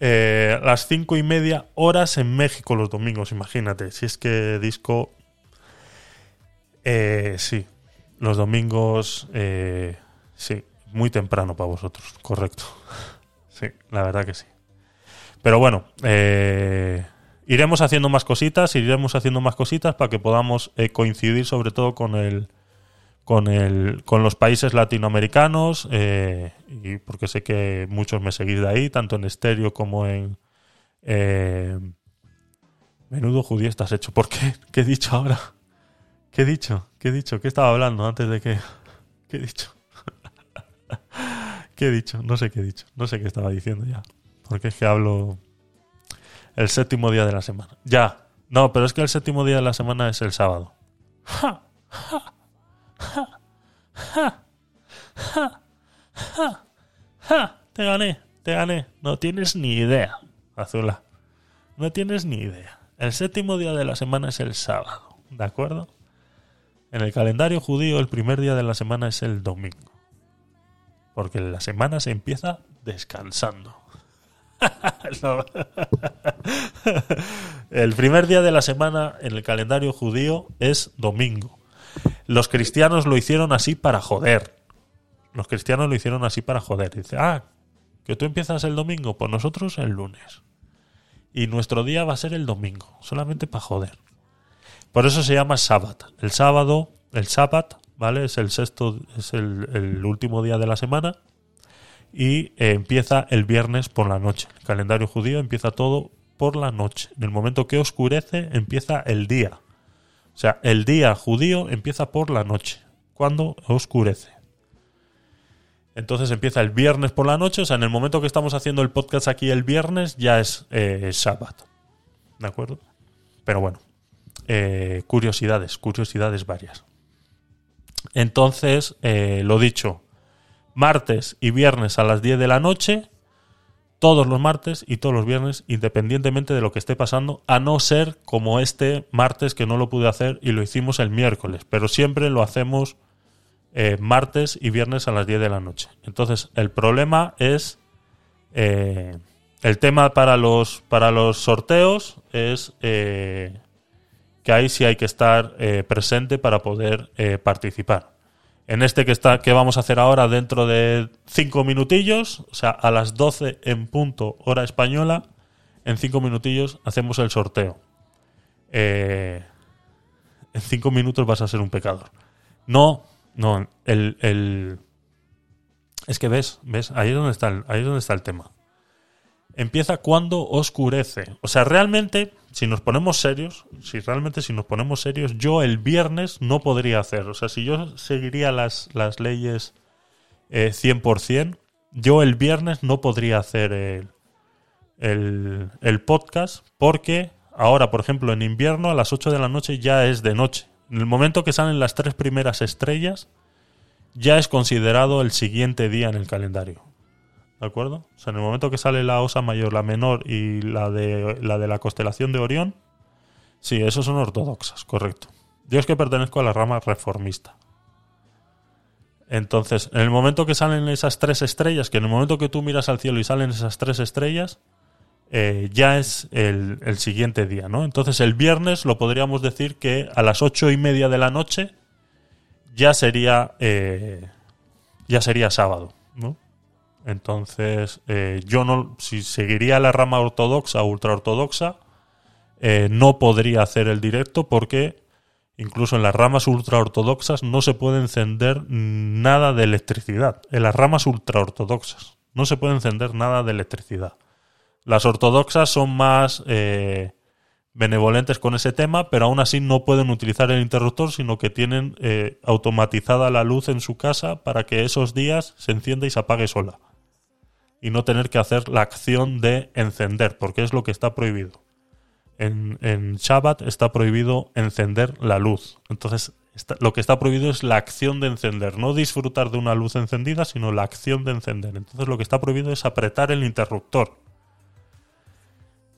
las cinco y media horas en México los domingos, imagínate. Si es que disco eh, sí, los domingos, eh, sí, muy temprano para vosotros, correcto. Sí, la verdad que sí. Pero bueno, eh, iremos haciendo más cositas, iremos haciendo más cositas para que podamos eh, coincidir sobre todo con el, con el, con los países latinoamericanos y porque sé que muchos me seguís de ahí, tanto en estéreo como en menudo judío estás hecho. ¿Por qué? ¿Qué he dicho ahora? ¿Qué he dicho? ¿Qué he dicho? ¿Qué estaba hablando antes de que... ¿Qué he dicho? ¿Qué he dicho? No sé qué he dicho. No sé qué estaba diciendo ya. Porque es que hablo el séptimo día de la semana. Ya. No, pero es que el séptimo día de la semana es el sábado. ¡Ja! ¡Ja! ¡Ja! ¡Ja! ¡Ja! ¡Ja! Te gané, te gané. No tienes ni idea, Azula. No tienes ni idea. El séptimo día de la semana es el sábado. ¿De acuerdo? En el calendario judío el primer día de la semana es el domingo. Porque la semana se empieza descansando. el primer día de la semana en el calendario judío es domingo. Los cristianos lo hicieron así para joder. Los cristianos lo hicieron así para joder. Dice, ah, que tú empiezas el domingo, pues nosotros el lunes. Y nuestro día va a ser el domingo, solamente para joder. Por eso se llama Sabbat. El sábado, el Sabbat, ¿vale? Es el sexto, es el, último día de la semana. Y eh, empieza el viernes por la noche. El calendario judío empieza todo por la noche. En el momento que oscurece, empieza el día. O sea, el día judío empieza por la noche, cuando oscurece. Entonces empieza el viernes por la noche, o sea, en el momento que estamos haciendo el podcast aquí el viernes ya es eh, Shabbat. ¿De acuerdo? Pero bueno, eh, curiosidades, curiosidades varias. Entonces, eh, lo dicho, martes y viernes a las 10 de la noche, todos los martes y todos los viernes, independientemente de lo que esté pasando, a no ser como este martes que no lo pude hacer y lo hicimos el miércoles, pero siempre lo hacemos eh, martes y viernes a las 10 de la noche. Entonces, el problema es... eh, el tema para los, para los sorteos es eh, que ahí sí hay que estar presente para poder participar. En este que, está, que vamos a hacer ahora dentro de 5 minutillos, o sea, a las 12 en punto hora española, en 5 minutillos hacemos el sorteo. Eh, en 5 minutos vas a ser un pecador. No, no, el, el- es que ves, ves, ahí es donde está el, ahí es donde está el tema empieza cuando oscurece. O sea, realmente, si nos ponemos serios, si realmente si nos ponemos serios, yo el viernes no podría hacer. O sea, si yo seguiría las, las leyes eh, 100%, yo el viernes no podría hacer el, el, el podcast porque ahora, por ejemplo, en invierno a las 8 de la noche ya es de noche. En el momento que salen las tres primeras estrellas, ya es considerado el siguiente día en el calendario. ¿De acuerdo? O sea, en el momento que sale la osa mayor, la menor y la de la, de la constelación de Orión, sí, esos son ortodoxas, correcto. Yo es que pertenezco a la rama reformista. Entonces, en el momento que salen esas tres estrellas, que en el momento que tú miras al cielo y salen esas tres estrellas, eh, ya es el, siguiente día, ¿no? Entonces, el viernes lo podríamos decir que a las ocho y media de la noche ya sería eh, ya sería sábado, ¿no? Entonces, eh, yo no, si seguiría la rama ortodoxa o ultraortodoxa, eh, no podría hacer el directo porque incluso en las ramas ultraortodoxas no se puede encender nada de electricidad. En las ramas ultraortodoxas no se puede encender nada de electricidad. Las ortodoxas son más eh, benevolentes con ese tema, pero aún así no pueden utilizar el interruptor, sino que tienen eh, automatizada la luz en su casa para que esos días se encienda y se apague sola y no tener que hacer la acción de encender, porque es lo que está prohibido. En, en Shabbat está prohibido encender la luz. Entonces, lo que está prohibido es la acción de encender, no disfrutar de una luz encendida, sino la acción de encender. Entonces, lo que está prohibido es apretar el interruptor.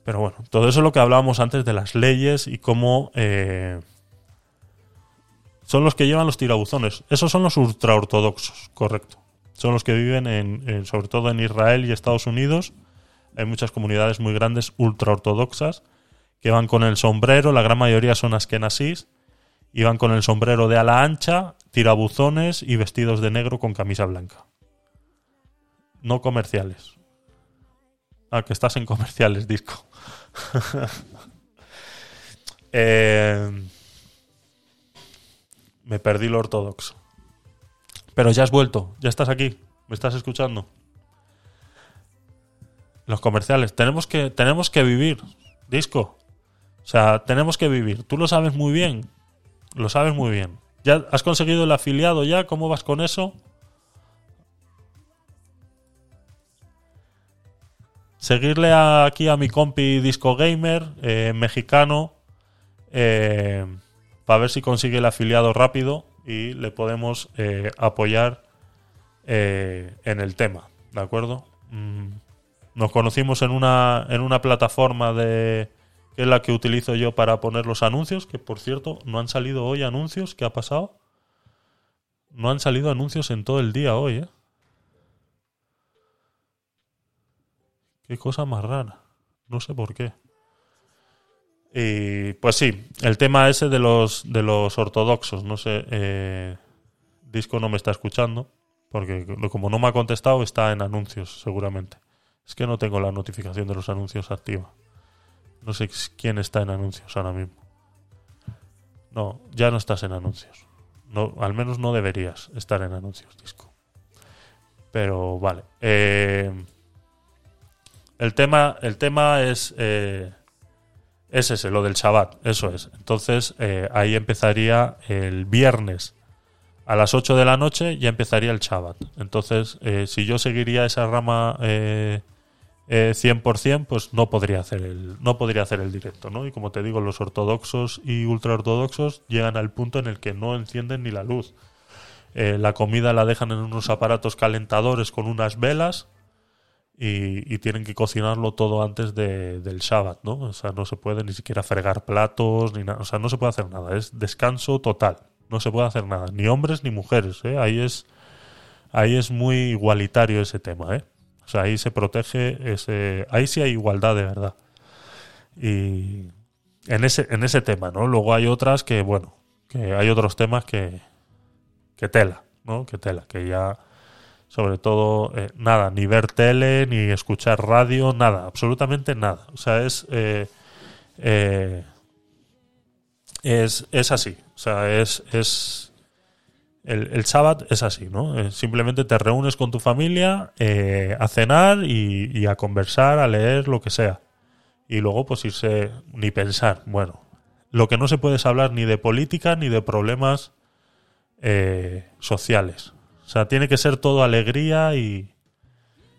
Pero bueno, todo eso es lo que hablábamos antes de las leyes y cómo eh, son los que llevan los tirabuzones. Esos son los ultraortodoxos, correcto son los que viven en, sobre todo en Israel y Estados Unidos. Hay muchas comunidades muy grandes ultraortodoxas que van con el sombrero, la gran mayoría son askenasís, y van con el sombrero de ala ancha, tirabuzones y vestidos de negro con camisa blanca. No comerciales. Ah, que estás en comerciales, disco. Eh, me perdí lo ortodoxo. Pero ya has vuelto, ya estás aquí, me estás escuchando. Los comerciales, tenemos que, tenemos que vivir, disco. O sea, tenemos que vivir. Tú lo sabes muy bien. Lo sabes muy bien. ¿Ya has conseguido el afiliado ya? ¿Cómo vas con eso? Seguirle aquí a mi compi Disco Gamer, eh, mexicano, para ver si consigue el afiliado rápido y le podemos eh, apoyar eh, en el tema, ¿de acuerdo? Mm, nos conocimos en una, en una plataforma de que es la que utilizo yo para poner los anuncios, que por cierto, no han salido hoy anuncios, ¿qué ha pasado? No han salido anuncios en todo el día hoy, ¿eh? Qué cosa más rara. No sé por qué. Y pues sí, el tema ese de los de los ortodoxos, no sé, eh, Disco no me está escuchando, porque como no me ha contestado está en anuncios seguramente. Es que no tengo la notificación de los anuncios activa. No sé quién está en anuncios ahora mismo. No, ya no estás en anuncios. No, al menos no deberías estar en anuncios, Disco. Pero vale. Eh, el tema, el tema es eh, es ese, lo del Shabbat, eso es. Entonces, eh, ahí empezaría el viernes a las 8 de la noche ya empezaría el Shabbat. Entonces, eh, si yo seguiría esa rama eh, eh, 100%, pues no podría hacer el no podría hacer el directo, ¿no? Y como te digo, los ortodoxos y ultraortodoxos llegan al punto en el que no encienden ni la luz. Eh, la comida la dejan en unos aparatos calentadores con unas velas y, y tienen que cocinarlo todo antes de- del Shabbat, ¿no? O sea, no se puede ni siquiera fregar platos ni nada, o sea, no se puede hacer nada, es descanso total, no se puede hacer nada, ni hombres ni mujeres, ¿eh? Ahí es ahí es muy igualitario ese tema, ¿eh? O sea, ahí se protege ese ahí sí hay igualdad de verdad. Y en ese en ese tema, ¿no? Luego hay otras que bueno, que hay otros temas que que tela, ¿no? Que tela, que ya sobre todo eh, nada, ni ver tele, ni escuchar radio, nada, absolutamente nada. O sea, es eh, eh, es, es así. O sea, es, es el, el sábado es así, ¿no? Eh, simplemente te reúnes con tu familia a cenar y, y a conversar, a leer, lo que sea. Y luego, pues irse, ni pensar. Bueno, lo que no se puede es hablar ni de política ni de problemas sociales. O sea, tiene que ser todo alegría y,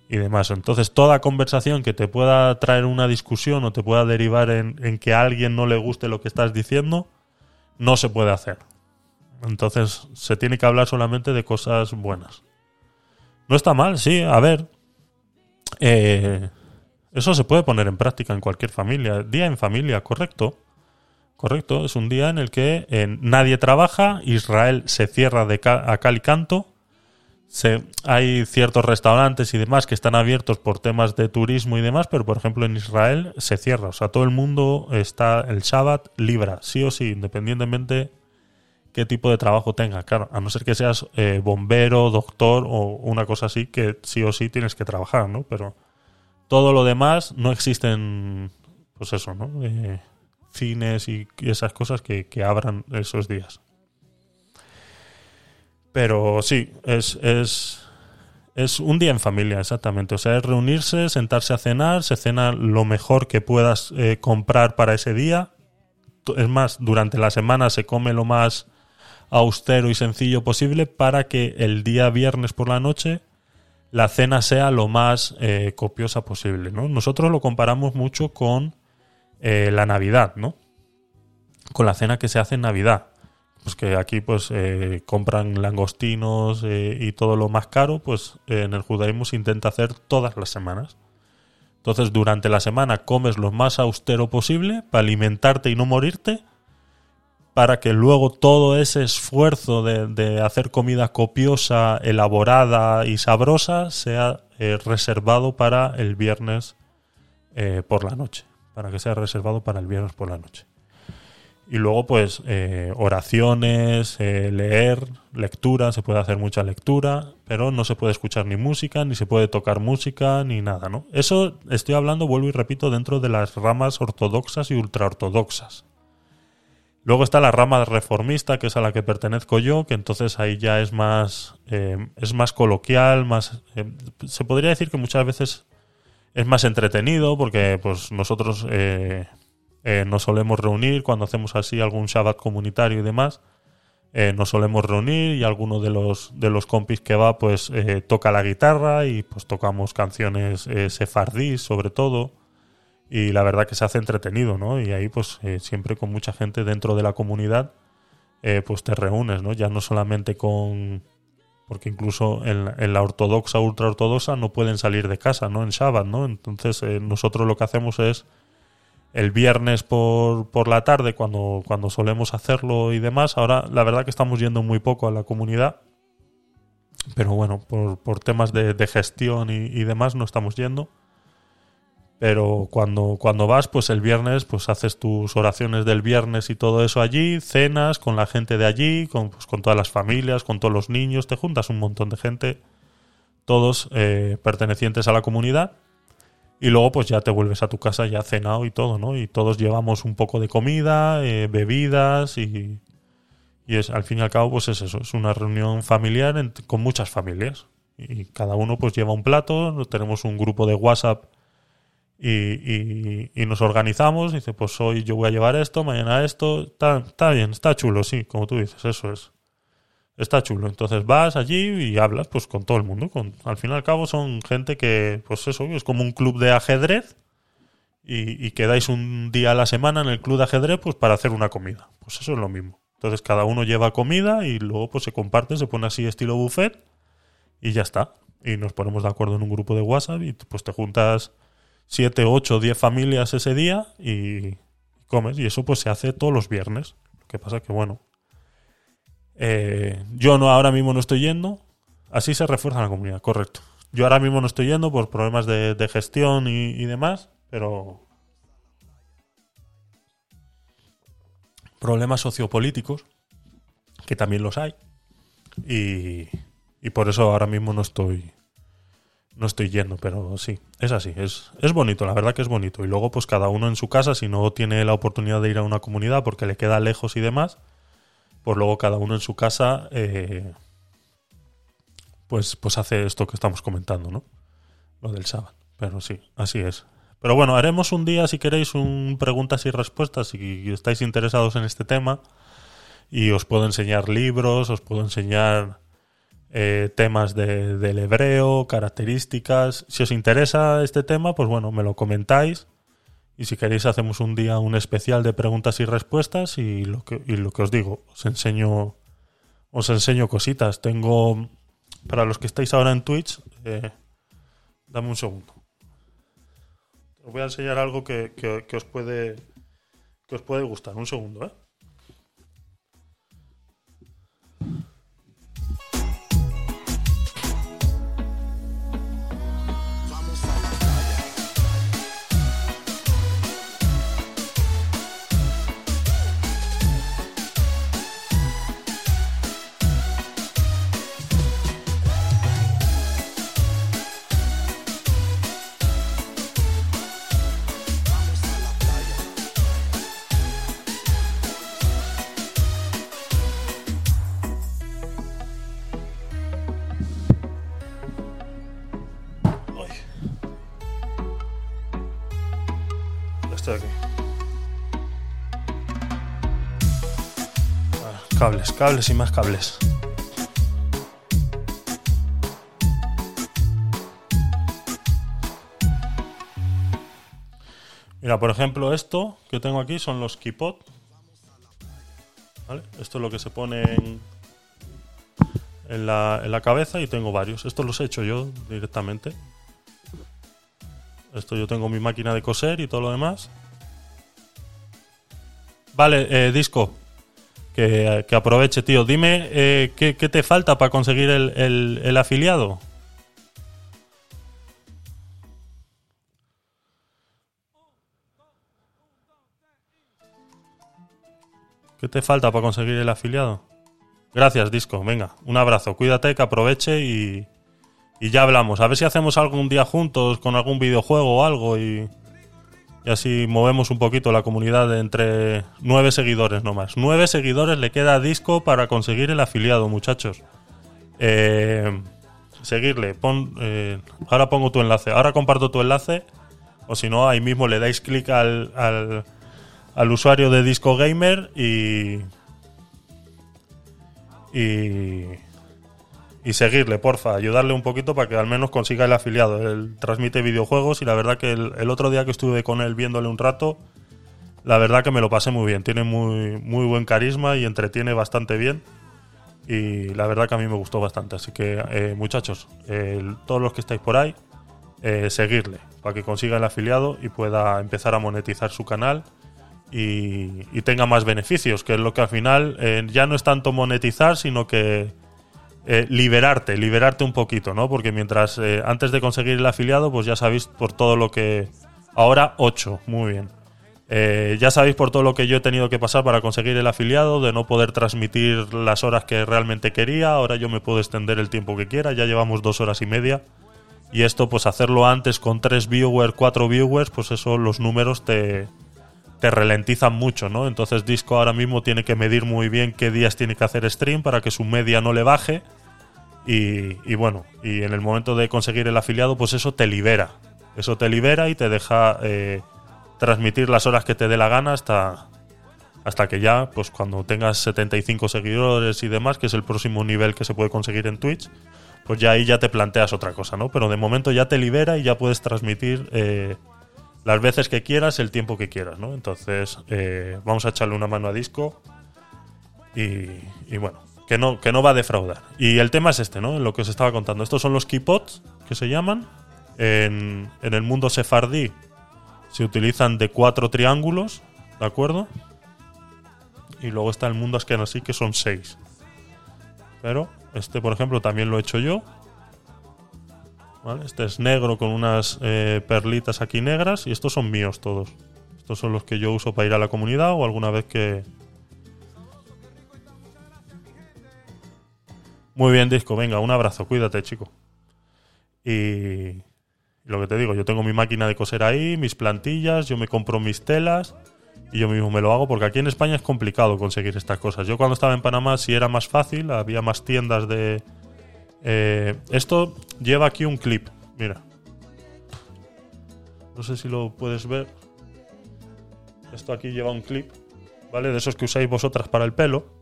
y demás. Entonces, toda conversación que te pueda traer una discusión o te pueda derivar en, en que a alguien no le guste lo que estás diciendo, no se puede hacer. Entonces, se tiene que hablar solamente de cosas buenas. No está mal, sí, a ver. Eh, eso se puede poner en práctica en cualquier familia. Día en familia, correcto. Correcto, es un día en el que eh, nadie trabaja, Israel se cierra de ca- a cal y canto, se, hay ciertos restaurantes y demás que están abiertos por temas de turismo y demás, pero por ejemplo en Israel se cierra, o sea, todo el mundo está el Shabbat libra, sí o sí, independientemente qué tipo de trabajo tenga, claro, a no ser que seas eh, bombero, doctor o una cosa así, que sí o sí tienes que trabajar, ¿no? Pero todo lo demás no existen, pues eso, ¿no? Eh, cines y esas cosas que, que abran esos días. Pero sí, es, es, es un día en familia, exactamente. O sea, es reunirse, sentarse a cenar, se cena lo mejor que puedas eh, comprar para ese día. Es más, durante la semana se come lo más austero y sencillo posible para que el día viernes por la noche la cena sea lo más eh, copiosa posible. ¿no? Nosotros lo comparamos mucho con eh, la Navidad, ¿no? Con la cena que se hace en Navidad. Pues que aquí pues eh, compran langostinos eh, y todo lo más caro, pues eh, en el judaísmo se intenta hacer todas las semanas. Entonces durante la semana comes lo más austero posible para alimentarte y no morirte, para que luego todo ese esfuerzo de, de hacer comida copiosa, elaborada y sabrosa sea reservado para el viernes por la noche, para que sea reservado para el viernes por la noche. Y luego, pues, eh, oraciones, eh, leer, lectura, se puede hacer mucha lectura, pero no se puede escuchar ni música, ni se puede tocar música, ni nada, ¿no? Eso estoy hablando, vuelvo y repito, dentro de las ramas ortodoxas y ultraortodoxas. Luego está la rama reformista, que es a la que pertenezco yo, que entonces ahí ya es más, eh, es más coloquial, más, eh, se podría decir que muchas veces es más entretenido, porque pues nosotros eh, nos solemos reunir cuando hacemos así algún Shabbat comunitario y demás. eh, nos solemos reunir y alguno de los de los compis que va pues eh, toca la guitarra y pues tocamos canciones eh, sefardís sobre todo. Y la verdad que se hace entretenido no y ahí pues eh, siempre con mucha gente dentro de la comunidad eh, pues te reúnes no ya no solamente con porque incluso en, la- en la ortodoxa ultra ortodoxa no pueden salir de casa no en Shabbat no entonces nosotros lo que hacemos es el viernes por, por la tarde cuando, cuando solemos hacerlo y demás. Ahora la verdad que estamos yendo muy poco a la comunidad. Pero bueno, por, por temas de, gestión y, y demás no estamos yendo. Pero cuando, cuando vas, pues el viernes, pues haces tus oraciones del viernes y todo eso allí, cenas con la gente de allí, con, pues, con todas las familias, con todos los niños, te juntas un montón de gente, todos eh, pertenecientes a la comunidad y luego pues ya te vuelves a tu casa ya cenado y todo, ¿no? Y todos llevamos un poco de comida, eh, bebidas y, y es al fin y al cabo pues es eso, es una reunión familiar con muchas familias y cada uno pues lleva un plato, tenemos un grupo de WhatsApp y, y- y nos organizamos, dice pues hoy yo voy a llevar esto, mañana esto, está, está bien, está chulo, sí, como tú dices, eso es. Está chulo. Entonces vas allí y hablas pues con todo el mundo. Con, al fin y al cabo son gente que, pues eso, es como un club de ajedrez y, y quedáis un día a la semana en el club de ajedrez pues para hacer una comida. Pues eso es lo mismo. Entonces cada uno lleva comida y luego pues se comparte, se pone así estilo buffet y ya está. Y nos ponemos de acuerdo en un grupo de WhatsApp y pues te juntas 7, 8, 10 familias ese día y comes. Y eso pues se hace todos los viernes. Lo que pasa que bueno, eh, yo no ahora mismo no estoy yendo. Así se refuerza la comunidad, correcto. Yo ahora mismo no estoy yendo por problemas de, gestión y, y demás, pero problemas sociopolíticos, que también los hay. Y, y por eso ahora mismo no estoy no estoy yendo, pero sí, es así, es, es bonito, la verdad que es bonito. Y luego, pues cada uno en su casa, si no tiene la oportunidad de ir a una comunidad porque le queda lejos y demás, pues luego cada uno en su casa, eh, pues, pues hace esto que estamos comentando, ¿no? Lo del sábado. Pero sí, así es. Pero bueno, haremos un día, si queréis, un preguntas y respuestas, si estáis interesados en este tema. Y os puedo enseñar libros, os puedo enseñar eh, temas de- del hebreo, características. Si os interesa este tema, pues bueno, me lo comentáis. Y si queréis hacemos un día un especial de preguntas y respuestas y lo que, y lo que os digo, os enseño, os enseño cositas. Tengo, para los que estáis ahora en Twitch, eh, dame un segundo. Os voy a enseñar algo que, que- que os puede que os puede gustar. Un segundo, ¿eh? Cables, y más cables. Mira, por ejemplo, esto que tengo aquí son los. ¿Vale? Esto es lo que se pone en, en la, en la cabeza y tengo varios. Estos los he hecho yo directamente. Esto yo tengo mi máquina de coser y todo lo demás. Vale, eh, Disco. Que, aproveche, tío. Dime eh, ¿qué, te falta para conseguir el, el- el afiliado. ¿Qué te falta para conseguir el afiliado? Gracias, Disco. Venga, un abrazo. Cuídate, que aproveche y, y ya hablamos. A ver si hacemos algo un día juntos con algún videojuego o algo y, y así movemos un poquito la comunidad de entre nueve seguidores nomás. Nueve seguidores le queda a Disco para conseguir el afiliado, muchachos. Eh, seguirle. Pon, eh, ahora pongo tu enlace. Ahora comparto tu enlace. O si no, ahí mismo le dais clic al, al, al usuario de Disco Gamer y. Y. Y seguirle, porfa, ayudarle un poquito para que al menos consiga el afiliado. Él transmite videojuegos y la verdad que el, otro día que estuve con él viéndole un rato, la verdad que me lo pasé muy bien. Tiene muy, muy buen carisma y entretiene bastante bien. Y la verdad que a mí me gustó bastante. Así que, eh, muchachos, todos los que estáis por ahí, eh, seguirle para que consiga el afiliado y pueda empezar a monetizar su canal y, y tenga más beneficios, que es lo que al final eh, ya no es tanto monetizar, sino que eh, liberarte, liberarte un poquito, ¿no? Porque mientras eh, antes de conseguir el afiliado, pues ya sabéis por todo lo que... Ahora 8, muy bien. Eh, ya sabéis por todo lo que yo he tenido que pasar para conseguir el afiliado, de no poder transmitir las horas que realmente quería, ahora yo me puedo extender el tiempo que quiera, ya llevamos dos horas y media. Y esto, pues hacerlo antes con tres viewers, cuatro viewers, pues eso los números te, te ralentizan mucho, ¿no? Entonces Disco ahora mismo tiene que medir muy bien qué días tiene que hacer stream para que su media no le baje. Y, bueno, y en el momento de conseguir el afiliado, pues eso te libera. Eso te libera y te deja eh, transmitir las horas que te dé la gana hasta, Hasta que ya, pues cuando tengas 75 seguidores y demás, que es el próximo nivel que se puede conseguir en Twitch, pues ya ahí ya te planteas otra cosa, ¿no? Pero de momento ya te libera y ya puedes transmitir eh, las veces que quieras, el tiempo que quieras, ¿no? Entonces, eh, vamos a echarle una mano a disco y, y bueno, que no, que no va a defraudar. Y el tema es este, ¿no? Lo que os estaba contando. Estos son los keypots que se llaman. En, en el mundo sefardí se utilizan de cuatro triángulos, ¿de acuerdo? Y luego está el mundo así que son seis. Pero este, por ejemplo, también lo he hecho yo. Este es negro con unas eh, perlitas aquí negras y estos son míos todos. Estos son los que yo uso para ir a la comunidad o alguna vez que... Muy bien, disco. Venga, un abrazo. Cuídate, chico. Y lo que te digo, yo tengo mi máquina de coser ahí, mis plantillas, yo me compro mis telas y yo mismo me lo hago porque aquí en España es complicado conseguir estas cosas. Yo cuando estaba en Panamá sí era más fácil, había más tiendas de... eh, esto lleva aquí un clip, mira. No sé si lo puedes ver. Esto aquí lleva un clip, ¿vale? De esos que usáis vosotras para el pelo.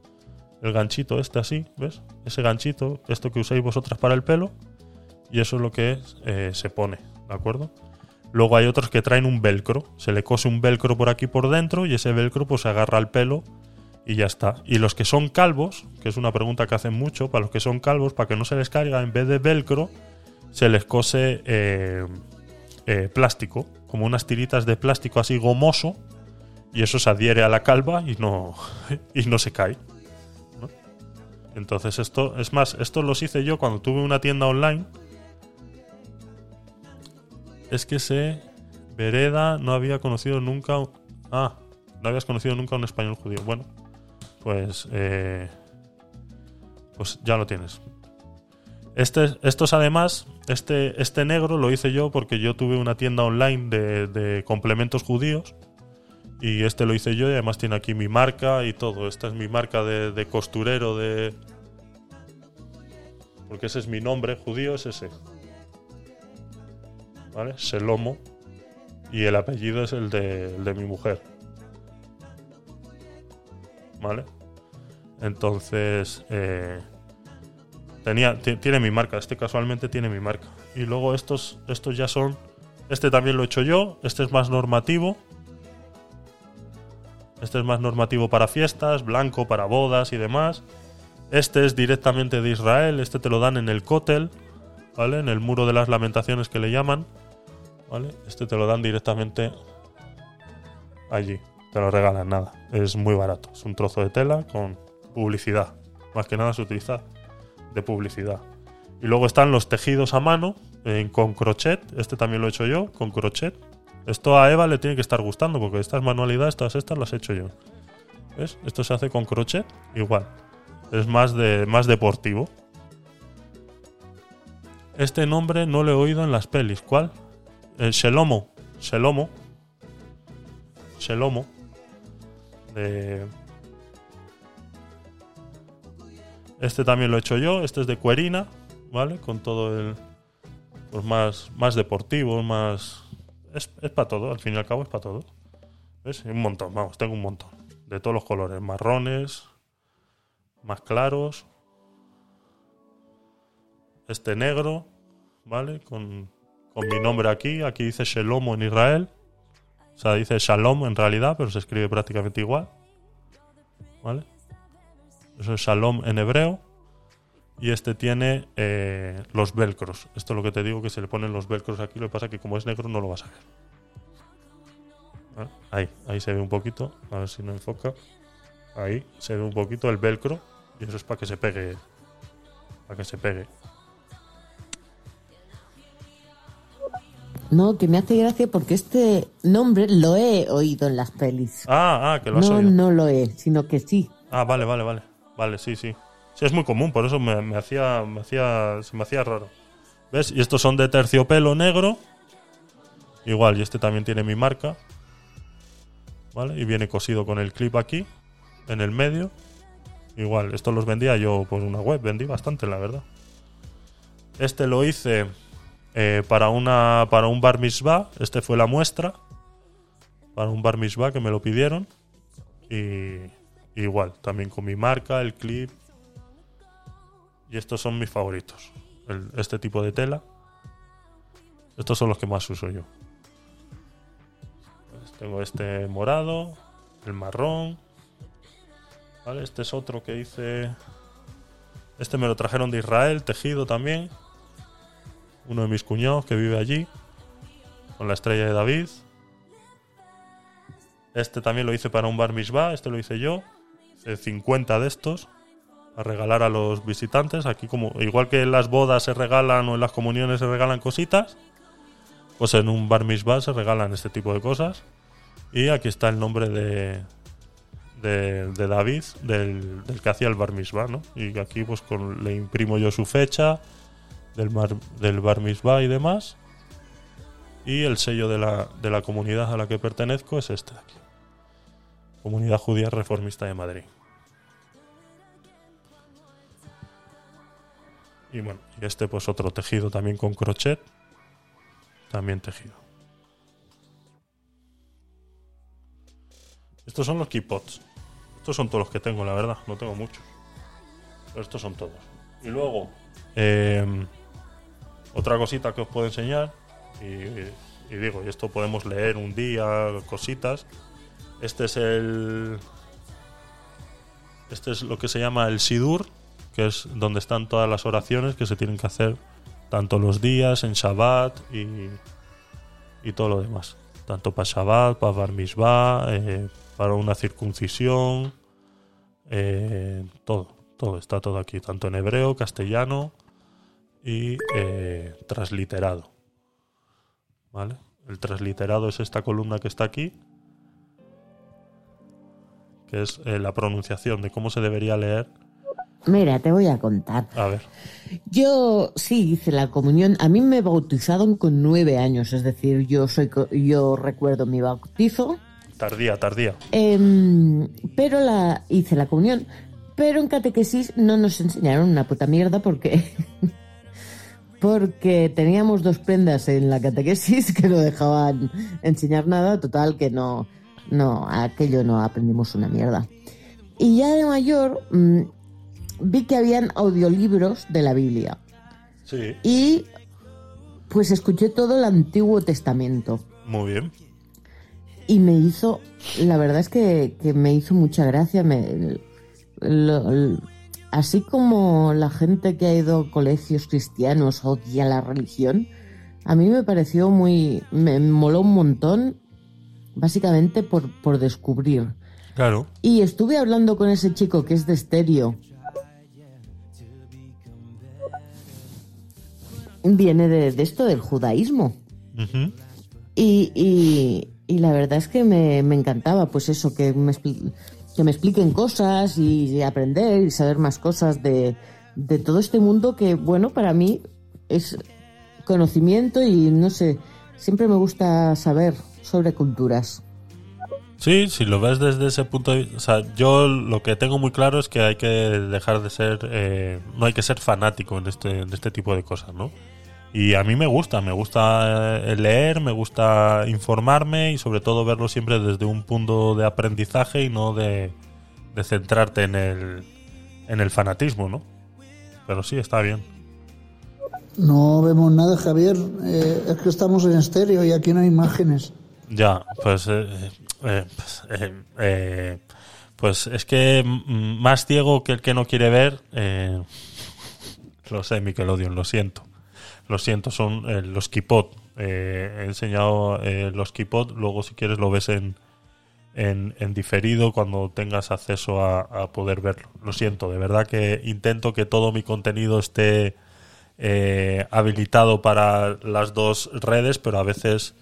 El ganchito este así, ¿ves? Ese ganchito, esto que usáis vosotras para el pelo. Y eso es lo que eh, se pone, ¿de acuerdo? Luego hay otros que traen un velcro. Se le cose un velcro por aquí por dentro y ese velcro pues se agarra al pelo y ya está. Y los que son calvos, que es una pregunta que hacen mucho, para los que son calvos, para que no se les caiga, en vez de velcro, se les cose eh, eh, plástico, como unas tiritas de plástico así gomoso, y eso se adhiere a la calva y no, y no se cae. Entonces esto, es más, esto los hice yo cuando tuve una tienda online. Es que se Vereda no había conocido nunca. un- Ah, no habías conocido nunca un español judío. Bueno, pues. eh, pues ya lo tienes. Este, estos además, este, este negro lo hice yo porque yo tuve una tienda online de complementos judíos. Y este lo hice yo y además tiene aquí mi marca y todo. Esta es mi marca de, costurero de. Porque ese es mi nombre judío, es ese. ¿Vale? Selomo. Y el apellido es el de, mi mujer. ¿Vale? Entonces. eh, tenía, ti- tiene mi marca. Este casualmente tiene mi marca. Y luego estos, estos ya son. Este también lo he hecho yo. Este es más normativo. Este es más normativo para fiestas, blanco para bodas y demás. Este es directamente de Israel. Este te lo dan en el Kotel, ¿vale? En el muro de las lamentaciones que le llaman. ¿Vale? Este te lo dan directamente allí. Te lo regalan, nada. Es muy barato. Es un trozo de tela con publicidad. Más que nada se utiliza de publicidad. Y luego están los tejidos a mano eh, con crochet. Este también lo he hecho yo, con crochet. Esto a Eva le tiene que estar gustando porque estas manualidades, todas estas las he hecho yo. ¿Ves? Esto se hace con crochet, igual. Es más, de, más deportivo. Este nombre no lo he oído en las pelis. ¿Cuál? El Shelomo. Shelomo. Shelomo. De... Este también lo he hecho yo. Este es de cuerina, ¿vale? Con todo el... Pues más, más deportivo, más... Es, es para todo, al fin y al cabo es para todo. ¿Ves? Un montón, vamos, tengo un montón. De todos los colores. Marrones, más claros. Este negro, ¿vale? Con, con mi nombre aquí. Aquí dice Shelomo en Israel. O sea, dice Shalom en realidad, pero se escribe prácticamente igual. ¿Vale? Eso es Shalom en hebreo. Y este tiene eh, los velcros. Esto es lo que te digo, que se le ponen los velcros aquí. Lo que pasa es que como es negro no lo vas a ver. Ahí, ahí se ve un poquito. A ver si no enfoca. Ahí se ve un poquito el velcro. Y eso es para que se pegue. Para que se pegue. No, que me hace gracia porque este nombre lo he oído en las pelis. Ah, ah, que lo has No, oído. no lo he, sino que sí. Ah, vale, vale, vale. Vale, sí, sí. Sí, es muy común, por eso me, hacía, me hacía, se me hacía raro. ¿Ves? Y estos son de terciopelo negro. Igual, y este también tiene mi marca. ¿Vale? Y viene cosido con el clip aquí, en el medio. Igual, estos los vendía yo por una web, vendí bastante, la verdad. Este lo hice eh, para, una, para un bar mitzvah. Este fue la muestra. Para un bar mitzvah que me lo pidieron. Y igual, también con mi marca, el clip. Y estos son mis favoritos. Este tipo de tela. Estos son los que más uso yo. Pues tengo este morado, el marrón. ¿Vale? Este es otro que hice. Este me lo trajeron de Israel, tejido también. Uno de mis cuñados que vive allí. Con la estrella de David. Este también lo hice para un bar mitzvah. Este lo hice yo. Hice 50 de estos. A regalar a los visitantes. Aquí como, igual que en las bodas se regalan o en las comuniones se regalan cositas. Pues en un bar mitzvah se regalan este tipo de cosas. Y aquí está el nombre de, de, de David, del, que hacía el bar mitzvah, ¿no? Y aquí pues con, le imprimo yo su fecha del, mar- del bar mitzvah y demás. Y el sello de la, de la comunidad a la que pertenezco es este de aquí. Comunidad Judía Reformista de Madrid. Y bueno, y este pues otro tejido también con crochet. También tejido. Estos son los keypots. Estos son todos los que tengo, la verdad. No tengo muchos. Pero estos son todos. Y luego, eh, otra cosita que os puedo enseñar. Y digo, y esto podemos leer un día, cositas. Este es el. Este es lo que se llama el Sidur, que es donde están todas las oraciones que se tienen que hacer tanto los días, en Shabbat y, y todo lo demás. Tanto para Shabbat, para Bar Mitzvah, eh, para una circuncisión, eh, todo, todo, está todo aquí, tanto en hebreo, castellano y eh, transliterado. ¿Vale? El transliterado es esta columna que está aquí, que es eh, la pronunciación de cómo se debería leer. Mira, te voy a contar. A ver, Yo sí hice la comunión. A mí me bautizaron con nueve años, es decir, yo soy, yo recuerdo mi bautizo, tardía, tardía. em, pero la hice la comunión. Pero en catequesis no nos enseñaron una puta mierda porque porque teníamos dos prendas en la catequesis que no dejaban enseñar nada. Total que no, no, aquello no aprendimos una mierda. Y ya de mayor mm, vi que habían audiolibros de la Biblia. Sí, Y pues escuché todo el Antiguo Testamento. muy bien. Y me hizo, la verdad es que, que me hizo mucha gracia. Me, lo- l- así como la gente que ha ido a colegios cristianos odia la religión, a mí me pareció muy, me moló un montón, básicamente por, por descubrir. Claro. Y estuve hablando con ese chico que es de estéreo. Viene de, de esto del judaísmo. Y, y- y la verdad es que me, me encantaba, pues eso, que me, expli- que me expliquen cosas y, y aprender y saber más cosas de, de todo este mundo que, bueno, para mí es conocimiento y no sé, siempre me gusta saber sobre culturas. Sí, si lo ves desde ese punto de vista, o sea, yo lo que tengo muy claro es que hay que dejar de ser, eh, no hay que ser fanático en este, en este tipo de cosas, ¿no? Y a mí me gusta, me gusta eh, leer, me gusta informarme y sobre todo verlo siempre desde un punto de aprendizaje y no de, de centrarte en el, en el fanatismo, ¿no? Pero sí, está bien. No vemos nada, Javier. Eh, es que estamos en estéreo y aquí no hay imágenes. Ya, pues, eh, eh, pues, pues es que más ciego que el que no quiere ver, eh, lo sé, Nickelodeon, lo siento. Lo siento, son eh, los Kipot. Eh, he enseñado eh, los Kipot, luego si quieres lo ves en, en, diferido cuando tengas acceso a, a poder verlo. Lo siento, de verdad que intento que todo mi contenido esté habilitado para las dos redes, pero a veces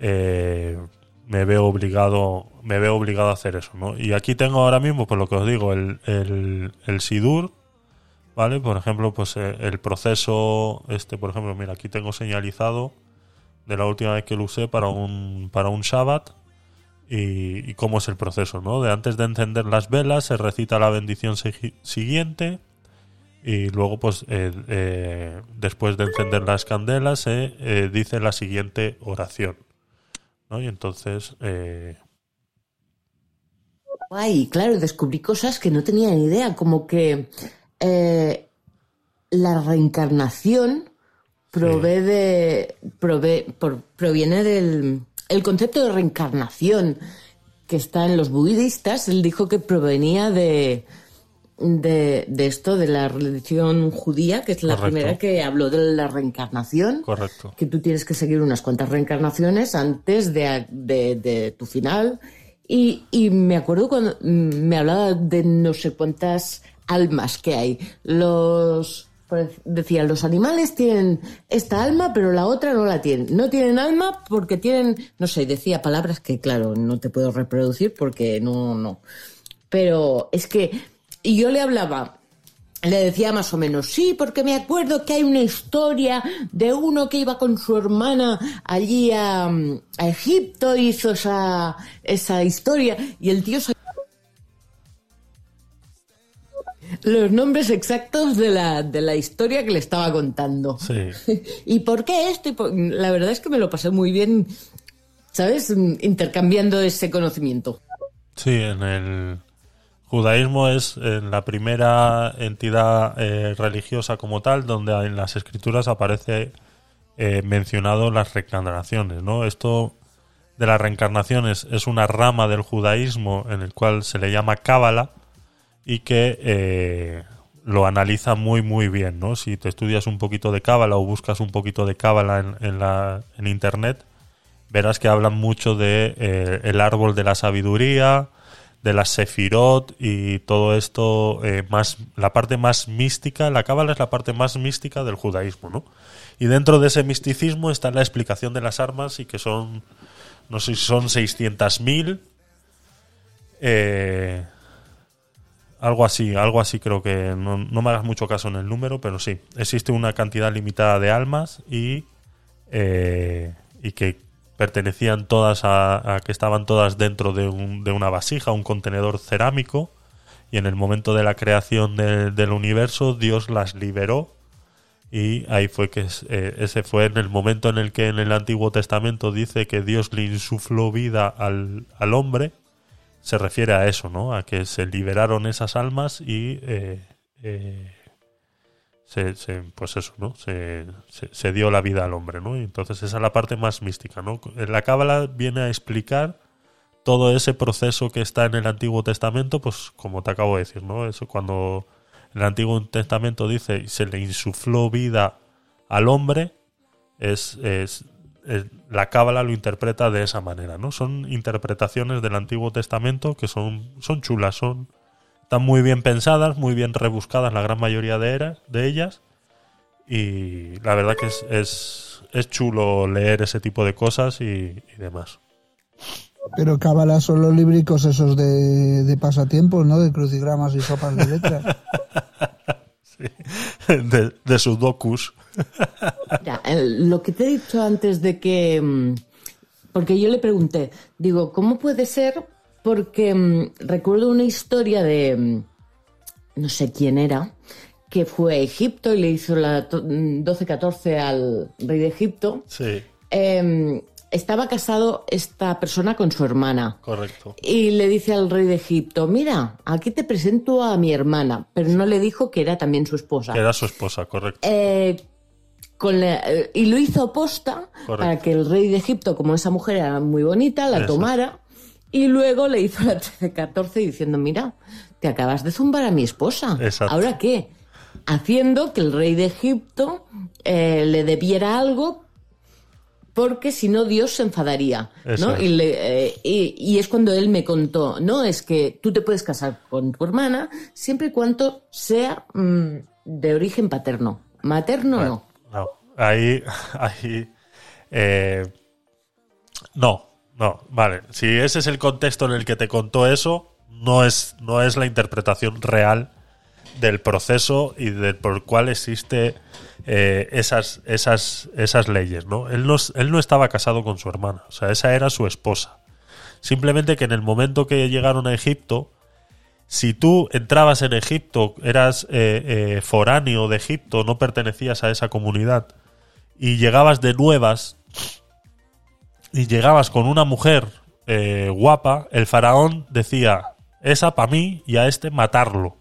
me veo obligado me veo obligado a hacer eso ¿no? y aquí tengo ahora mismo pues lo que os digo el, el, el Sidur vale por ejemplo pues eh, el proceso este por ejemplo mira aquí tengo señalizado de la última vez que lo usé para un para un Shabbat y, cómo es el proceso no de antes de encender las velas se recita la bendición siguiente y luego pues eh, eh, después de encender las candelas se eh, dice la siguiente oración. Y entonces, Guay, claro, descubrí cosas que no tenía ni idea, como que eh, la reencarnación provee de, provee- por- proviene del el concepto de reencarnación que está en los budistas. Él dijo que provenía de, de, de esto, de la religión judía, que es la Correcto. primera que habló de la reencarnación Correcto. que tú tienes que seguir unas cuantas reencarnaciones antes de, de- de tu final. Y, y me acuerdo cuando mm, me hablaba de no sé cuántas almas que hay. Los decía, los animales tienen esta alma, pero la otra no la tienen. No tienen alma porque tienen, no sé, decía palabras que claro, no te puedo reproducir porque no, no. Pero es que, y yo le hablaba, le decía más o menos, sí, porque me acuerdo que hay una historia de uno que iba con su hermana allí a, Egipto, hizo esa, esa historia, y el tío sa- los nombres exactos de la, de la historia que le estaba contando. Sí. ¿Y por qué esto? Y por- La verdad es que me lo pasé muy bien, ¿sabes? Intercambiando ese conocimiento. Sí, en el judaísmo es la primera entidad eh, religiosa como tal donde en las escrituras aparece eh, mencionado las reencarnaciones, ¿no? Esto de las reencarnaciones es una rama del judaísmo en el cual se le llama cábala y que eh, lo analiza muy muy bien, ¿no? Si te estudias un poquito de cábala o buscas un poquito de cábala en, en la en internet, verás que hablan mucho de eh, el árbol de la sabiduría, de las sefirot y todo esto eh, más la parte más mística, la cábala es la parte más mística del judaísmo, ¿no? Y dentro de ese misticismo está la explicación de las armas y que son no sé si son 600.000 eh, algo así, algo así creo que no, no me hagas mucho caso en el número, pero sí, existe una cantidad limitada de almas y, eh, y que pertenecían todas a, a que estaban todas dentro de, un- de una vasija, un contenedor cerámico, y en el momento de la creación de- del universo Dios las liberó y ahí fue que eh, ese fue en el momento en el que en el Antiguo Testamento dice que Dios le insufló vida al, al hombre, se refiere a eso, ¿no? A que se liberaron esas almas y eh, eh, se, pues eso, ¿no? Se, se- se dio la vida al hombre, ¿no? Y entonces esa es la parte más mística, ¿no? La Cábala viene a explicar todo ese proceso que está en el Antiguo Testamento, pues como te acabo de decir, ¿no? Eso cuando el Antiguo Testamento dice se le insufló vida al hombre, es, es- es- la Cábala lo interpreta de esa manera, ¿no? Son interpretaciones del Antiguo Testamento que son, son chulas, son están muy bien pensadas, muy bien rebuscadas la gran mayoría de, era- de ellas y la verdad que es, es, es chulo leer ese tipo de cosas y, y demás. Pero cábala son los líbricos esos de, de pasatiempos, ¿no? De crucigramas y sopas de letras. de, de sudokus. Mira, el- lo que te he dicho antes de que... mm, Porque yo le pregunté, digo, ¿cómo puede ser? Porque mm, recuerdo una historia de... mm, No sé quién era, que fue a Egipto y le hizo la to- mm, 12-14 al rey de Egipto. Sí, Em, estaba casado esta persona con su hermana. correcto. Y le dice al rey de Egipto, mira, aquí te presento a mi hermana, pero no le dijo que era también su esposa. Que era su esposa, correcto. Eh, con la- eh, y lo hizo posta Correcto. para que el rey de Egipto, como esa mujer era muy bonita, la Eso. tomara. Y luego le hizo la 13-14 diciendo, mira, te acabas de zumbar a mi esposa. Exacto. ¿Ahora qué? Haciendo que el rey de Egipto eh, le debiera algo porque si no Dios se enfadaría. Y, le- eh, y- y es cuando él me contó, no, es que tú te puedes casar con tu hermana siempre y cuando sea mm, de origen paterno. Materno no. No, ahí, ahí, eh, no, no, vale. Si ese es el contexto en el que te contó eso, no es, no es la interpretación real del proceso y del por el cual existe eh, esas, esas, esas leyes, ¿no? Él no él no estaba casado con su hermana, o sea, esa era su esposa. Simplemente que en el momento que llegaron a Egipto, si tú entrabas en Egipto, eras eh, foráneo de Egipto, no pertenecías a esa comunidad, y llegabas de nuevas, y llegabas con una mujer eh, guapa, el faraón decía, esa para mí y a este matarlo.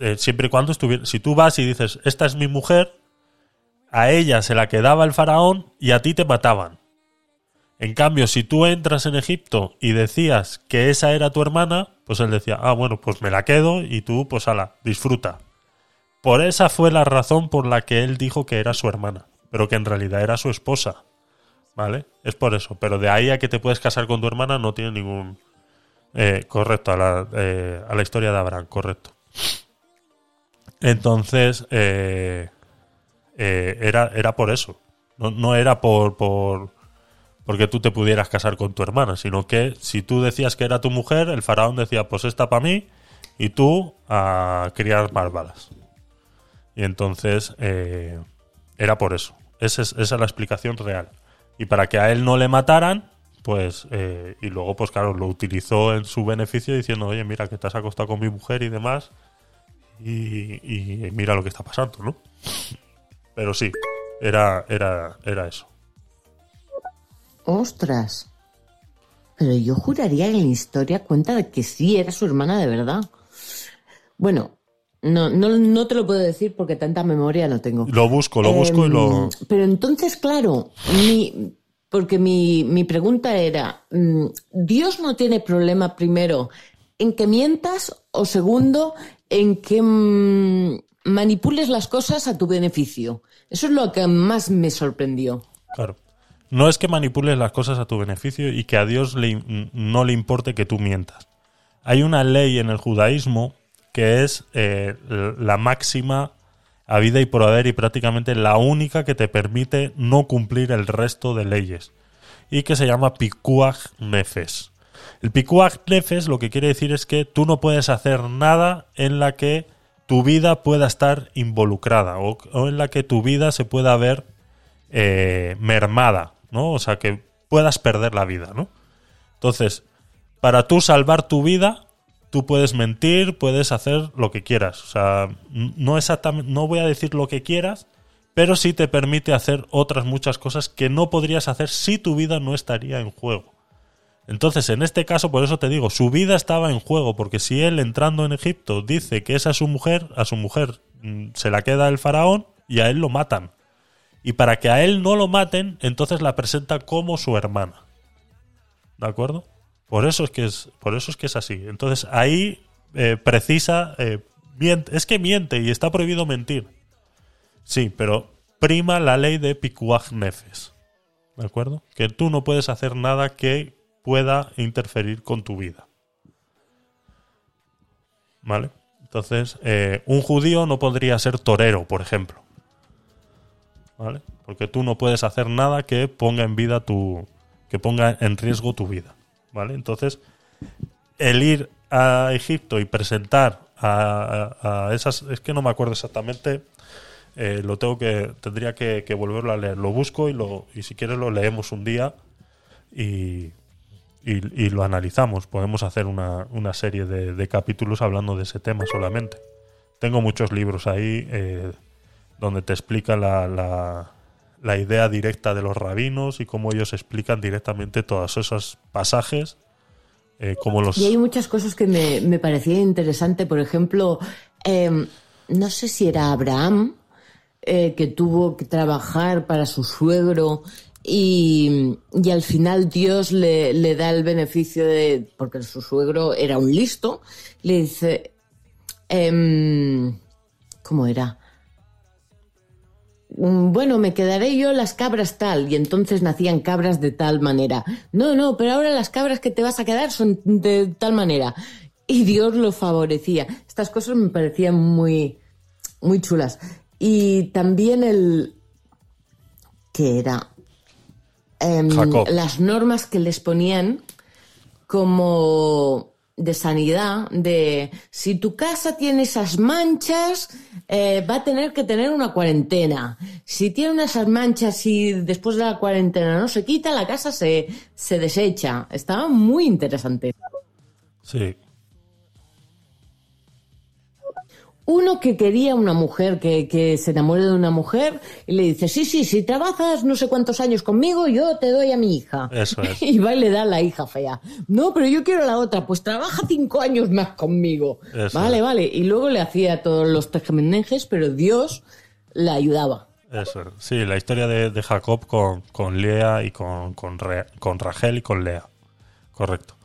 Eh, siempre y cuando estuviera. Si tú vas y dices, esta es mi mujer, a ella se la quedaba el faraón y a ti te mataban. En cambio, si tú entras en Egipto y decías que esa era tu hermana, pues él decía, ah, bueno, pues me la quedo y tú, pues ala, disfruta. Por esa fue la razón por la que él dijo que era su hermana, pero que en realidad era su esposa. ¿Vale? Es por eso. Pero de ahí a que te puedes casar con tu hermana no tiene ningún... Eh, correcto, a la, eh, historia de Abraham, correcto. Entonces, eh, eh, era, era por eso. No, no era por, por porque tú te pudieras casar con tu hermana, sino que si tú decías que era tu mujer, el faraón decía, pues esta para mí, y tú a criar más balas. Y entonces eh, era por eso. Esa es, la explicación real. Y para que a él no le mataran, pues, eh, y luego, pues claro, lo utilizó en su beneficio diciendo, oye, mira, que te has acostado con mi mujer y demás, y, y mira lo que está pasando, ¿no? Pero sí, era, era, era eso. Ostras. Pero yo juraría que en la historia cuenta de que sí era su hermana de verdad. Bueno, no, no, no te lo puedo decir porque tanta memoria no tengo. Lo busco, lo busco y lo... Em, Pero entonces, claro, mi, porque mi, mi pregunta era, mm, ¿Dios no tiene problema primero en que mientas o segundo en que mm, manipules las cosas a tu beneficio? Eso es lo que más me sorprendió. Claro. No es que manipules las cosas a tu beneficio y que a Dios le, no le importe que tú mientas. Hay una ley en el judaísmo que es eh, la máxima a vida y por haber y prácticamente la única que te permite no cumplir el resto de leyes y que se llama pikuach nefes. El pikuach nefes lo que quiere decir es que tú no puedes hacer nada en la que tu vida pueda estar involucrada o, o en la que tu vida se pueda ver eh, mermada, ¿no? O sea, que puedas perder la vida, ¿no? Entonces, para tú salvar tu vida, tú puedes mentir, puedes hacer lo que quieras. O sea, no exactamente, no voy a decir lo que quieras, pero sí te permite hacer otras muchas cosas que no podrías hacer si tu vida no estaría en juego. Entonces, en este caso, por eso te digo, su vida estaba en juego, porque si él entrando en Egipto dice que es a su mujer, a su mujer mm, se la queda el faraón y a él lo matan. Y para que a él no lo maten, entonces la presenta como su hermana. ¿De acuerdo? Por eso es que es, por eso es, que es así. Entonces ahí eh, precisa, eh, es que miente y está prohibido mentir. Sí, pero prima la ley de Pikuach Nefes. ¿De acuerdo? Que tú no puedes hacer nada que pueda interferir con tu vida. ¿Vale? Entonces, eh, un judío no podría ser torero, por ejemplo. ¿Vale? Porque tú no puedes hacer nada que ponga en vida tu. que ponga en riesgo tu vida. ¿Vale? Entonces, el ir a Egipto y presentar a, a- esas. Es que no me acuerdo exactamente. eh, lo tengo que. tendría que, volverlo a leer. Lo busco y lo. y si quieres lo leemos un día. Y, y, y lo analizamos. Podemos hacer una, una serie de, de capítulos hablando de ese tema solamente. Tengo muchos libros ahí eh, donde te explica la, la idea directa de los rabinos y cómo ellos explican directamente todos esos pasajes. eh, cómo los... Y hay muchas cosas que me, me parecían interesantes. Por ejemplo, eh, no sé si era Abraham eh, que tuvo que trabajar para su suegro y, y al final Dios le, le da el beneficio de. porque su suegro era un listo. Le dice. em, ¿Cómo era? Bueno, me quedaré yo las cabras tal, y entonces nacían cabras de tal manera. No, no, pero ahora las cabras que te vas a quedar son de tal manera. Y Dios lo favorecía. Estas cosas me parecían muy, muy chulas. Y también el. que era? Em, las normas que les ponían como de sanidad, de si tu casa tiene esas manchas, eh, va a tener que tener una cuarentena. Si tiene esas manchas y después de la cuarentena no se quita, la casa se, se desecha. Estaba muy interesante. Sí, Uno que quería una mujer, que, que se enamore de una mujer, y le dice, sí, sí, si trabajas no sé cuántos años conmigo, yo te doy a mi hija. Eso es. Y va y le da a la hija fea. No, pero yo quiero a la otra, pues trabaja cinco años más conmigo. Eso vale, es. vale. Y luego le hacía todos los tejemenejes, pero Dios la ayudaba. Eso es. Sí, la historia de, de Jacob con, con Lea y con, con, Re- con Rachel y con Lea. Correcto.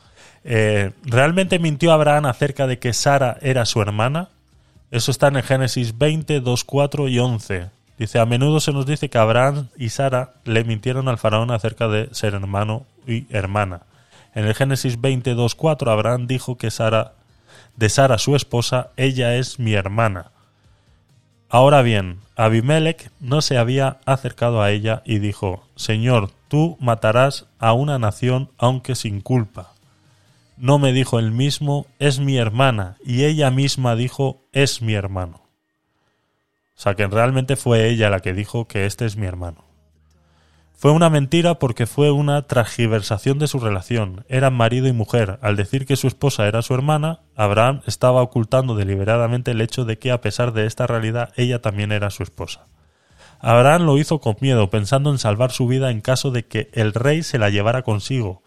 Eh, ¿Realmente mintió Abraham acerca de que Sara era su hermana? Eso está en el Génesis 20, 2, 4 y 11. Dice, a menudo se nos dice que Abraham y Sara le mintieron al faraón acerca de ser hermano y hermana. En el Génesis 20, 2, 4, Abraham dijo que Sara, de Sara su esposa, ella es mi hermana. Ahora bien, Abimelech no se había acercado a ella y dijo, Señor, tú matarás a una nación aunque sin culpa. No me dijo él mismo, es mi hermana, y ella misma dijo, es mi hermano. O sea que realmente fue ella la que dijo que este es mi hermano. Fue una mentira porque fue una transgiversación de su relación. Eran marido y mujer. Al decir que su esposa era su hermana, Abraham estaba ocultando deliberadamente el hecho de que a pesar de esta realidad ella también era su esposa. Abraham lo hizo con miedo, pensando en salvar su vida en caso de que el rey se la llevara consigo.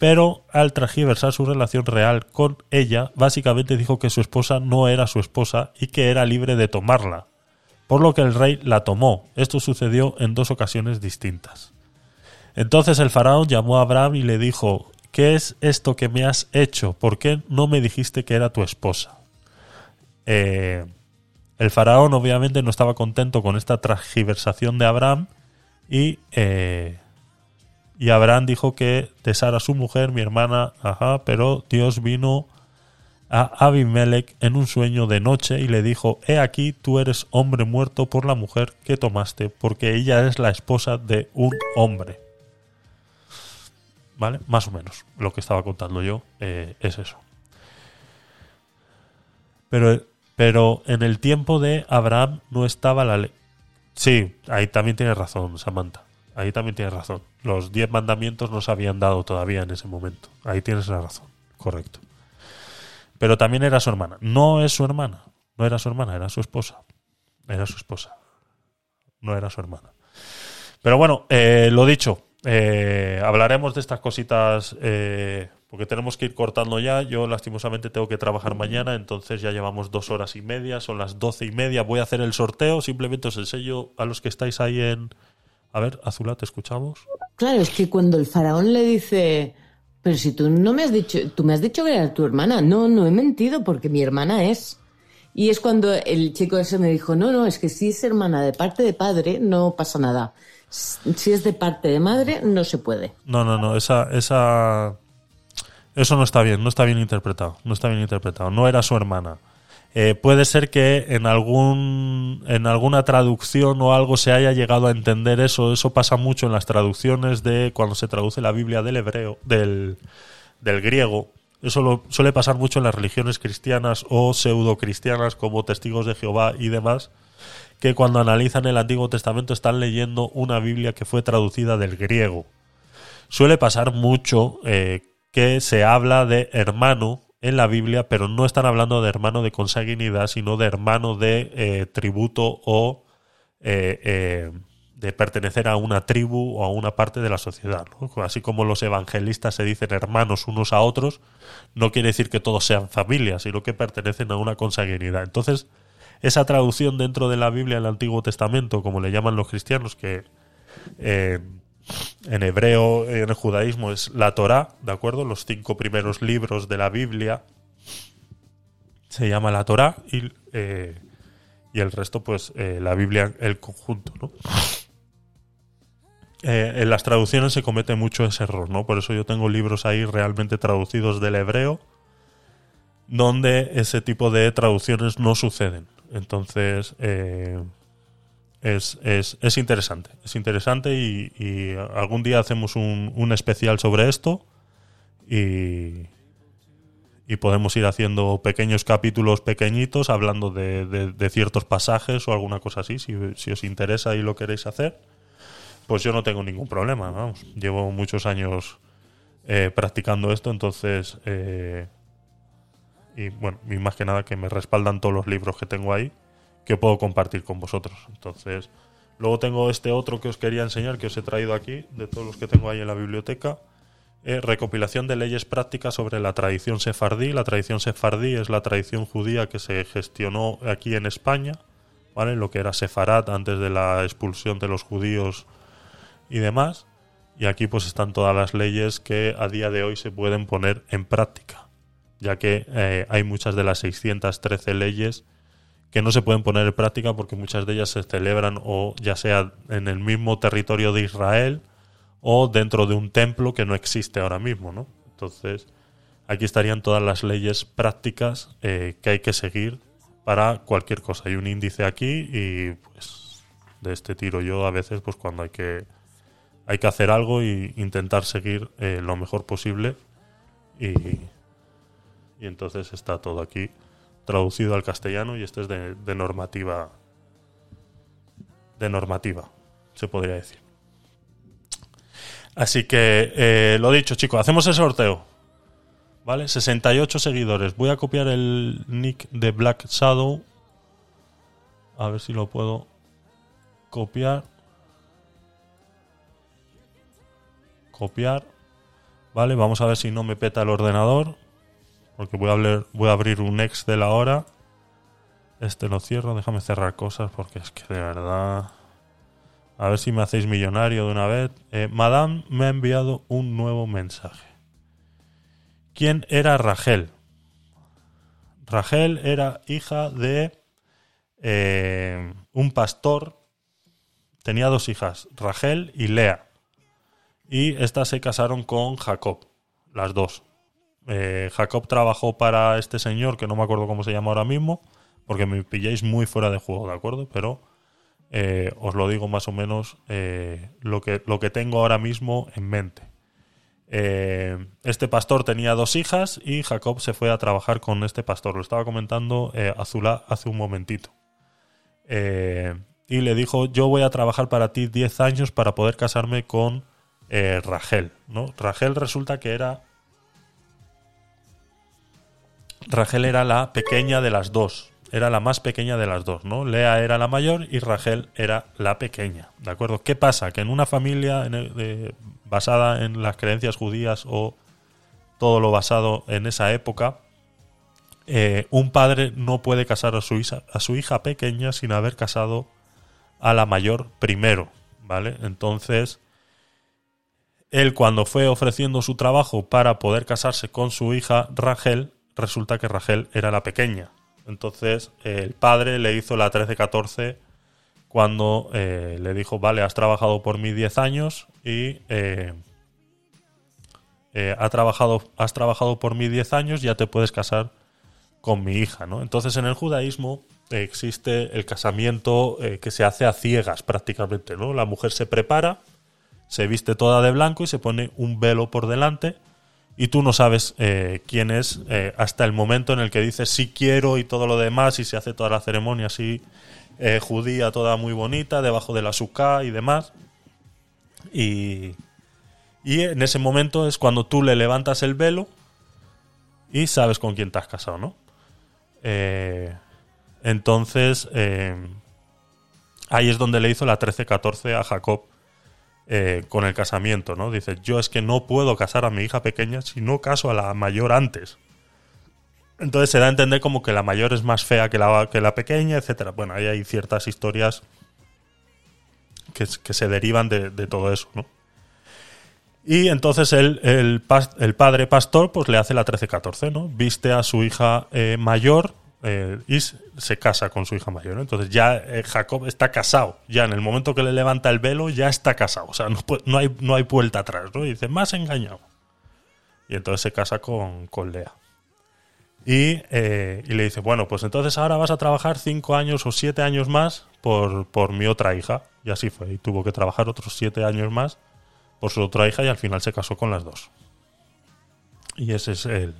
Pero al transgiversar su relación real con ella, básicamente dijo que su esposa no era su esposa y que era libre de tomarla, por lo que el rey la tomó. Esto sucedió en dos ocasiones distintas. Entonces el faraón llamó a Abraham y le dijo, ¿qué es esto que me has hecho? ¿Por qué no me dijiste que era tu esposa? Eh, el faraón obviamente no estaba contento con esta transgiversación de Abraham y, eh, y Abraham dijo que de Sara su mujer, mi hermana, ajá, pero Dios vino a Abimelech en un sueño de noche y le dijo, he aquí tú eres hombre muerto por la mujer que tomaste, porque ella es la esposa de un hombre. ¿Vale? Más o menos. Lo que estaba contando yo eh, es eso. Pero, pero en el tiempo de Abraham no estaba la ley. Sí, ahí también tienes razón, Samantha. Ahí también tienes razón. Los diez mandamientos no se habían dado todavía en ese momento. Ahí tienes la razón. Correcto. Pero también era su hermana. No es su hermana. No era su hermana, era su esposa. Era su esposa. No era su hermana. Pero bueno, eh, lo dicho. eh, hablaremos de estas cositas eh, porque tenemos que ir cortando ya. Yo lastimosamente tengo que trabajar mañana, entonces ya llevamos dos horas y media, son las doce y media. Voy a hacer el sorteo, simplemente os enseño a los que estáis ahí en... A ver, Azula, ¿te escuchamos? Claro, es que cuando el faraón le dice, pero si tú no me has dicho, tú me has dicho que era tu hermana. No, no he mentido porque mi hermana es. Y es cuando el chico ese me dijo, no, no, es que si es hermana de parte de padre, no pasa nada. Si es de parte de madre, no se puede. No, no, no, esa, esa... Eso no está bien, no está bien interpretado, no está bien interpretado. No era su hermana. Eh, puede ser que en algún en alguna traducción o algo se haya llegado a entender eso. Eso pasa mucho en las traducciones de cuando se traduce la Biblia del hebreo, del, del griego. Eso suele pasar mucho en las religiones cristianas o pseudo-cristianas como testigos de Jehová y demás, que cuando analizan el Antiguo Testamento están leyendo una Biblia que fue traducida del griego. Suele pasar mucho eh, que se habla de hermano en la Biblia, pero no están hablando de hermano de consanguinidad, sino de hermano de eh, tributo o eh, eh, de pertenecer a una tribu o a una parte de la sociedad. Así como los evangelistas se dicen hermanos unos a otros, no quiere decir que todos sean familias, sino que pertenecen a una consanguinidad. Entonces, esa traducción dentro de la Biblia del Antiguo Testamento, como le llaman los cristianos, que eh, en hebreo, en el judaísmo es la Torá, ¿de acuerdo? Los cinco primeros libros de la Biblia se llama la Torá y, eh, y el resto, pues, eh, la Biblia, el conjunto, ¿no? Eh, en las traducciones se comete mucho ese error, ¿no? Por eso yo tengo libros ahí realmente traducidos del hebreo, donde ese tipo de traducciones no suceden. Entonces, es, es, es interesante. Es interesante y, y algún día hacemos un, un especial sobre esto y, y podemos ir haciendo pequeños capítulos pequeñitos hablando de, de- ciertos pasajes o alguna cosa así, si, si os interesa y lo queréis hacer, pues yo no tengo ningún problema, vamos. Llevo muchos años eh, practicando esto, entonces... eh, y bueno, y más que nada que me respaldan todos los libros que tengo ahí que puedo compartir con vosotros. Entonces, luego tengo este otro que os quería enseñar, que os he traído aquí, de todos los que tengo ahí en la biblioteca. eh, recopilación de leyes prácticas sobre la tradición sefardí. La tradición sefardí es la tradición judía que se gestionó aquí en España, ¿vale? Lo que era Sefarat antes de la expulsión de los judíos y demás. Y aquí pues están todas las leyes que a día de hoy se pueden poner en práctica, ya que eh, hay muchas de las 613 leyes que no se pueden poner en práctica porque muchas de ellas se celebran o ya sea en el mismo territorio de Israel o dentro de un templo que no existe ahora mismo, ¿no? Entonces, aquí estarían todas las leyes prácticas eh, que hay que seguir para cualquier cosa. Hay un índice aquí y pues de este tiro yo a veces pues cuando hay que hay que hacer algo y intentar seguir eh, lo mejor posible y, y entonces está todo aquí traducido al castellano y este es de, normativa de normativa se podría decir. Así que eh, lo dicho chicos hacemos el sorteo vale 68 seguidores. Voy a copiar el nick de Black Shadow. A ver si lo puedo copiar. Copiar. Vale vamos a ver si no me peta el ordenador porque voy a, abrir un ex de la hora. Este lo cierro, déjame cerrar cosas porque es que de verdad... A ver si me hacéis millonario de una vez. Eh, Madame me ha enviado un nuevo mensaje. ¿Quién era Rachel? Rachel era hija de eh, un pastor. Tenía dos hijas, Rachel y Lea. Y estas se casaron con Jacob, las dos. Eh, Jacob trabajó para este señor, que no me acuerdo cómo se llama ahora mismo, porque me pilláis muy fuera de juego, ¿de acuerdo? Pero eh, os lo digo más o menos eh, lo, que, lo que tengo ahora mismo en mente. Este pastor tenía dos hijas y Jacob se fue a trabajar con este pastor. Lo estaba comentando Azulá hace un momentito. Y le dijo, yo voy a trabajar para ti 10 años para poder casarme con Rachel. ¿no? Rachel resulta que era Rachel era la pequeña de las dos. Era la más pequeña de las dos, ¿no? Lea era la mayor y Rachel era la pequeña, ¿de acuerdo? ¿Qué pasa? Que en una familia basada en las creencias judías o todo lo basado en esa época, eh, un padre no puede casar a su, hija, a su hija pequeña sin haber casado a la mayor primero, ¿vale? Entonces, él cuando fue ofreciendo su trabajo para poder casarse con su hija Rachel, resulta que Rachel era la pequeña. Entonces el padre le hizo la 13-14 cuando eh, le dijo, vale, has trabajado por mí 10 años y eh, eh, ha trabajado, has trabajado por mí 10 años, ya te puedes casar con mi hija. ¿no? Entonces en el judaísmo existe el casamiento que se hace a ciegas prácticamente. ¿no? La mujer se prepara, se viste toda de blanco y se pone un velo por delante y tú no sabes eh, quién es eh, hasta el momento en el que dices sí quiero y todo lo demás y se hace toda la ceremonia así eh, judía, toda muy bonita, debajo de la suká y demás. Y, y en ese momento es cuando tú le levantas el velo y sabes con quién te has casado, ¿no? Entonces, ahí es donde le hizo la 13-14 a Jacob eh, con el casamiento, ¿no? Dice, yo es que no puedo casar a mi hija pequeña si no caso a la mayor antes. Entonces se da a entender como que la mayor es más fea que la, que la pequeña, etcétera. Bueno, ahí hay ciertas historias que, se derivan de, todo eso, ¿no? Y entonces el, el padre pastor pues le hace la 13-14, ¿no? Viste a su hija eh, mayor eh, y s- se casa con su hija mayor. Entonces ya eh, Jacob está casado. Ya en el momento que le levanta el velo ya está casado. O sea, no, hay, no hay vuelta atrás, ¿no? Y dice, más engañado. Y entonces se casa con, con Lea. Y, eh, y le dice, bueno, pues entonces ahora vas a trabajar cinco años o siete años más por, por mi otra hija. Y así fue. Y tuvo que trabajar otros siete años más por su otra hija y al final se casó con las dos. Y ese es el,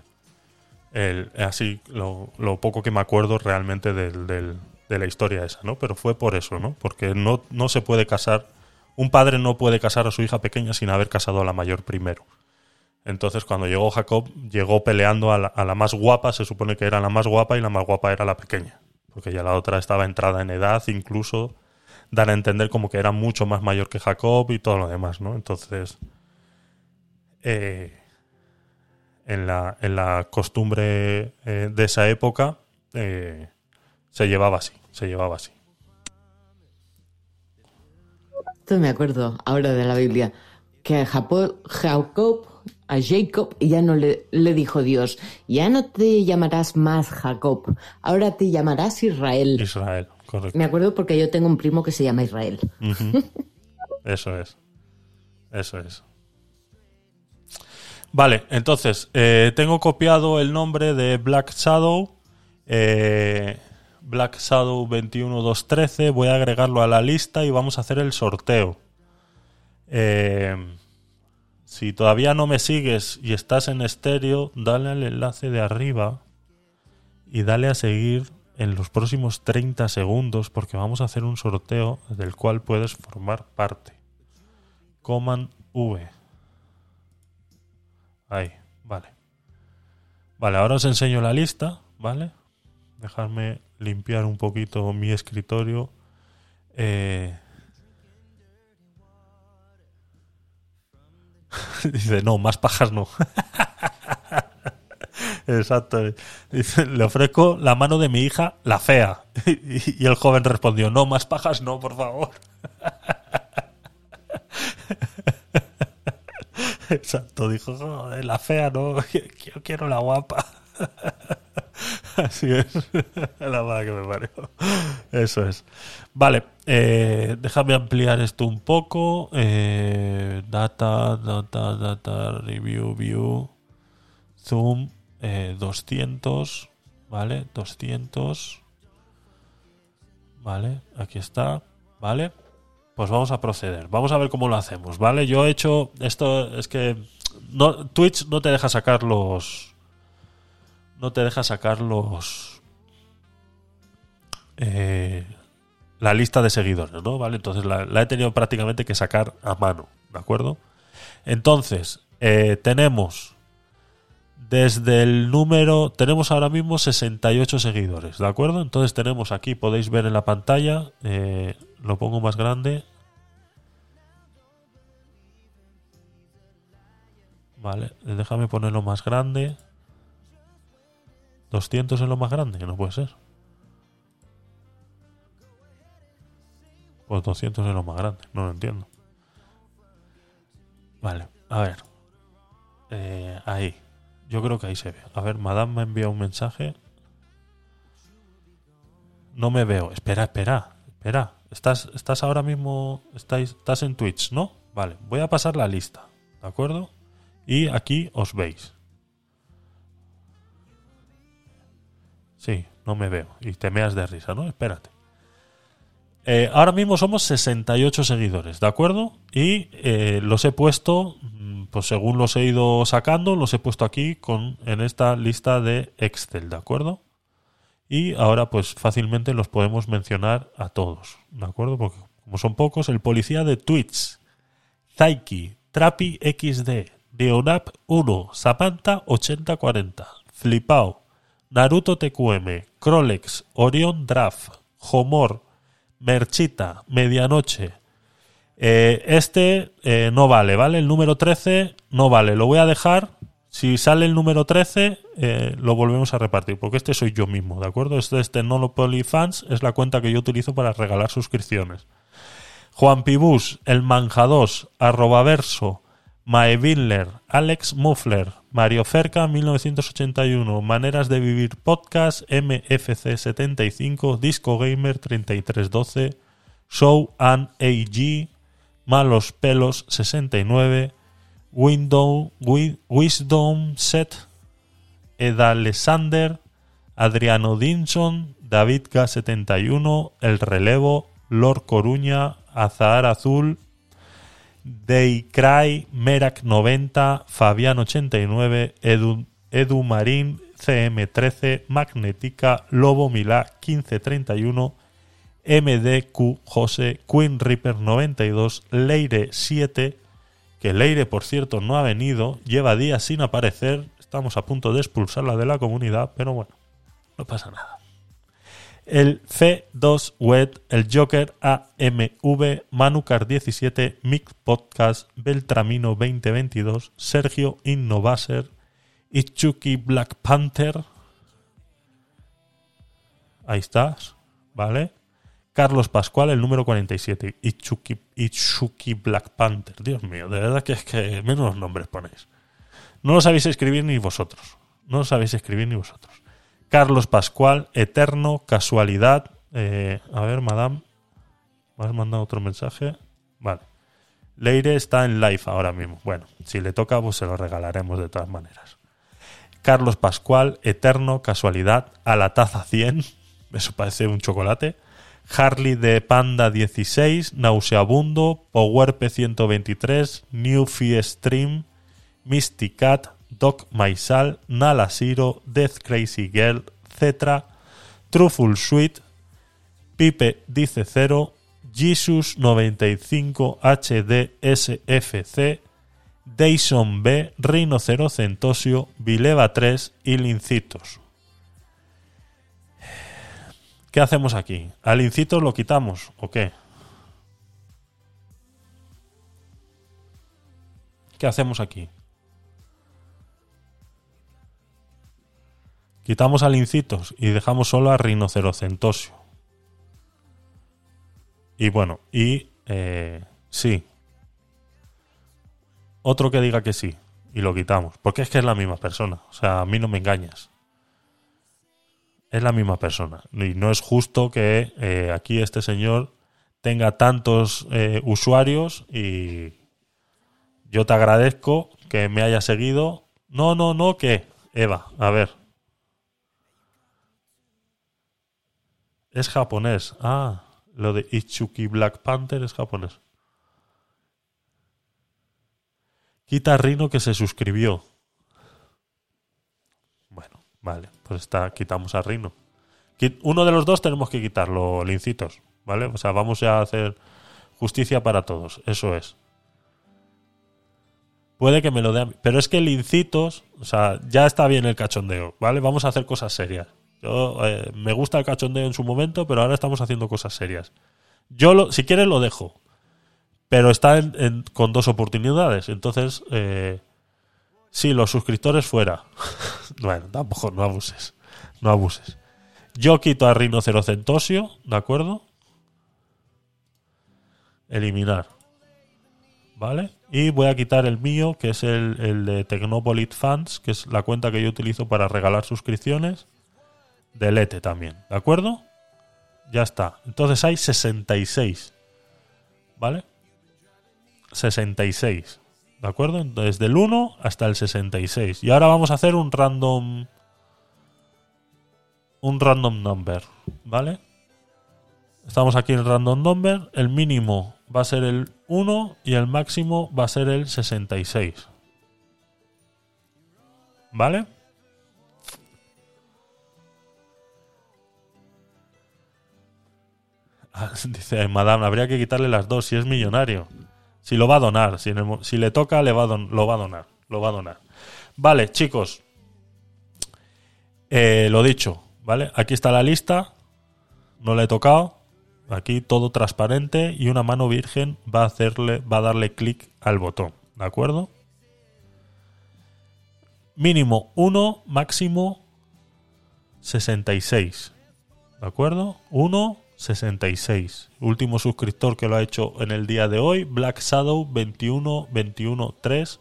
el así lo, lo poco que me acuerdo realmente del, de la historia esa, ¿no? Pero fue por eso, ¿no? Porque no, no se puede casar, un padre no puede casar a su hija pequeña sin haber casado a la mayor primero. Entonces, cuando llegó Jacob, llegó peleando a la, a la más guapa, se supone que era la más guapa y la más guapa era la pequeña. Porque ya la otra estaba entrada en edad, incluso dar a entender como que era mucho más mayor que Jacob y todo lo demás, ¿no? Entonces, eh, en, la, en la costumbre eh, de esa época, eh, se llevaba así, se llevaba así. Esto me acuerdo ahora de la Biblia, que a Jacob, a Jacob, ya no le, le dijo Dios, ya no te llamarás más Jacob, ahora te llamarás Israel. Israel, correcto. Me acuerdo porque yo tengo un primo que se llama Israel. Ujú. Eso es. Eso es. Vale, entonces, eh, tengo copiado el nombre de Black Shadow. eh, Black Shadow 21213. Voy a agregarlo a la lista y vamos a hacer el sorteo. Eh, si todavía no me sigues y estás en estéreo, dale al enlace de arriba y dale a seguir en los próximos 30 segundos porque vamos a hacer un sorteo del cual puedes formar parte. Command V. Ahí, vale. Vale, ahora os enseño la lista, ¿vale? Dejadme limpiar un poquito mi escritorio. Eh, Dice, no, más pajas no. Exacto. Dice, le ofrezco la mano de mi hija, la fea. Y, el joven respondió, no, más pajas no, por favor. Exacto, dijo, "Joder, la fea no, yo quiero la guapa. Así es, la mala que me parió. Eso es. Vale, eh, déjame ampliar esto un poco. Eh, data, data, data, review, view, zoom, eh, 200, ¿vale? 200. Vale, aquí está, ¿vale? Pues vamos a proceder. Vamos a ver cómo lo hacemos, ¿vale? Yo he hecho esto, es que no, Twitch no te deja sacar los no te deja sacar los eh, la lista de seguidores, ¿no? ¿Vale? Entonces la, he tenido prácticamente que sacar a mano, ¿de acuerdo? Entonces, eh, tenemos desde el número, tenemos ahora mismo 68 seguidores, ¿de acuerdo? Entonces tenemos aquí, podéis ver en la pantalla, eh, lo pongo más grande. Vale, déjame ponerlo más grande. 200 es lo más grande, que no puede ser. Pues 200 es lo más grande, no lo entiendo. Vale, a ver. Eh, ahí. Yo creo que ahí se ve. A ver, Madame me envía un mensaje. No me veo. Espera, espera, espera. Estás, estás ahora mismo. Estáis, estás en Twitch, ¿no? Vale, voy a pasar la lista. ¿De acuerdo? Y aquí os veis. Sí, no me veo. Y te meas de risa, ¿no? Espérate. Eh, ahora mismo somos 68 seguidores, ¿de acuerdo? Y eh, los he puesto, mm, pues según los he ido sacando, los he puesto aquí con, en esta lista de Excel, ¿de acuerdo? Y ahora pues fácilmente los podemos mencionar a todos, ¿de acuerdo? Porque como son pocos, el policía de Twitch, Zaiki, Trapi XD, Leonap 1, Samantha 8040, Flipao, Naruto TQM, Crolex, Orion Draft, Homor, Merchita, Medianoche. Eh, este eh, no vale, ¿vale? El número 13 no vale. Lo voy a dejar. Si sale el número 13, eh, lo volvemos a repartir. Porque este soy yo mismo, ¿de acuerdo? Este es Technolopoly Fans. Es la cuenta que yo utilizo para regalar suscripciones. Juan Pibus, El Manjados, Arroba Verso, Mae Bindler, Alex Muffler, Mario Cerca 1981, Maneras de Vivir Podcast, MFC 75, Disco Gamer 3312, Show and AG, Malos Pelos 69, Window, Wi- Wisdom Set, Eda Alexander, Adriano Dinson, David K71, El Relevo, Lord Coruña, Azahar Azul, Daycry, Merak 90, Fabián 89, Edu, Edu Marín, CM13, Magnética, Lobo Milá 1531, MDQ José, Queen Reaper 92, Leire 7, que Leire, por cierto, no ha venido, lleva días sin aparecer, estamos a punto de expulsarla de la comunidad, pero bueno, no pasa nada. El C2 Wet, el Joker AMV, Manucar 17, Mick Podcast, Beltramino 2022, Sergio Innovaser, Ichuki Black Panther. Ahí estás, ¿vale? Carlos Pascual, el número 47. Ichuki, Ichuki Black Panther. Dios mío, de verdad que es que menos nombres ponéis. No lo sabéis escribir ni vosotros. No lo sabéis escribir ni vosotros. Carlos Pascual, Eterno, Casualidad. Eh, a ver, madame. ¿Me has mandado otro mensaje? Vale. Leire está en live ahora mismo. Bueno, si le toca, pues se lo regalaremos de todas maneras. Carlos Pascual, Eterno, Casualidad, a la taza 100. Eso parece un chocolate. Harley de Panda 16, Nauseabundo, Powerp 123, New Stream, Misty Cat, Doc Maisal, Nala Siro, Death Crazy Girl, Cetra, Truffle Sweet, Pipe dice 0, Jesus 95 HD SFC, Dayson B, Centosio, Vileva 3 y Lincitos. ¿Qué hacemos aquí? ¿Al incito lo quitamos o qué? ¿Qué hacemos aquí? Quitamos al incitos y dejamos solo a rinocerocentosio. Y bueno, y eh, sí. Otro que diga que sí y lo quitamos. Porque es que es la misma persona. O sea, a mí no me engañas es la misma persona. Y no es justo que eh, aquí este señor tenga tantos eh, usuarios y yo te agradezco que me haya seguido. No, no, no, que Eva, a ver. Es japonés. Ah, lo de Ichuki Black Panther es japonés. Quita Rino que se suscribió. Vale, pues está, quitamos a Rino. Uno de los dos tenemos que quitarlo, lincitos, ¿vale? O sea, vamos a hacer justicia para todos, eso es. Puede que me lo dé Pero es que lincitos, o sea, ya está bien el cachondeo, ¿vale? Vamos a hacer cosas serias. Yo, eh, me gusta el cachondeo en su momento, pero ahora estamos haciendo cosas serias. Yo, lo, si quieres, lo dejo. Pero está con dos oportunidades. Entonces, eh, Sí, los suscriptores fuera. bueno, tampoco, no abuses. No abuses. Yo quito a Rinocerocentosio, ¿de acuerdo? Eliminar. ¿Vale? Y voy a quitar el mío, que es el, el de Technopolit Fans, que es la cuenta que yo utilizo para regalar suscripciones. Delete también, ¿de acuerdo? Ya está. Entonces hay 66. ¿Vale? 66. ¿De acuerdo? Desde el 1 hasta el 66. Y ahora vamos a hacer un random. Un random number. ¿Vale? Estamos aquí en random number. El mínimo va a ser el 1 y el máximo va a ser el 66. ¿Vale? Dice, Madame, habría que quitarle las dos si es millonario. Si lo va a donar, si, le toca, le va lo va a donar. Lo va a donar. Vale, chicos. Eh, lo dicho, ¿vale? Aquí está la lista. No le he tocado. Aquí todo transparente y una mano virgen va a hacerle, va a darle clic al botón. ¿De acuerdo? Mínimo 1, máximo 66. ¿De acuerdo? 1, 66. Último suscriptor que lo ha hecho en el día de hoy, Black Shadow 21213.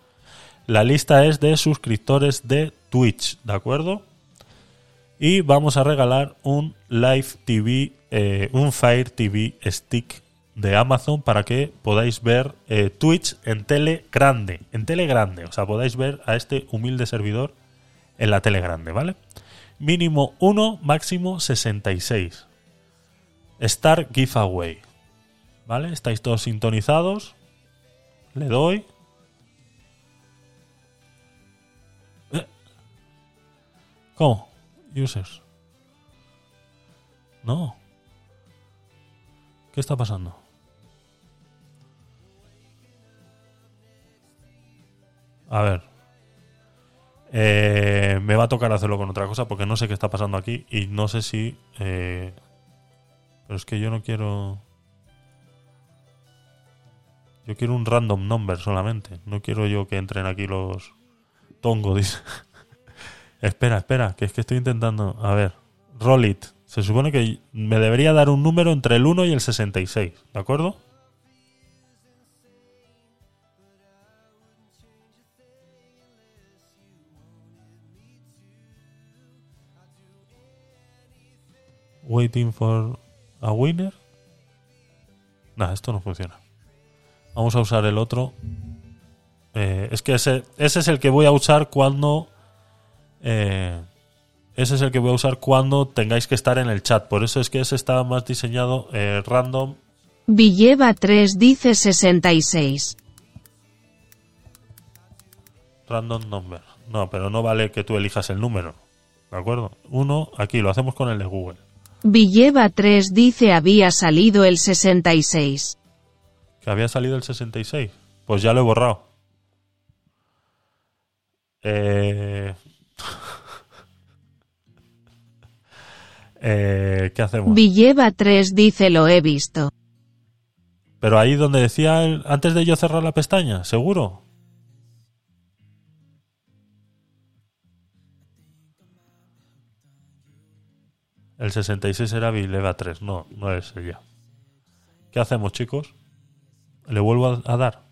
La lista es de suscriptores de Twitch, ¿de acuerdo? Y vamos a regalar un Live TV, eh, un Fire TV Stick de Amazon para que podáis ver eh, Twitch en tele grande, en tele grande, o sea, podáis ver a este humilde servidor en la tele grande, ¿vale? Mínimo 1, máximo 66. Star Giveaway. ¿Vale? Estáis todos sintonizados. Le doy. ¿Cómo? Users. No. ¿Qué está pasando? A ver. Eh, me va a tocar hacerlo con otra cosa porque no sé qué está pasando aquí y no sé si... eh, pero es que yo no quiero... Yo quiero un random number solamente. No quiero yo que entren aquí los... Tongo, dice. espera, espera, que es que estoy intentando... A ver. Roll it. Se supone que me debería dar un número entre el 1 y el 66. ¿De acuerdo? Waiting for a winner. Nah, esto no funciona. Vamos a usar el otro. Eh, es que ese, ese es el que voy a usar cuando. eh, ese es el que voy a usar cuando tengáis que estar en el chat. Por eso es que ese está más diseñado eh, random. Villeva 3 dice 66. Random number. No, pero no vale que tú elijas el número. ¿De acuerdo? Uno, aquí lo hacemos con el de Google. Villeva 3 dice había salido el 66. Que había salido el 66. Pues ya lo he borrado. Eh... eh, ¿Qué hacemos? Villeva 3 dice lo he visto. Pero ahí donde decía el- antes de yo cerrar la pestaña, seguro. El 66 era Vileva 3, no, no es ella. ¿Qué hacemos, chicos? ¿Le vuelvo a, a dar?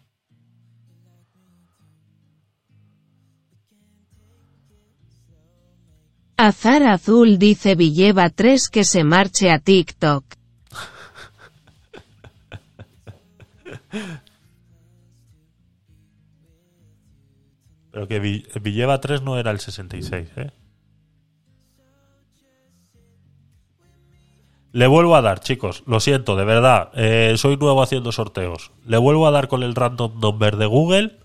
Azar Azul dice Villeva 3 que se marche a TikTok. Pero que Vi- Villeva 3 no era el 66, ¿eh? Le vuelvo a dar, chicos. Lo siento, de verdad. eh, soy nuevo haciendo sorteos. Le vuelvo a dar con el random number de Google.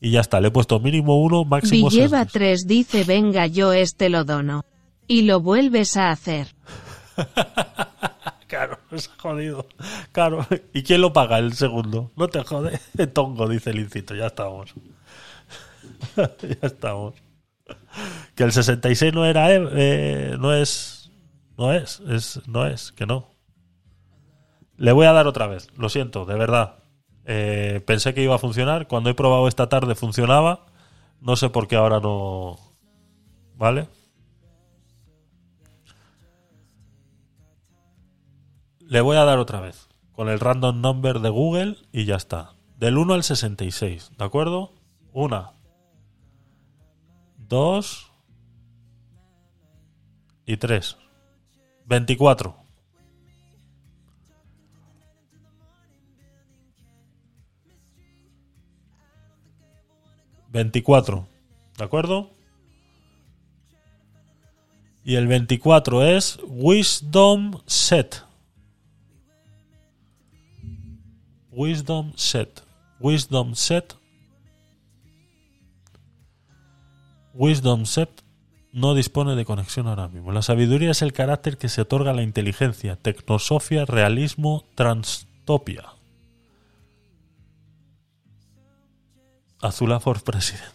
Y ya está. Le he puesto mínimo uno, máximo seis. 3 dice venga yo este lo dono. Y lo vuelves a hacer. Claro, es jodido. Claro. ¿Y quién lo paga el segundo? No te jode. Tongo, dice el incito. Ya estamos. ya estamos. Que el 66 no era eh, no es. No es. es. No es. Que no. Le voy a dar otra vez. Lo siento, de verdad. Eh, pensé que iba a funcionar. Cuando he probado esta tarde funcionaba. No sé por qué ahora no. ¿Vale? Le voy a dar otra vez. Con el random number de Google y ya está. Del 1 al 66, ¿de acuerdo? Una. Dos. Y tres. 24. Veinticuatro, ¿de acuerdo? Y el 24 es Wisdom Set. Wisdom Set. Wisdom Set. Wisdom Set no dispone de conexión ahora mismo. La sabiduría es el carácter que se otorga a la inteligencia, tecnosofia, realismo, transtopia. Azula for President.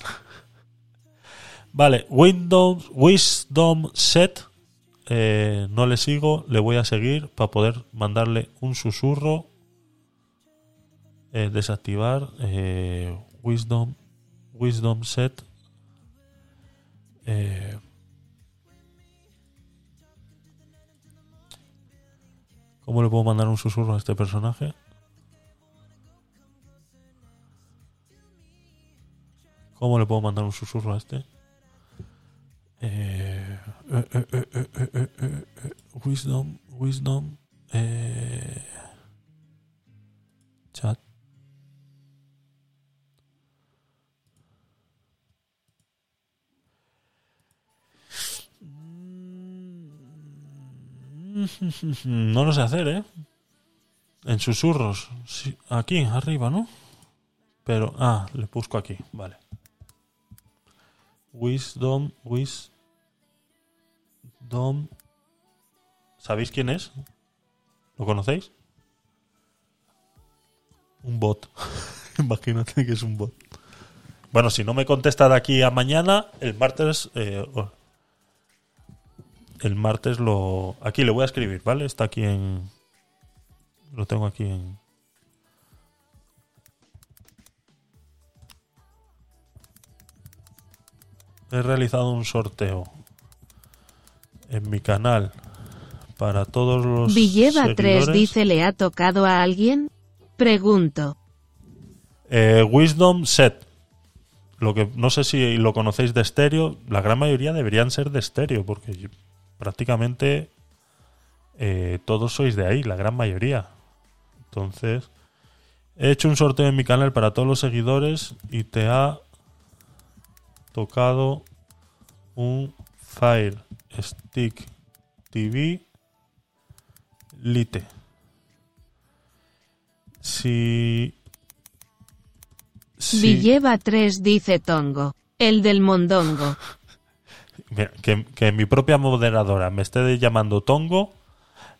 vale, Windows, Wisdom Set. eh, no le sigo, le voy a seguir para poder mandarle un susurro eh, desactivar eh, wisdom wisdom set eh, ¿Cómo le puedo mandar un susurro a este personaje? ¿Cómo le puedo mandar un susurro a este? Eh, eh, eh, eh wisdom, wisdom. No lo sé hacer, ¿eh? En susurros. Aquí, arriba, ¿no? Pero, ah, le busco aquí, vale. Wisdom, Wisdom. ¿Sabéis quién es? ¿Lo conocéis? Un bot. Imagínate que es un bot. Bueno, si no me contesta de aquí a mañana, el martes. eh, el martes lo. Aquí le voy a escribir, ¿vale? Está aquí en. Lo tengo aquí en. He realizado un sorteo en mi canal para todos los. Villeva 3 seguidores. dice ¿le ha tocado a alguien? Pregunto. Eh, Wisdom Set. Lo que no sé si lo conocéis de estéreo, la gran mayoría deberían ser de estéreo, porque prácticamente eh, todos sois de ahí, la gran mayoría. Entonces, he hecho un sorteo en mi canal para todos los seguidores y te ha tocado un Fire Stick TV Lite. Si Sí. Villeva 3 dice Tongo. El del mondongo. Que, que mi propia moderadora me esté llamando Tongo,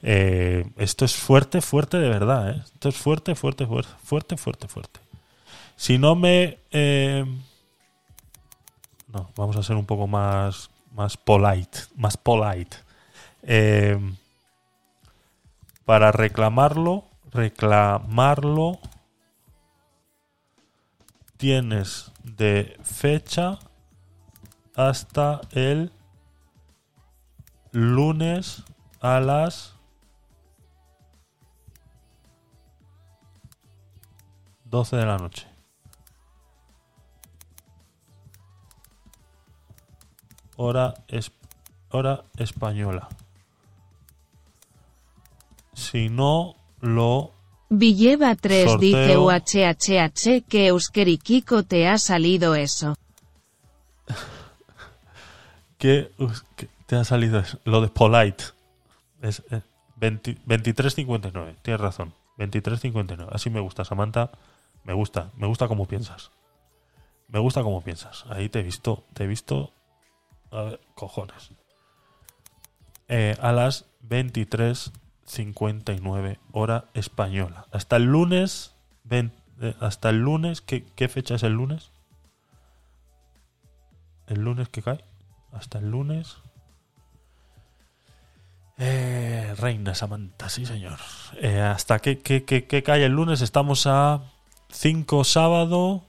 eh, esto es fuerte, fuerte de verdad. ¿eh? Esto es fuerte, fuerte, fuerte, fuerte, fuerte, fuerte. Si no me... eh, no, vamos a ser un poco más, más polite, más polite. Eh, para reclamarlo, reclamarlo, tienes de fecha hasta el lunes a las 12 de la noche. Hora, es, hora española. Si no lo Villeva 3 dice Sorteo. UHHH que Euskerikiko te ha salido eso. ¿Qué, us- qué te ha salido? Lo de polite. Es eh, 20 23.59. Tienes razón. 23.59. Así me gusta, Samantha. Me gusta. Me gusta cómo piensas. Me gusta cómo piensas. Ahí te he visto. Te he visto. A ver, cojones. Eh, a las 23.59 hora española. Hasta el lunes. eh, hasta el lunes. ¿qué, ¿Qué fecha es el lunes? El lunes que cae hasta el lunes. Eh, Reina Samantha, sí señor. Eh, hasta que, que, cae el lunes estamos a 5 sábado,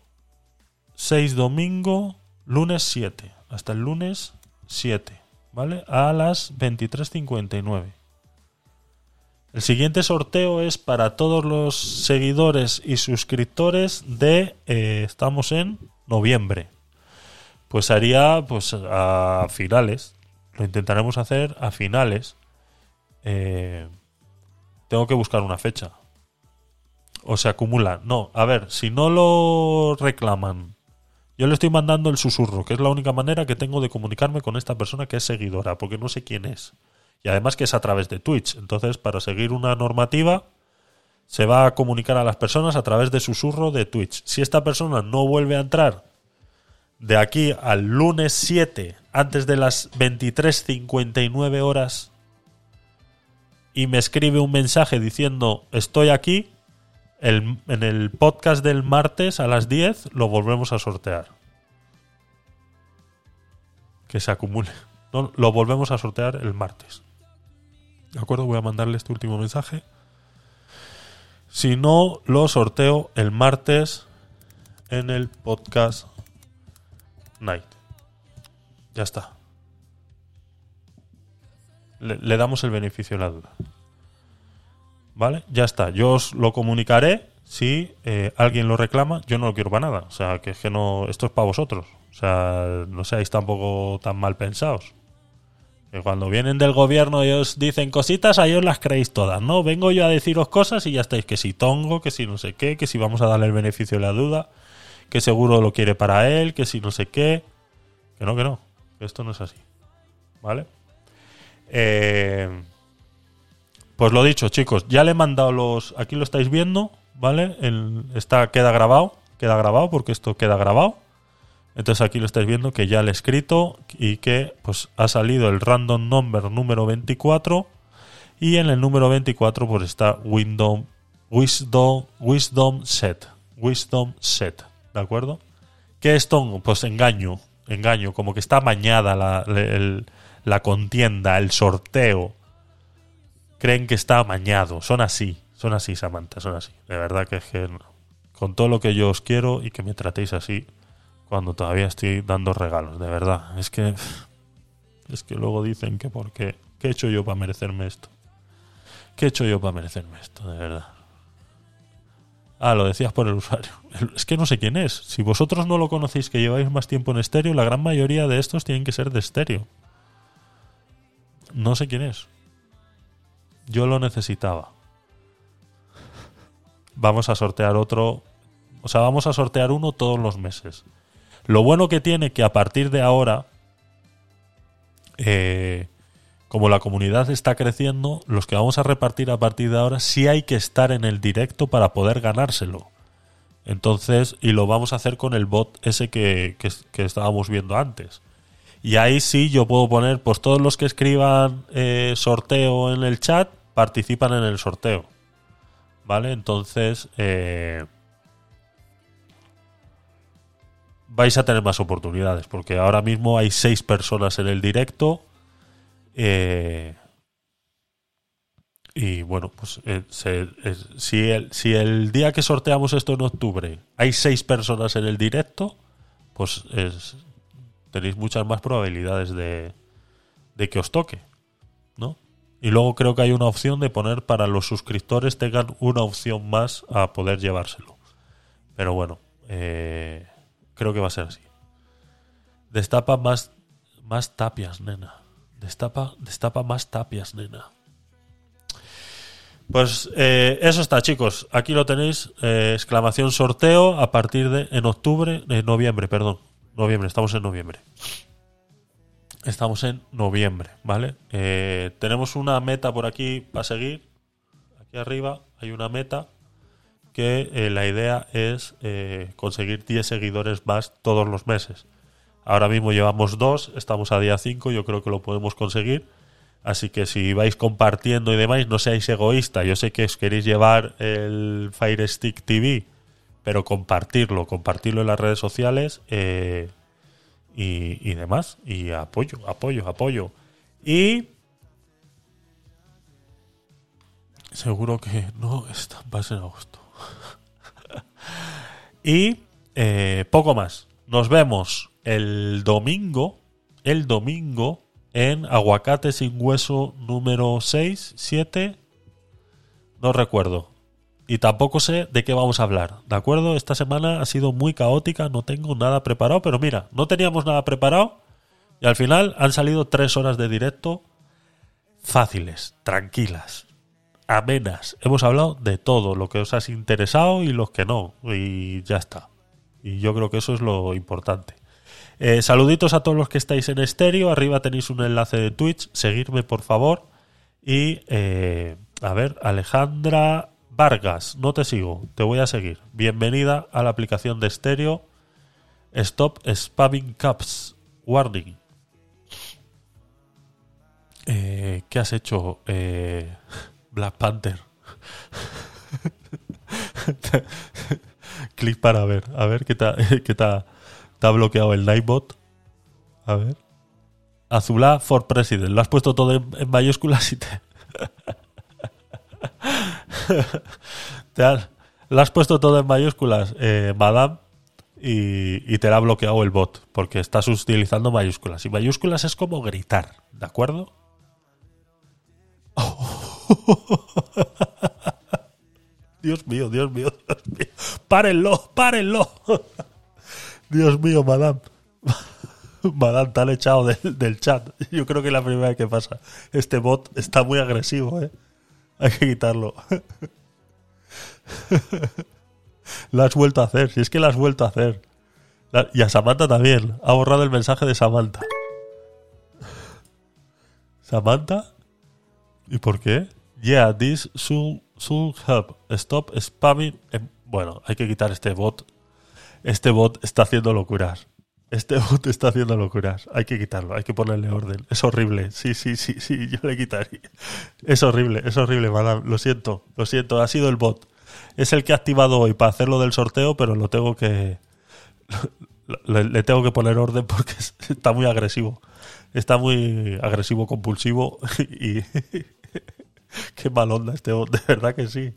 6 domingo, lunes 7. Hasta el lunes 7, ¿vale? A las 23.59. El siguiente sorteo es para todos los seguidores y suscriptores de... eh, estamos en noviembre pues haría pues a finales. Lo intentaremos hacer a finales. Eh, tengo que buscar una fecha. O se acumula. No, a ver, si no lo reclaman, yo le estoy mandando el susurro, que es la única manera que tengo de comunicarme con esta persona que es seguidora, porque no sé quién es. Y además que es a través de Twitch. Entonces, para seguir una normativa, se va a comunicar a las personas a través de susurro de Twitch. Si esta persona no vuelve a entrar de aquí al lunes 7, antes de las 23.59 horas, y me escribe un mensaje diciendo estoy aquí, el- en el podcast del martes a las 10 lo volvemos a sortear. Que se acumule. No, lo volvemos a sortear el martes. ¿De acuerdo? Voy a mandarle este último mensaje. Si no, lo sorteo el martes en el podcast Night. Ya está. Le, le damos el beneficio de la duda. ¿Vale? Ya está. Yo os lo comunicaré si eh, alguien lo reclama. Yo no lo quiero para nada. O sea, que es que no. Esto es para vosotros. O sea, no seáis tampoco tan mal pensados. Que cuando vienen del gobierno y os dicen cositas, a ellos las creéis todas, ¿no? Vengo yo a deciros cosas y ya estáis que si tongo, que si no sé qué, que si vamos a darle el beneficio de la duda, que seguro lo quiere para él, que si no sé qué. Que no, que no. Esto no es así. ¿Vale? Eh, pues lo dicho, chicos, ya le he mandado los. Aquí lo estáis viendo, ¿vale? Está, queda grabado, queda grabado porque esto queda grabado. Entonces aquí lo estáis viendo que ya le he escrito y que pues ha salido el random number número 24 y en el número 24 pues está Wisdom Wisdom Wisdom set, Wisdom set, ¿de acuerdo? ¿Qué es tongo? Pues engaño, engaño, como que está amañada la, el- contienda, el sorteo. Creen que está amañado, son así, son así, Samantha, son así. De verdad que es que con todo lo que yo os quiero y que me tratéis así cuando todavía estoy dando regalos, de verdad. Es que es que luego dicen que por qué, ¿qué he hecho yo para merecerme esto? ¿Qué he hecho yo para merecerme esto, de verdad? Ah, lo decías por el usuario. Es que no sé quién es. Si vosotros no lo conocéis, que lleváis más tiempo en estéreo, la gran mayoría de estos tienen que ser de estéreo. No sé quién es. Yo lo necesitaba. Vamos a sortear otro. O sea, vamos a sortear uno todos los meses. Lo bueno que tiene que a partir de ahora, eh, como la comunidad está creciendo, los que vamos a repartir a partir de ahora sí hay que estar en el directo para poder ganárselo. Entonces, y lo vamos a hacer con el bot ese que, que, estábamos viendo antes. Y ahí sí yo puedo poner, pues todos los que escriban eh, sorteo en el chat participan en el sorteo. ¿Vale? Entonces, eh, vais a tener más oportunidades, porque ahora mismo hay seis personas en el directo. Eh, y bueno, pues eh, es- si, el, si el día que sorteamos esto en octubre hay seis personas en el directo, pues es, tenéis muchas más probabilidades de, de que os toque, ¿no? Y luego creo que hay una opción de poner para los suscriptores tengan una opción más a poder llevárselo. Pero bueno, eh, creo que va a ser así. Destapa más, más tapias, nena. Destapa, destapa más tapias, nena. Pues eh, eso está, chicos. Aquí lo tenéis. eh, exclamación sorteo a partir de en octubre, en noviembre, perdón. Noviembre, estamos en noviembre. Estamos en noviembre, ¿vale? Eh, tenemos una meta por aquí para seguir. Aquí arriba hay una meta que eh, la idea es eh, conseguir 10 seguidores más todos los meses. Ahora mismo llevamos dos, estamos a día 5, yo creo que lo podemos conseguir. Así que si vais compartiendo y demás, no seáis egoístas. Yo sé que os queréis llevar el Fire Stick TV, pero compartirlo, compartirlo en las redes sociales eh, y, y demás. Y apoyo, apoyo, apoyo. Y seguro que no está va a ser agosto. y eh, poco más. Nos vemos el domingo, el domingo en Aguacate sin hueso número 6, 7, no recuerdo. Y tampoco sé de qué vamos a hablar, ¿de acuerdo? Esta semana ha sido muy caótica, no tengo nada preparado, pero mira, no teníamos nada preparado y al final han salido tres horas de directo fáciles, tranquilas, amenas. Hemos hablado de todo, lo que os has interesado y los que no, y ya está. Y yo creo que eso es lo importante. Eh, saluditos a todos los que estáis en estéreo. Arriba tenéis un enlace de Twitch. Seguirme, por favor. Y, eh, a ver, Alejandra Vargas, no te sigo, te voy a seguir. Bienvenida a la aplicación de estéreo. Stop spamming caps. Warning. Eh, ¿Qué has hecho, Black Panther? Clic para ver, a ver qué te, ha bloqueado el Nightbot. A ver. Azulá for President. Lo has puesto todo en, en mayúsculas y te. te has- lo has puesto todo en mayúsculas, eh, Madame, y, y te la ha bloqueado el bot porque estás utilizando mayúsculas. Y mayúsculas es como gritar, ¿de acuerdo? Dios mío, Dios mío, Dios mío. Párenlo, párenlo. Dios mío, madame. Madame, te han echado del, chat. Yo creo que es la primera vez que pasa. Este bot está muy agresivo, ¿eh? Hay que quitarlo. Lo has vuelto a hacer. Si es que lo has vuelto a hacer. La- y a Samantha también. Ha borrado el mensaje de Samantha. ¿Samantha? ¿Y por qué? Yeah, this should, should help. Stop spamming. em- Bueno, hay que quitar este bot. Este bot está haciendo locuras. Este bot está haciendo locuras. Hay que quitarlo, hay que ponerle orden. Es horrible. Sí, sí, sí, sí, yo le quitaría. Es horrible, es horrible, madame. Lo siento, lo siento. Ha sido el bot. Es el que he activado hoy para hacerlo del sorteo, pero lo tengo que. Le, le tengo que poner orden porque es- está muy agresivo. Está muy agresivo, compulsivo y... Qué mal onda este bot, de verdad que sí.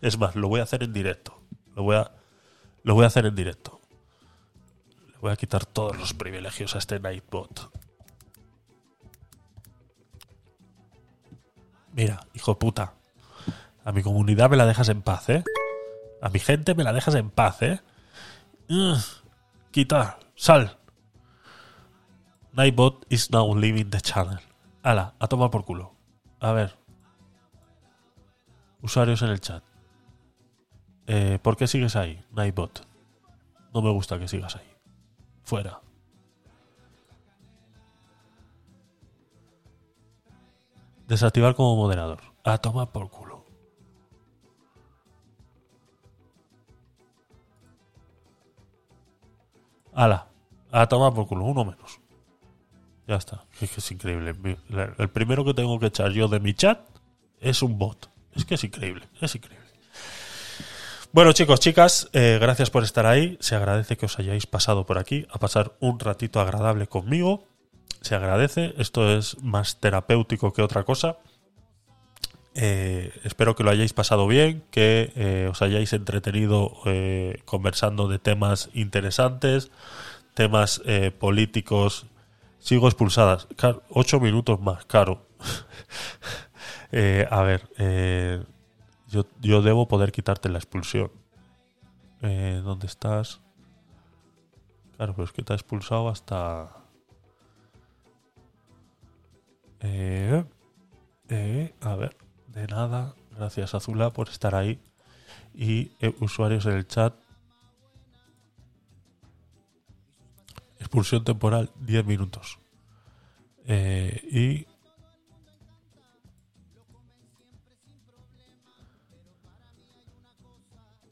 Es más, lo voy a hacer en directo. Lo voy a, lo voy a hacer en directo. Le voy a quitar todos los privilegios a este Nightbot. Mira, hijo de puta. A mi comunidad me la dejas en paz, ¿eh? A mi gente me la dejas en paz, ¿eh? Quita, sal. Nightbot is now leaving the channel. Ala, a tomar por culo. A ver. Usuarios en el chat. Eh, ¿Por qué sigues ahí, Nightbot? No me gusta que sigas ahí. Fuera. Desactivar como moderador. A tomar por culo. Ala, a tomar por culo, uno menos. Ya está. Es que es increíble. El primero que tengo que echar yo de mi chat es un bot. Es que es increíble, es increíble. Bueno, chicos, chicas, eh, gracias por estar ahí. Se agradece que os hayáis pasado por aquí a pasar un ratito agradable conmigo. Se agradece. Esto es más terapéutico que otra cosa. Eh, espero que lo hayáis pasado bien, que eh, os hayáis entretenido conversando de temas interesantes, temas políticos. Sigo expulsadas. Ocho minutos más, caro. A ver, yo, debo poder quitarte la expulsión. Eh, ¿Dónde estás? Claro, pero es que te ha expulsado hasta... Eh, eh, a ver, de nada. Gracias Azula por estar ahí. Y eh, usuarios en el chat. Expulsión temporal, 10 minutos. Y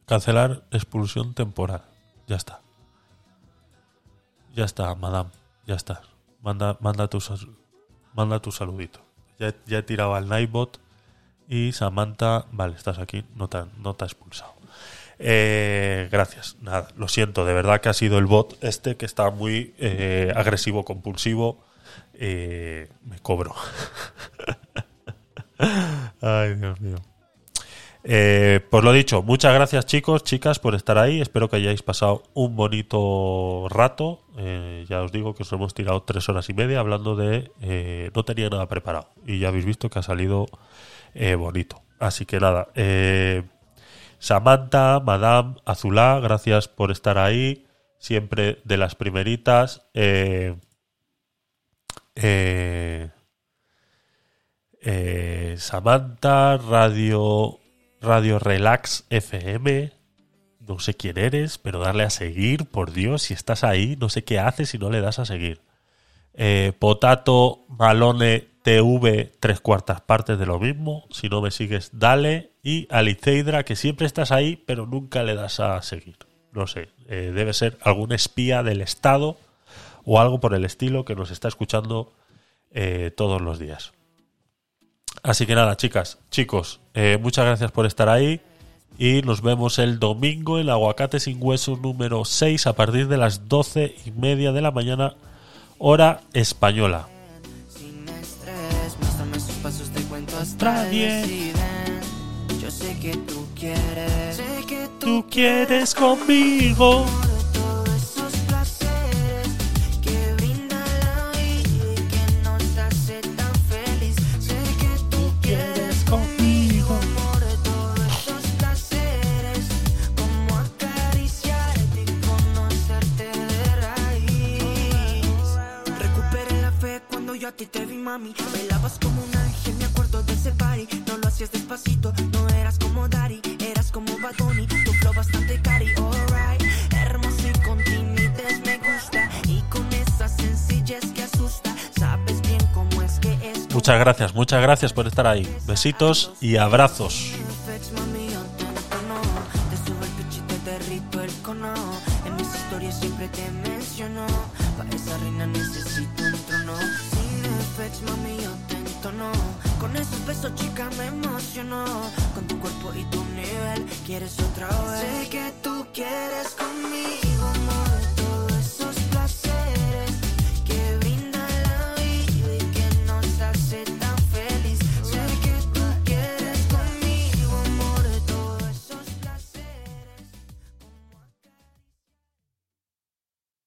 Cancelar expulsión temporal. Ya está. Ya está, madame. Ya está. Manda, manda, tu, manda tu saludito. Ya, ya he tirado al Nightbot. Y Samantha, vale, estás aquí, no te, no te ha expulsado. Eh, gracias, nada, lo siento, de verdad que ha sido el bot este que está muy eh, agresivo, compulsivo. Eh, me cobro. Ay, Dios mío. Eh, pues lo dicho, muchas gracias chicos, chicas, por estar ahí. Espero que hayáis pasado un bonito rato. Eh, ya os digo que os hemos tirado tres horas y media hablando de... eh, no tenía nada preparado y ya habéis visto que ha salido bonito. Así que nada, Samantha, Madame, Azulá, gracias por estar ahí. Siempre de las primeritas. Samantha, Radio, Radio Relax FM. No sé quién eres, pero darle a seguir, por Dios, si estás ahí, no sé qué haces si no le das a seguir. Eh, Potato, Malone, TV, tres cuartas partes de lo mismo. Si no me sigues, dale. Y Aliceidra, que siempre estás ahí, pero nunca le das a seguir. No sé, eh, debe ser algún espía del Estado o algo por el estilo que nos está escuchando eh, todos los días. Así que nada, chicas, chicos, eh, muchas gracias por estar ahí y nos vemos el domingo en Aguacate sin hueso número 6 a partir de las 12 y media de la mañana, hora española. Sin estrés, muéstrame sus pasos, te cuento Hasta hasta diez. diez. Yo sé que tú quieres, sé que Tú quieres conmigo. Yo a ti te vi, mami. Bailabas como un ángel, me acuerdo de ese party. No lo hacías despacito, no eras como Daddy, eras como Bunny. Tu flow bastante cari, alright. Hermoso y con timidez me gusta. Y con esa sencillez que asusta. Sabes bien cómo es que es. Muchas gracias, muchas gracias por estar ahí. Besitos y abrazos. Quieres otra vez. Sé que tú quieres conmigo.